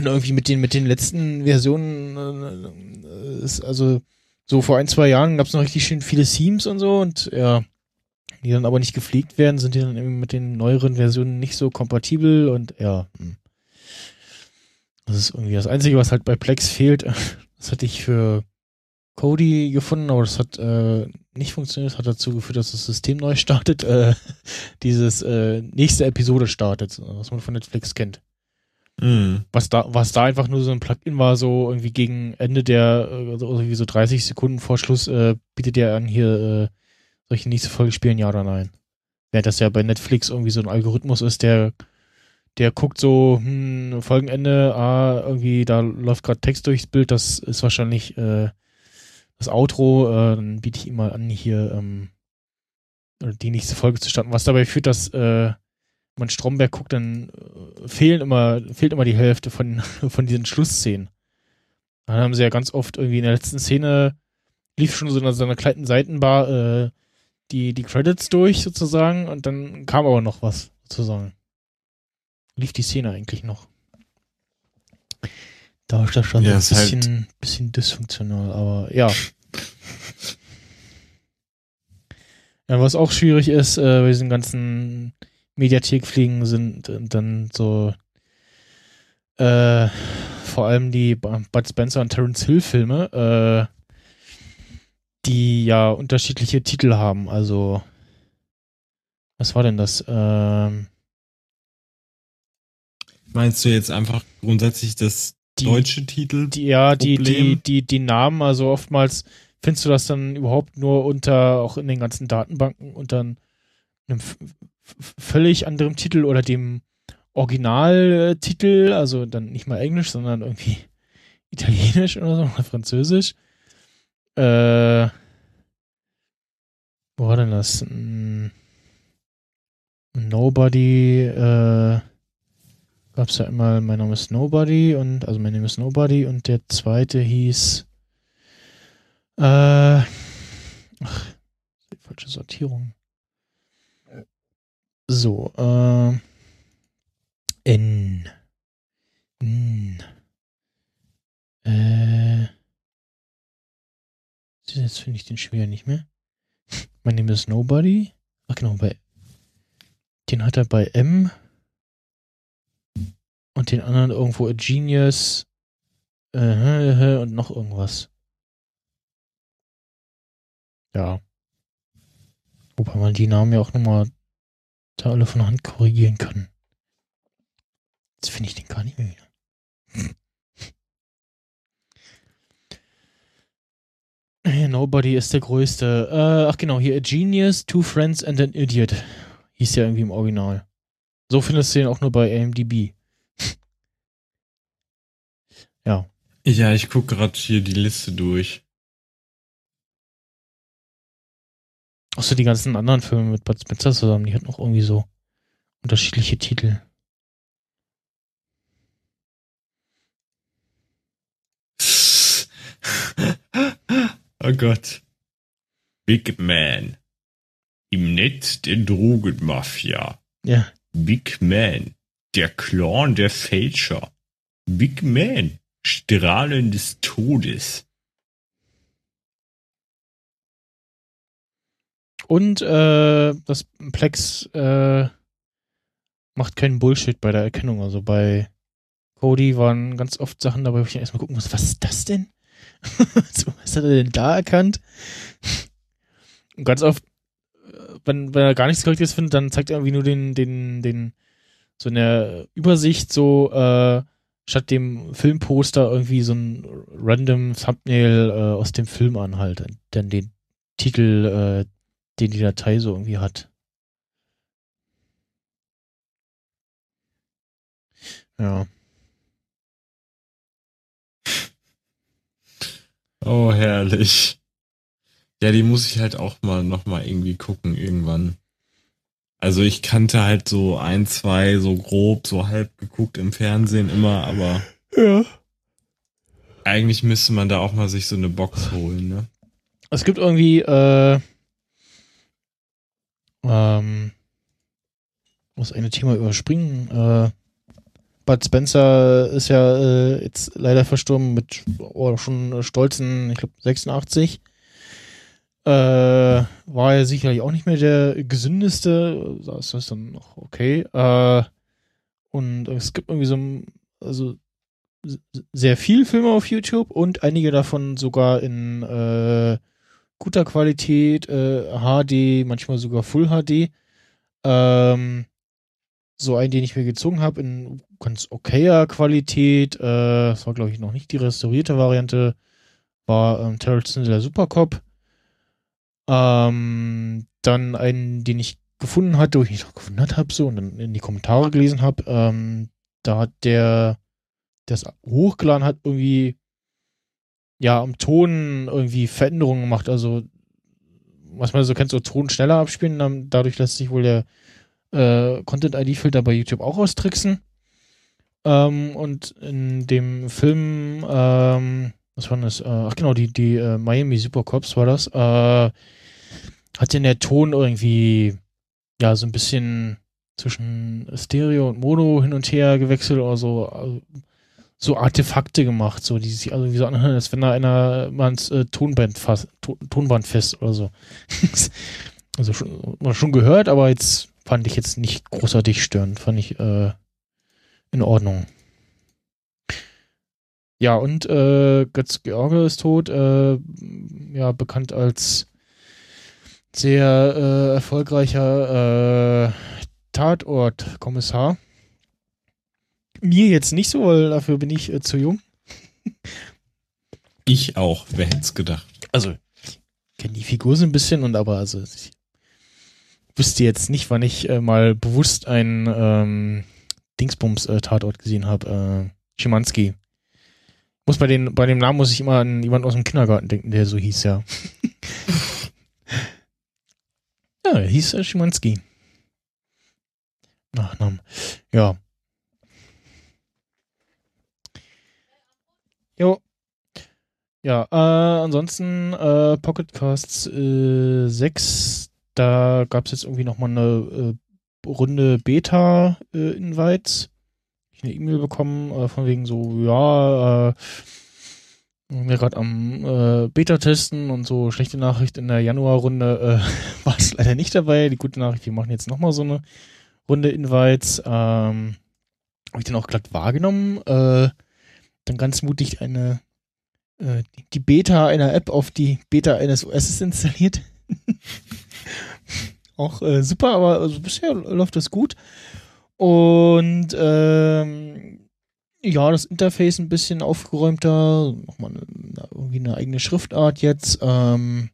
Und irgendwie mit den, mit den letzten Versionen, äh, ist also so vor ein, zwei Jahren gab es noch richtig schön viele Themes und so und ja, die dann aber nicht gepflegt werden, sind die dann irgendwie mit den neueren Versionen nicht so kompatibel und ja. hm. Das ist irgendwie das Einzige, was halt bei Plex fehlt. Das hatte ich für Cody gefunden, aber das hat äh, nicht funktioniert. Das hat dazu geführt, dass das System neu startet. Äh, dieses äh, nächste Episode startet, was man von Netflix kennt. Mhm. Was da, was da einfach nur so ein Plugin war, so irgendwie gegen Ende der, äh, so irgendwie so 30 Sekunden vor Schluss, äh, bietet der an, hier, äh, die nächste Folge spielen, ja oder nein? Während das ja bei Netflix irgendwie so ein Algorithmus ist, der, der guckt so, hm, Folgenende, ah, irgendwie, da läuft gerade Text durchs Bild, das ist wahrscheinlich äh, das Outro, äh, dann biete ich ihm mal an, hier ähm, die nächste Folge zu starten. Was dabei führt, dass äh, man Stromberg guckt, dann äh, fehlen immer, fehlt immer die Hälfte von, von diesen Schlussszenen. Dann haben sie ja ganz oft irgendwie in der letzten Szene lief schon so eine, so eine kleinen Seitenbar äh, die, die Credits durch sozusagen und dann kam aber noch was sozusagen. Lief die Szene eigentlich noch. Da ist das schon Ja, so ein halt- bisschen, bisschen dysfunktional, aber ja. Ja, was auch schwierig ist, äh, bei diesen ganzen Mediathekfliegen sind äh, dann so äh, vor allem die Bud Spencer und Terence Hill Filme, äh, die ja unterschiedliche Titel haben. Also, was war denn das? Ähm, Meinst du jetzt einfach grundsätzlich das die, deutsche Titel? die, ja, die, die, die, die Namen, also oftmals findest du das dann überhaupt nur unter, auch in den ganzen Datenbanken, unter einem völlig anderen Titel oder dem Originaltitel, also dann nicht mal Englisch, sondern irgendwie Italienisch oder so, oder Französisch. Äh, wo war denn das? Hm, Nobody, äh, gab's ja immer My Name is Nobody und, also My Name is Nobody und der zweite hieß, äh, ach, falsche Sortierung. So, äh, N. N. Äh. Jetzt finde ich den schwer nicht mehr. My name is Nobody. Ach genau, bei. Den hat er bei M. Und den anderen irgendwo A Genius. Äh, und noch irgendwas. Ja. Wobei man die Namen ja auch nochmal da alle von Hand korrigieren kann. Jetzt finde ich den gar nicht mehr Nobody ist der größte. Äh, ach genau, hier A Genius, Two Friends and an Idiot. Hieß ja irgendwie im Original. So findest du den auch nur bei AMDB. ja. Ja, ich gucke gerade hier die Liste durch. Außer die ganzen anderen Filme mit Bud Spencer zusammen, die hatten auch irgendwie so unterschiedliche Titel. oh Gott. Big Man. Im Netz der Drogenmafia. Ja. Big Man. Der Clan der Fälscher. Big Man. Strahlen des Todes. Und äh, das Plex äh, macht keinen Bullshit bei der Erkennung. Also bei Cody waren ganz oft Sachen dabei, wo ich erstmal gucken muss, was ist das denn? was hat er denn da erkannt? Und ganz oft, äh, wenn, wenn er gar nichts Korrektes findet, dann zeigt er irgendwie nur den, den, den, so in der Übersicht so, äh, statt dem Filmposter irgendwie so ein random Thumbnail äh, aus dem Film an halt. Dann den Titel, äh, den die Datei so irgendwie hat. Ja. Oh, herrlich. Ja, die muss ich halt auch mal noch mal irgendwie gucken irgendwann. Also ich kannte halt so ein, zwei so grob, so halb geguckt im Fernsehen immer, aber Ja. eigentlich müsste man da auch mal sich so eine Box holen, ne? Es gibt irgendwie, äh, ähm, muss eine Thema überspringen, äh, Bud Spencer ist ja äh, jetzt leider verstorben mit oh, schon stolzen, ich glaube 86. Äh, war er sicherlich auch nicht mehr der gesündeste. Das ist dann noch okay. Äh, und es gibt irgendwie so ein, also sehr viel Filme auf YouTube und einige davon sogar in äh, guter Qualität, äh, HD, manchmal sogar Full HD. Ähm, so einen, den ich mir gezogen habe, in ganz okayer Qualität. Äh, das war, glaube ich, noch nicht die restaurierte Variante. War ähm, Terrence der Supercop. Ähm, dann einen, den ich gefunden hatte, wo ich mich doch gewundert habe, so und dann in die Kommentare gelesen habe. Ähm, da hat der, es hochgeladen hat, irgendwie ja am Ton irgendwie Veränderungen gemacht. Also was man so kennt, so Ton schneller abspielen. Dann, dadurch lässt sich wohl der äh, Content-ID-Filter bei YouTube auch austricksen. Ähm, und in dem Film, ähm, was war das? Äh, ach genau, die, die äh, Miami Supercops war das. Äh, hat denn der Ton irgendwie ja so ein bisschen zwischen Stereo und Mono hin und her gewechselt oder so, also, so Artefakte gemacht, so die sich also wie so anhören, als wenn da einer mal äh, Tonband fast, to Tonband fest oder so. also schon, schon gehört, aber jetzt fand ich jetzt nicht großartig störend, fand ich äh, in Ordnung. Ja, und äh, Götz George ist tot, äh, ja, bekannt als sehr äh, erfolgreicher äh, Tatortkommissar. Mir jetzt nicht so, weil dafür bin ich äh, zu jung. Ich auch, wer hätte es gedacht. Also, ich kenne die Figur so ein bisschen und aber also ich wüsste jetzt nicht, wann ich äh, mal bewusst einen ähm, Dingsbums-Tatort gesehen habe. Äh, Schimanski. Muss bei, den, bei dem Namen muss ich immer an jemanden aus dem Kindergarten denken, der so hieß, ja. ja, er hieß äh, Schimanski. Nachnamen. Ja. Jo. Ja, äh, ansonsten äh, Pocketcasts äh, 6, da gab es jetzt irgendwie nochmal eine äh, Runde Beta-Invites. ich eine E-Mail bekommen, äh, von wegen so, ja, äh, wir gerade am äh, Beta-Testen und so schlechte Nachricht in der Januarrunde äh, war es leider nicht dabei. Die gute Nachricht, wir machen jetzt nochmal so eine Runde Invites. Ähm, Habe ich dann auch glatt wahrgenommen. Äh, dann ganz mutig eine äh, die Beta einer App auf die Beta eines OSs installiert. auch äh, super, aber also bisher läuft das gut. Und ähm, ja, das Interface ein bisschen aufgeräumter, nochmal eine, irgendwie eine eigene Schriftart jetzt. Ähm,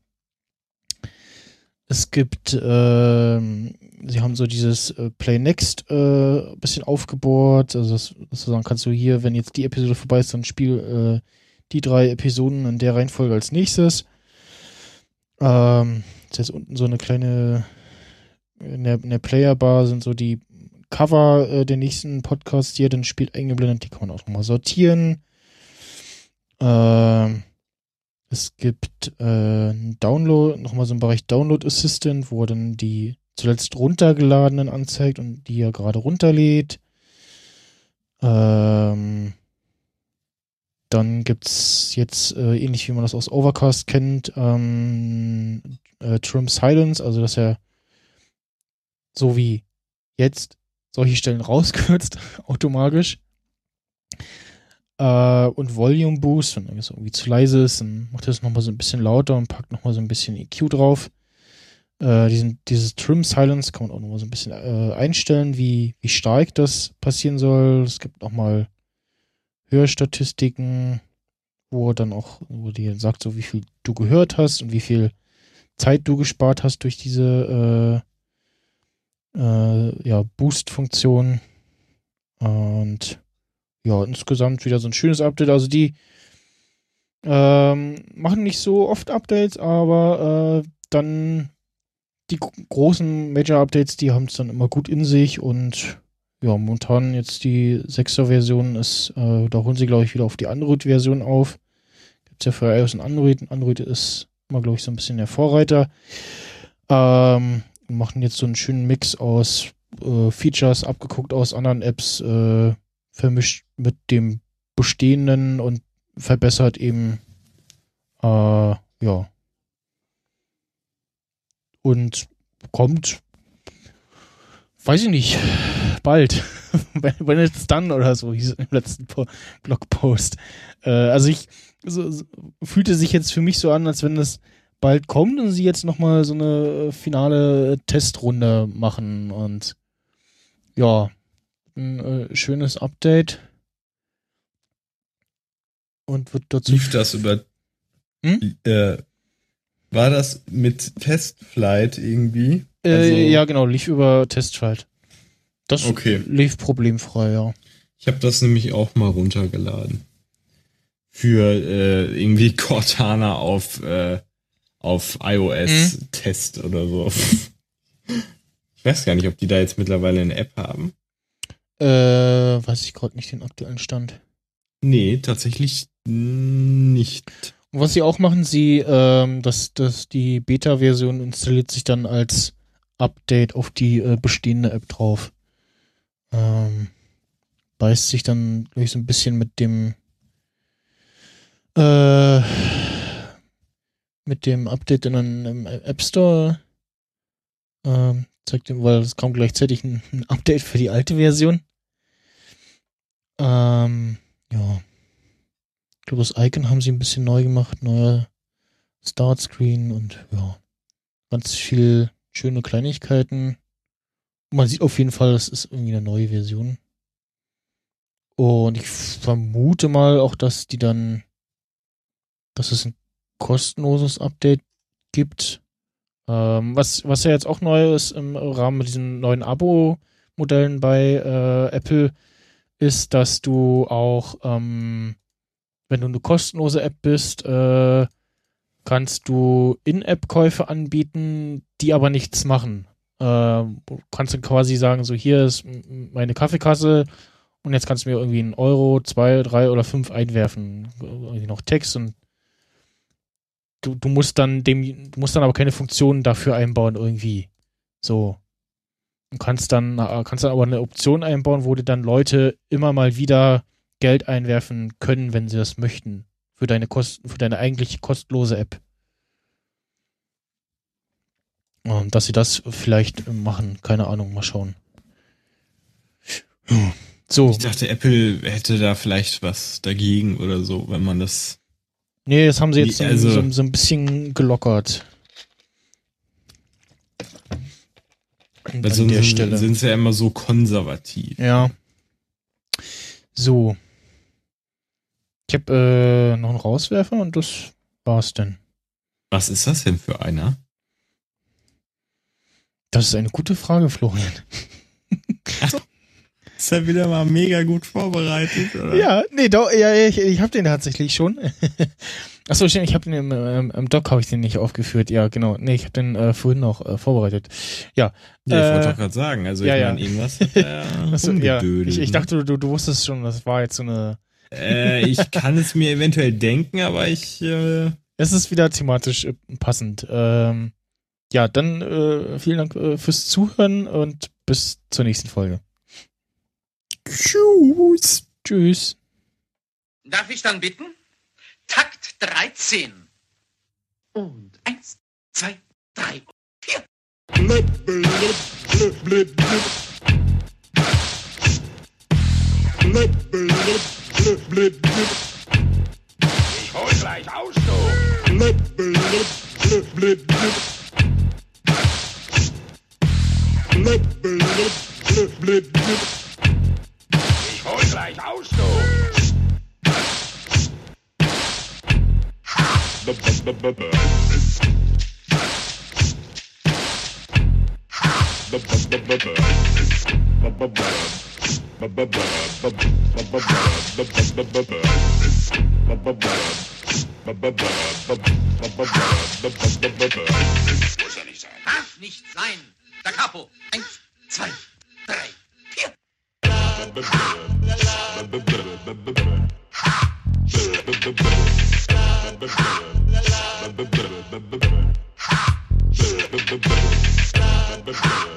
es gibt, ähm, sie haben so dieses äh, Play Next äh, bisschen aufgebohrt. Also das, dass du sagen kannst, du hier, wenn jetzt die Episode vorbei ist, dann spiel äh, die drei Episoden in der Reihenfolge als nächstes. Ähm, ist jetzt unten so eine kleine, in der, in der Playerbar sind so die Cover äh, der nächsten Podcasts, die ihr dann spielt, eingeblendet. Die kann man auch nochmal sortieren. Ähm, es gibt äh, Download, nochmal so einen Bereich Download Assistant, wo dann die zuletzt runtergeladenen anzeigt und die er gerade runterlädt. Ähm, dann gibt's jetzt, äh, ähnlich wie man das aus Overcast kennt, ähm, äh, Trim Silence, also dass er so wie jetzt solche Stellen rauskürzt, automatisch. Äh, und Volume Boost, wenn es irgendwie zu leise ist, dann macht er das nochmal so ein bisschen lauter und packt nochmal so ein bisschen EQ drauf. Äh, diesen, dieses Trim Silence kann man auch nochmal so ein bisschen äh, einstellen, wie, wie stark das passieren soll. Es gibt nochmal Hörstatistiken, wo dann auch, wo dir sagt, so wie viel du gehört hast und wie viel Zeit du gespart hast durch diese äh, äh, ja, Boost-Funktion. Und ja, insgesamt wieder so ein schönes Update. Also die ähm, machen nicht so oft Updates, aber äh, dann die großen Major-Updates, die haben es dann immer gut in sich und ja, momentan jetzt die 6er Version ist, äh, da holen sie, glaube ich, wieder auf die Android-Version auf. Gibt es ja für iOS und Android. Android ist immer, glaube ich, so ein bisschen der Vorreiter. Ähm, machen jetzt so einen schönen Mix aus äh, Features, abgeguckt aus anderen Apps, äh, vermischt mit dem bestehenden und verbessert eben, äh, ja. Und kommt, weiß ich nicht, bald. when, it's done oder so, hieß es im letzten Po- Blogpost. Äh, also ich, so, so, fühlte sich jetzt für mich so an, als wenn es bald kommt und sie jetzt nochmal so eine äh, finale Testrunde machen und ja, ein äh, schönes Update. Und wird dazu. Lief das über. Hm? Äh, war das mit Testflight irgendwie? Äh, Also- ja, genau, lief über Testflight. Das Okay. lief problemfrei, ja. Ich habe das nämlich auch mal runtergeladen. Für äh, irgendwie Cortana auf, äh, auf iOS-Test oder so. Ich weiß gar nicht, ob die da jetzt mittlerweile eine App haben. Äh, weiß ich gerade nicht den aktuellen Stand. Nee, tatsächlich nicht. Was sie auch machen, sie, ähm, dass, dass die Beta-Version installiert sich dann als Update auf die äh, bestehende App drauf. Ähm, beißt sich dann, glaube ich, so ein bisschen mit dem äh, mit dem Update in einem App Store. Ähm, zeigt dem, weil es kam gleichzeitig ein, ein Update für die alte Version. Ähm, ja. Ich glaube, das Icon haben sie ein bisschen neu gemacht, neuer Startscreen und ja, ganz viel schöne Kleinigkeiten. Man sieht auf jeden Fall, das ist irgendwie eine neue Version. Und ich vermute mal auch, dass die dann, dass es ein kostenloses Update gibt. Ähm, was, was ja jetzt auch neu ist im Rahmen mit diesen neuen Abo-Modellen bei äh, Apple, ist, dass du auch, ähm, wenn du eine kostenlose App bist, äh, kannst du In-App-Käufe anbieten, die aber nichts machen. Äh, du kannst dann quasi sagen, so hier ist meine Kaffeekasse und jetzt kannst du mir irgendwie einen Euro, zwei, drei oder fünf einwerfen. Irgendwie noch Text und du, du musst dann dem, du musst dann aber keine Funktionen dafür einbauen irgendwie. So. Du kannst dann, äh, kannst dann aber eine Option einbauen, wo dir dann Leute immer mal wieder Geld einwerfen können, wenn sie das möchten. Für deine Kosten, für deine eigentlich kostenlose App. Und dass sie das vielleicht machen, keine Ahnung, mal schauen. So, Ich dachte, Apple hätte da vielleicht was dagegen oder so, wenn man das. nee, das haben sie jetzt also- so, so ein bisschen gelockert. Weil sonst Stelle. sind sie ja immer so konservativ. Ja. So. Ich habe äh, noch einen Rauswerfer und das war's denn. Was ist das denn für einer? Das ist eine gute Frage, Florian. Ist er wieder mal mega gut vorbereitet, oder? Ja, nee, doch, ja, ich, ich habe den tatsächlich schon. Achso, stimmt, ich habe den im, im, im Doc habe ich den nicht aufgeführt. Ja, genau. Nee, ich habe den äh, vorhin noch äh, vorbereitet. Ja. Ja, ich Äh, wollte doch gerade sagen, also ja, ich ja. meine, irgendwas hat er Achso, ja. Ich, ich dachte, du, du wusstest schon, das war jetzt so eine. Äh, ich kann es mir eventuell denken, aber ich äh, Es ist wieder thematisch äh, passend. Ähm, ja, dann äh, vielen Dank äh, fürs Zuhören und bis zur nächsten Folge. Tschüss. Tschüss. Darf ich dann bitten? Takt 13. Und eins, zwei, drei, vier. Blip, blip, blip. Ich hol gleich aus. Blip, blip, blip, blip, blip. Blip, blip, blip, blip, blip. Muss ja nicht sein. Darf nicht sein. Da Capo. Eins, zwei, drei, vier. Ich